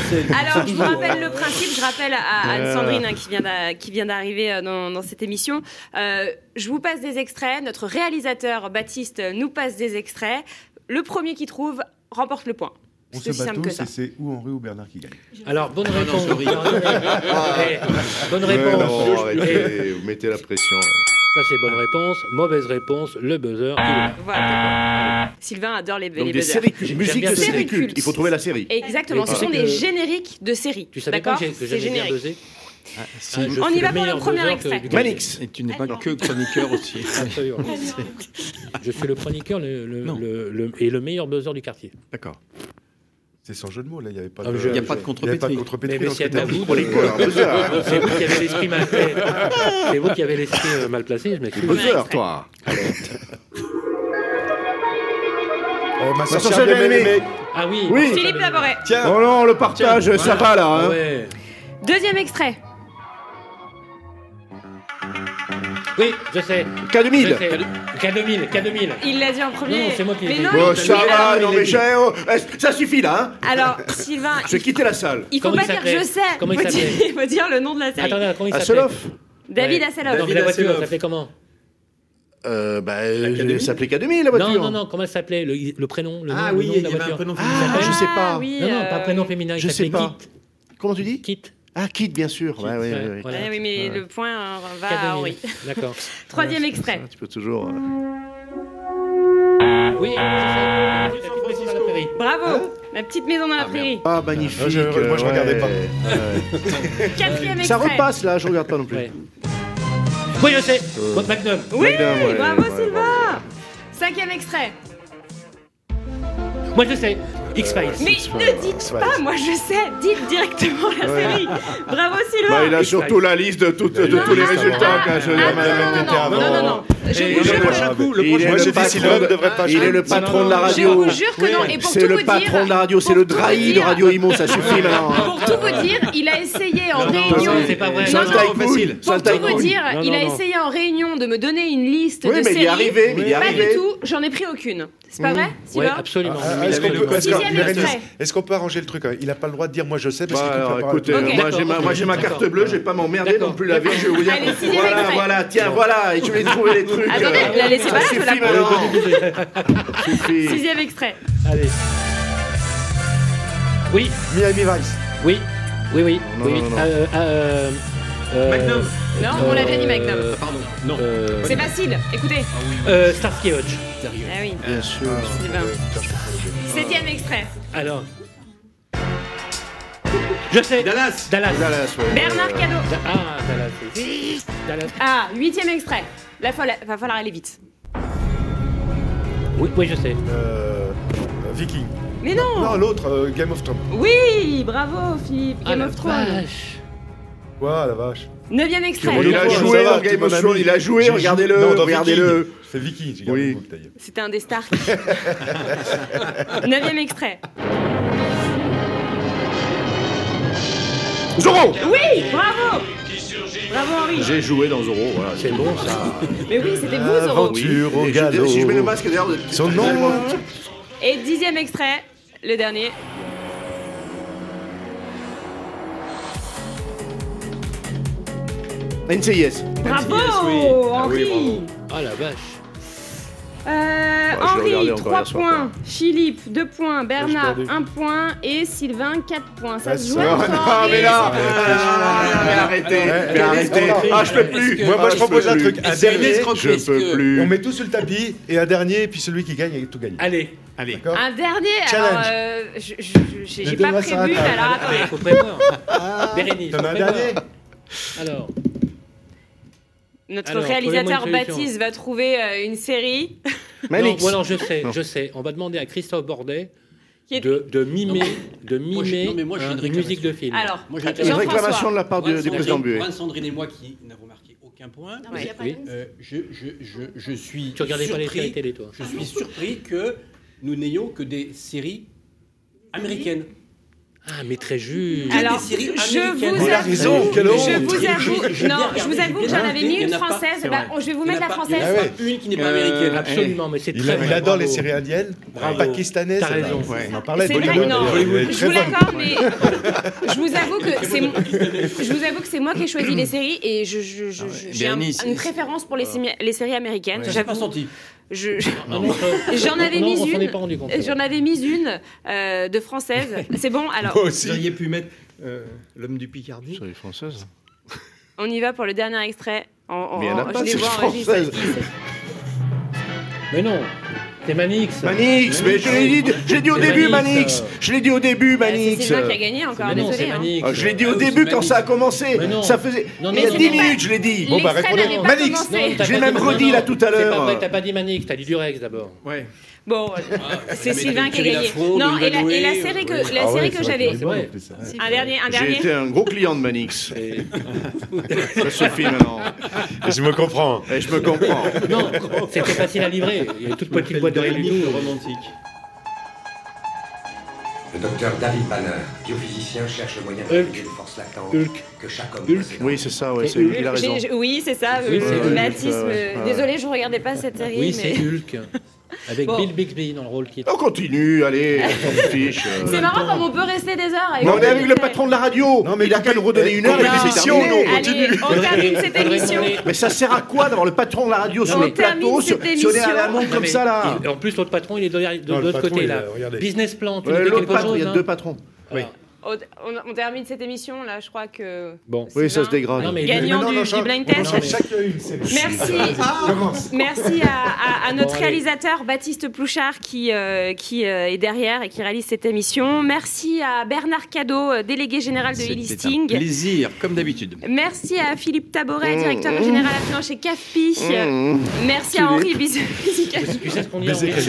Alors, je vous rappelle le principe, je rappelle à Anne-Sandrine hein, qui vient d'a- qui vient d'arriver euh, dans, dans cette émission. Euh, je vous passe des extraits, notre réalisateur Baptiste nous passe des extraits. Le premier qui trouve remporte le point. On C'est se bat tous et c'est ou Henri ou Bernard qui gagne. Alors, bonne réponse. bonne réponse. non, Eh, arrêtez, vous mettez la pression. Ça, c'est bonne réponse. Mauvaise réponse, le buzzer. Voilà, d'accord. Sylvain adore les, Donc les des buzzers. séricules, J'aime musique de séricules. séricule. Il faut trouver la série. Exactement, ce sont des que- génériques de séries. Tu savais pas D'accord que j'aimais bien buzzer Ah. Ah, On y suis va le pour le premier extrait. que-. Manix. Et tu n'es pas que chroniqueur aussi. Absolument. Je suis le chroniqueur le, le- Non. le- le- et le meilleur buzzer du quartier. D'accord. C'est sans jeu de mots, là. Il n'y avait pas Ah, de. Il n'y a pas de il y avait pas de contrepétrie. Mais- c'est vous Pour les de- coureurs, buzzer. C'est vous qui avez l'esprit mal fait. C'est vous qui avez l'esprit euh, mal placé, je m'excuse. Buzzer, toi. Euh, ma sorcière bien aimée. Ah oui. Oui. Philippe Laboré. Tiens, Oh non, le partage, ça va là. Ah hein. ouais. Deuxième extrait. Oui, je sais. Je K2000. sais. K2000, K2000. Il l'a dit en premier. Non, c'est moi qui l'ai dit. non, Oh, il- ça va, non mais j'ai- oh, eh, ça suffit là. Hein. Alors, Sylvain, Je vais quitter la salle. il faut Comment pas il dire s'appelait je sais. Comment il faut, dire, s'appelait il faut dire le nom de la série. Attendez, comment il s'appelait Asseloff. David Ouais. Mais la voiture, Hasselhoff. elle s'appelait comment Euh, bah, K2000. elle s'appelait K2000 la voiture. Non, non, non, comment elle s'appelait le, le prénom, le nom, Ah le oui, nom il de la y avait un voiture. prénom Ah, féminin. je sais pas. oui, Non, non, euh, pas prénom féminin, il je sais s'appelait pas. Kit. Comment tu dis Kit. Ah, Kid, bien sûr. Ouais, ouais, Ouais, ouais, ouais. voilà. Ah oui, mais Ouais. le point euh, va à K2000. Henri. D'accord. Troisième extrait. Tu peux toujours. euh, Oui, sais. La petite maison dans la prairie. Bravo. La petite maison dans la Ah, prairie. Ah, magnifique. Ah, je- moi, je ouais. regardais pas. Ouais. Quatrième Ça extrait. repasse là, je regarde pas non plus. Oui, je sais. Votre Magnum. Oui, Magnum, bravo Sylvain. Cinquième extrait. Moi, je sais. X-Files. Mais ne dites pas, moi je sais, dites directement la Ouais. série. Bravo Sylvain. Bah, il a surtout la liste de, tous les résultats. non, je- Ah, non, non, non, avant. non. Je le prochain coup, le prochain le patron pas Il est le patron de la Je radio. vous jure que non. Et pour C'est tout le vous patron dire, de la radio, c'est pour le tout vous drahi de dire- Radio Imo, ça suffit maintenant. Pour tout vous dire, il a essayé en réunion. non, c'est pas vrai. C'est facile. C'est Pour tout vous dire, il a essayé en réunion de me donner une liste Oui, de mais il séries. est arrivé, il est Pas arrivé. du tout, j'en ai pris aucune. C'est pas vrai, Oui, Sylvain absolument. Ah, Mais il Est-ce est-ce qu'on peut arranger le truc hein? Il n'a pas le droit de dire moi je sais parce Bah, qu'il alors, écoutez, Ok. moi j'ai ma, carte bleue, je vais pas m'emmerder non plus la vie, je vais vous dire. Voilà, voilà, tiens, voilà, et tu vais trouver les trucs. Attendez, euh, la laissez pas là, je la. Sixième extrait. Allez. Oui, Miami Vice. oui, oui, oui. Non, oui. non. Euh, euh, euh, Magnum. Non, on l'a déjà dit, Magnum. euh, Pardon. Non. euh, C'est facile, écoutez. euh, Starsky Hutch. Ah oui, Bien sûr. Septième extrait. Alors. Je sais. Dallas. Dallas. Dallas, ouais. Bernard Cadot. Da- Ah, Dallas. oui. Dallas. Ah, huitième extrait. Là, faut- va falloir aller vite. Oui, oui, je sais. Euh, Viking. Mais non Non, l'autre, euh, Game of Thrones. Oui, bravo Philippe, Ah, Game la of Thrones. vache. Quoi, la vache? Neuvième extrait. Il a joué va, Game of. Thrones, il a joué, regardez-le, regardez-le. Fais Viking, j'ai gardé Oui. d'ailleurs. C'était un des stars. Neuvième extrait. Zorro Oui, bravo Bravo Henri. J'ai joué dans Zorro, voilà. C'est bon ça. Mais oui, c'était vous Zoro. Aventure au galop. Si je mets le masque derrière, Son nom? Et dixième extrait, le dernier. NCIS. Bravo oui. Ah oui, Henri Ah la vache. Euh, Henri, regardé encore 3 hier soir, points. Philippe, 2 points. Bernard, perdu. 1 point. Et Sylvain, 4 points. Ça Ouais, se joue trois, Ah, mais là ah, Mais arrêtez Mais arrêtez. Ah, je peux plus Moi, moi, Ah, je propose un truc. Un dernier, Je peux plus on met tout sur le tapis, et un dernier, et puis celui qui gagne, il tout gagne. Allez. Allez. Un dernier, Challenge. alors euh, j'ai pas prévu, alors Il attendez. faut prévoir. Bérénice. T'en as un dernier Alors. Notre Alors, réalisateur. Baptiste va trouver euh, une série. Non, ou alors je sais, Non. je sais. On va demander à Christophe Bordet est... de, de mimer, de Moi, je- mimer non, mais moi, j'ai un- une musique de film. Alors, Moi, j'ai Une réclamation de la part du, du président. Juan Sandrine et moi qui n'avons marqué aucun point. Non, mais Oui. Euh, je, je, je, je suis Tu regardais pas les surpris, séries télé, toi Je suis surpris que nous n'ayons que des séries américaines. Ah, mais très juste. Alors, je vous a avoue, raison, quelle honte. je vous avoue, non, je vous avoue que j'en avais mis une française. Bah, je vais vous mettre la pas- il y en a française. pas Une qui n'est pas américaine. Absolument, mais c'est Il, très a- il adore les bravo. séries indiennes, Bravo. pakistanaises. T'as raison. On en parlait. C'est vrai, non, je vous l'accorde, mais je vous avoue que c'est mo- je vous avoue que c'est moi qui ai choisi les séries et je- j'ai une préférence pour les, les séries américaines. J'ai pas senti. Je- J'en avais mis une. pas rendu compte. J'en avais mis une euh, de française. C'est bon, alors Moi Vous auriez pu mettre euh, l'homme du Picardie. Série française. on y va pour le dernier extrait. En, en- Mais il y en a en- pas, je les c'est vois enregistrés. française. Mais non, c'est Manix. Manix, mais je l'ai dit, je l'ai dit au C'est début, Manix. Je l'ai dit au début, Bah, C'est Manix. Sylvain qui a gagné encore, c'est désolé. hein. Manix. Ah, je l'ai dit au Ah, début c'est quand ça a commencé. Ça faisait. Non, Il y a non, 10 non. minutes, je l'ai dit. Bon, bah, Manix. Je l'ai même dit- redit là tout à C'est l'heure. t'as pas dit Manix, t'as dit Durex d'abord. Ouais. Bon, c'est mais Sylvain qui a gagné. Non, et la, et la Vadoué, série que, oui. la Ah ouais, série c'est que vrai j'avais. Un dernier, un J'ai dernier. été un gros client de Manix. Et... ça suffit maintenant. Je me comprends. Et je me comprends. Non, c'était facile à livrer. Il y avait toute petite boîte de tout. romantique. Le docteur David Banner, biophysicien, cherche le moyen Hulk. d'étudier les forces latentes Hulk. que chaque homme Hulk. Oui, c'est ça, ouais, c'est- il a raison. J'ai- j'ai- Oui, c'est ça. Oui, euh, c'est euh, désolé, je ne regardais pas cette série. Oui, c'est. Hulk. Avec Bon. Bill Bixby dans le rôle qui est. On continue, allez, on s'en fiche. euh. C'est marrant comme on peut rester des heures avec Mais on est avec le patron de la radio. Non, mais il a qu'à nous redonner une heure et puis c'est terminé. on Allez, continue. on termine cette émission. Mais ça sert à quoi d'avoir le patron de la radio sur On le plateau si on est à la montre comme ça là il- En plus, l'autre patron, il est de, l'autre côté là. Business plan, tu dis quelque chose il y a hein deux patrons. Oui. On, termine cette émission là, je crois que. Bon. Oui, ça se dégrade. Non, mais- Gagnant Maintenant, du, on du change- blind test. Merci. Commence. Merci à, à- à notre Bon, réalisateur Baptiste Plouchard qui, euh, qui euh, est derrière et qui réalise cette émission. Merci à Bernard Cadeau, euh, délégué général de e-listing. plaisir, comme d'habitude. Merci à Philippe Taboret, Mmh, directeur mmh. général à finance chez CAFPI. Mmh. Merci à Henri Biz- Bizica. Tu sais ce qu'on dit Henri Tu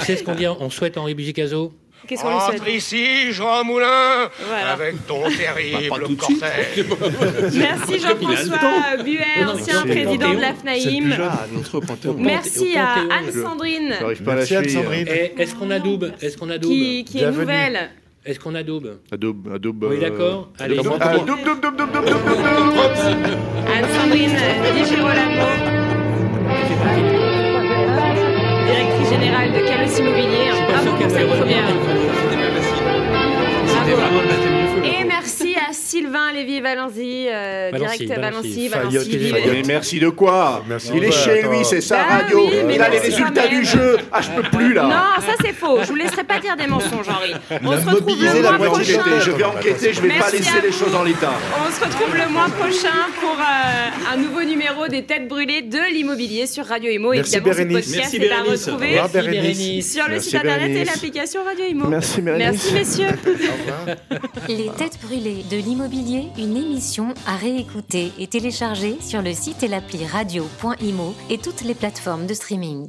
sais ce qu'on dit On souhaite Henri Buzicazo Qu'est-ce qu'on lui Entre ici, Jean Moulin, Voilà. avec ton Bah, terrible cortège. Merci Jean-François non, ancien président de la FNAIM. Ah. Merci à. Anne-Sandrine J'arrive pas à Merci. Anne-Sandrine. Et Est-ce qu'on adoube Est-ce qu'on adoube qui, qui est nouvelle. Est-ce qu'on adoube Adobe, Adobe. Oui, euh, d'accord. Allez, Adobe, Adobe. Adobe, Adobe, Adobe, Adobe, Adobe. Anne-Sandrine Di Girolamo, directrice générale de Calos Immobilier. Bravo pour cette première. C'était pas facile. C'était vraiment feu. le Et merci à Sylvain Lévy-Valency, euh, direct Valency. Valency, Valency. Fayotte, Vivet. Mais merci de quoi Merci. Il est chez lui, c'est sa Bah radio. oui, Il a les résultats du jeu. Ah, je peux plus là. Non, ça c'est faux. Je vous laisserai pas dire des mensonges, Henri. On a se retrouve le mois prochain. je vais enquêter, je vais pas laisser les choses en l'état. On se retrouve le mois prochain pour euh, un nouveau numéro des Têtes brûlées de l'immobilier sur Radio Imo. Merci, Évidemment, ce Bérénice. podcast Merci, est à Bérénice. Au retrouver revoir, sur le site internet et l'application Radio Imo. Merci, Bérénice. Merci messieurs. Au revoir. Les Têtes Brûlées de l'immobilier, une émission à réécouter et télécharger sur le site et l'appli radio.imo et toutes les plateformes de streaming.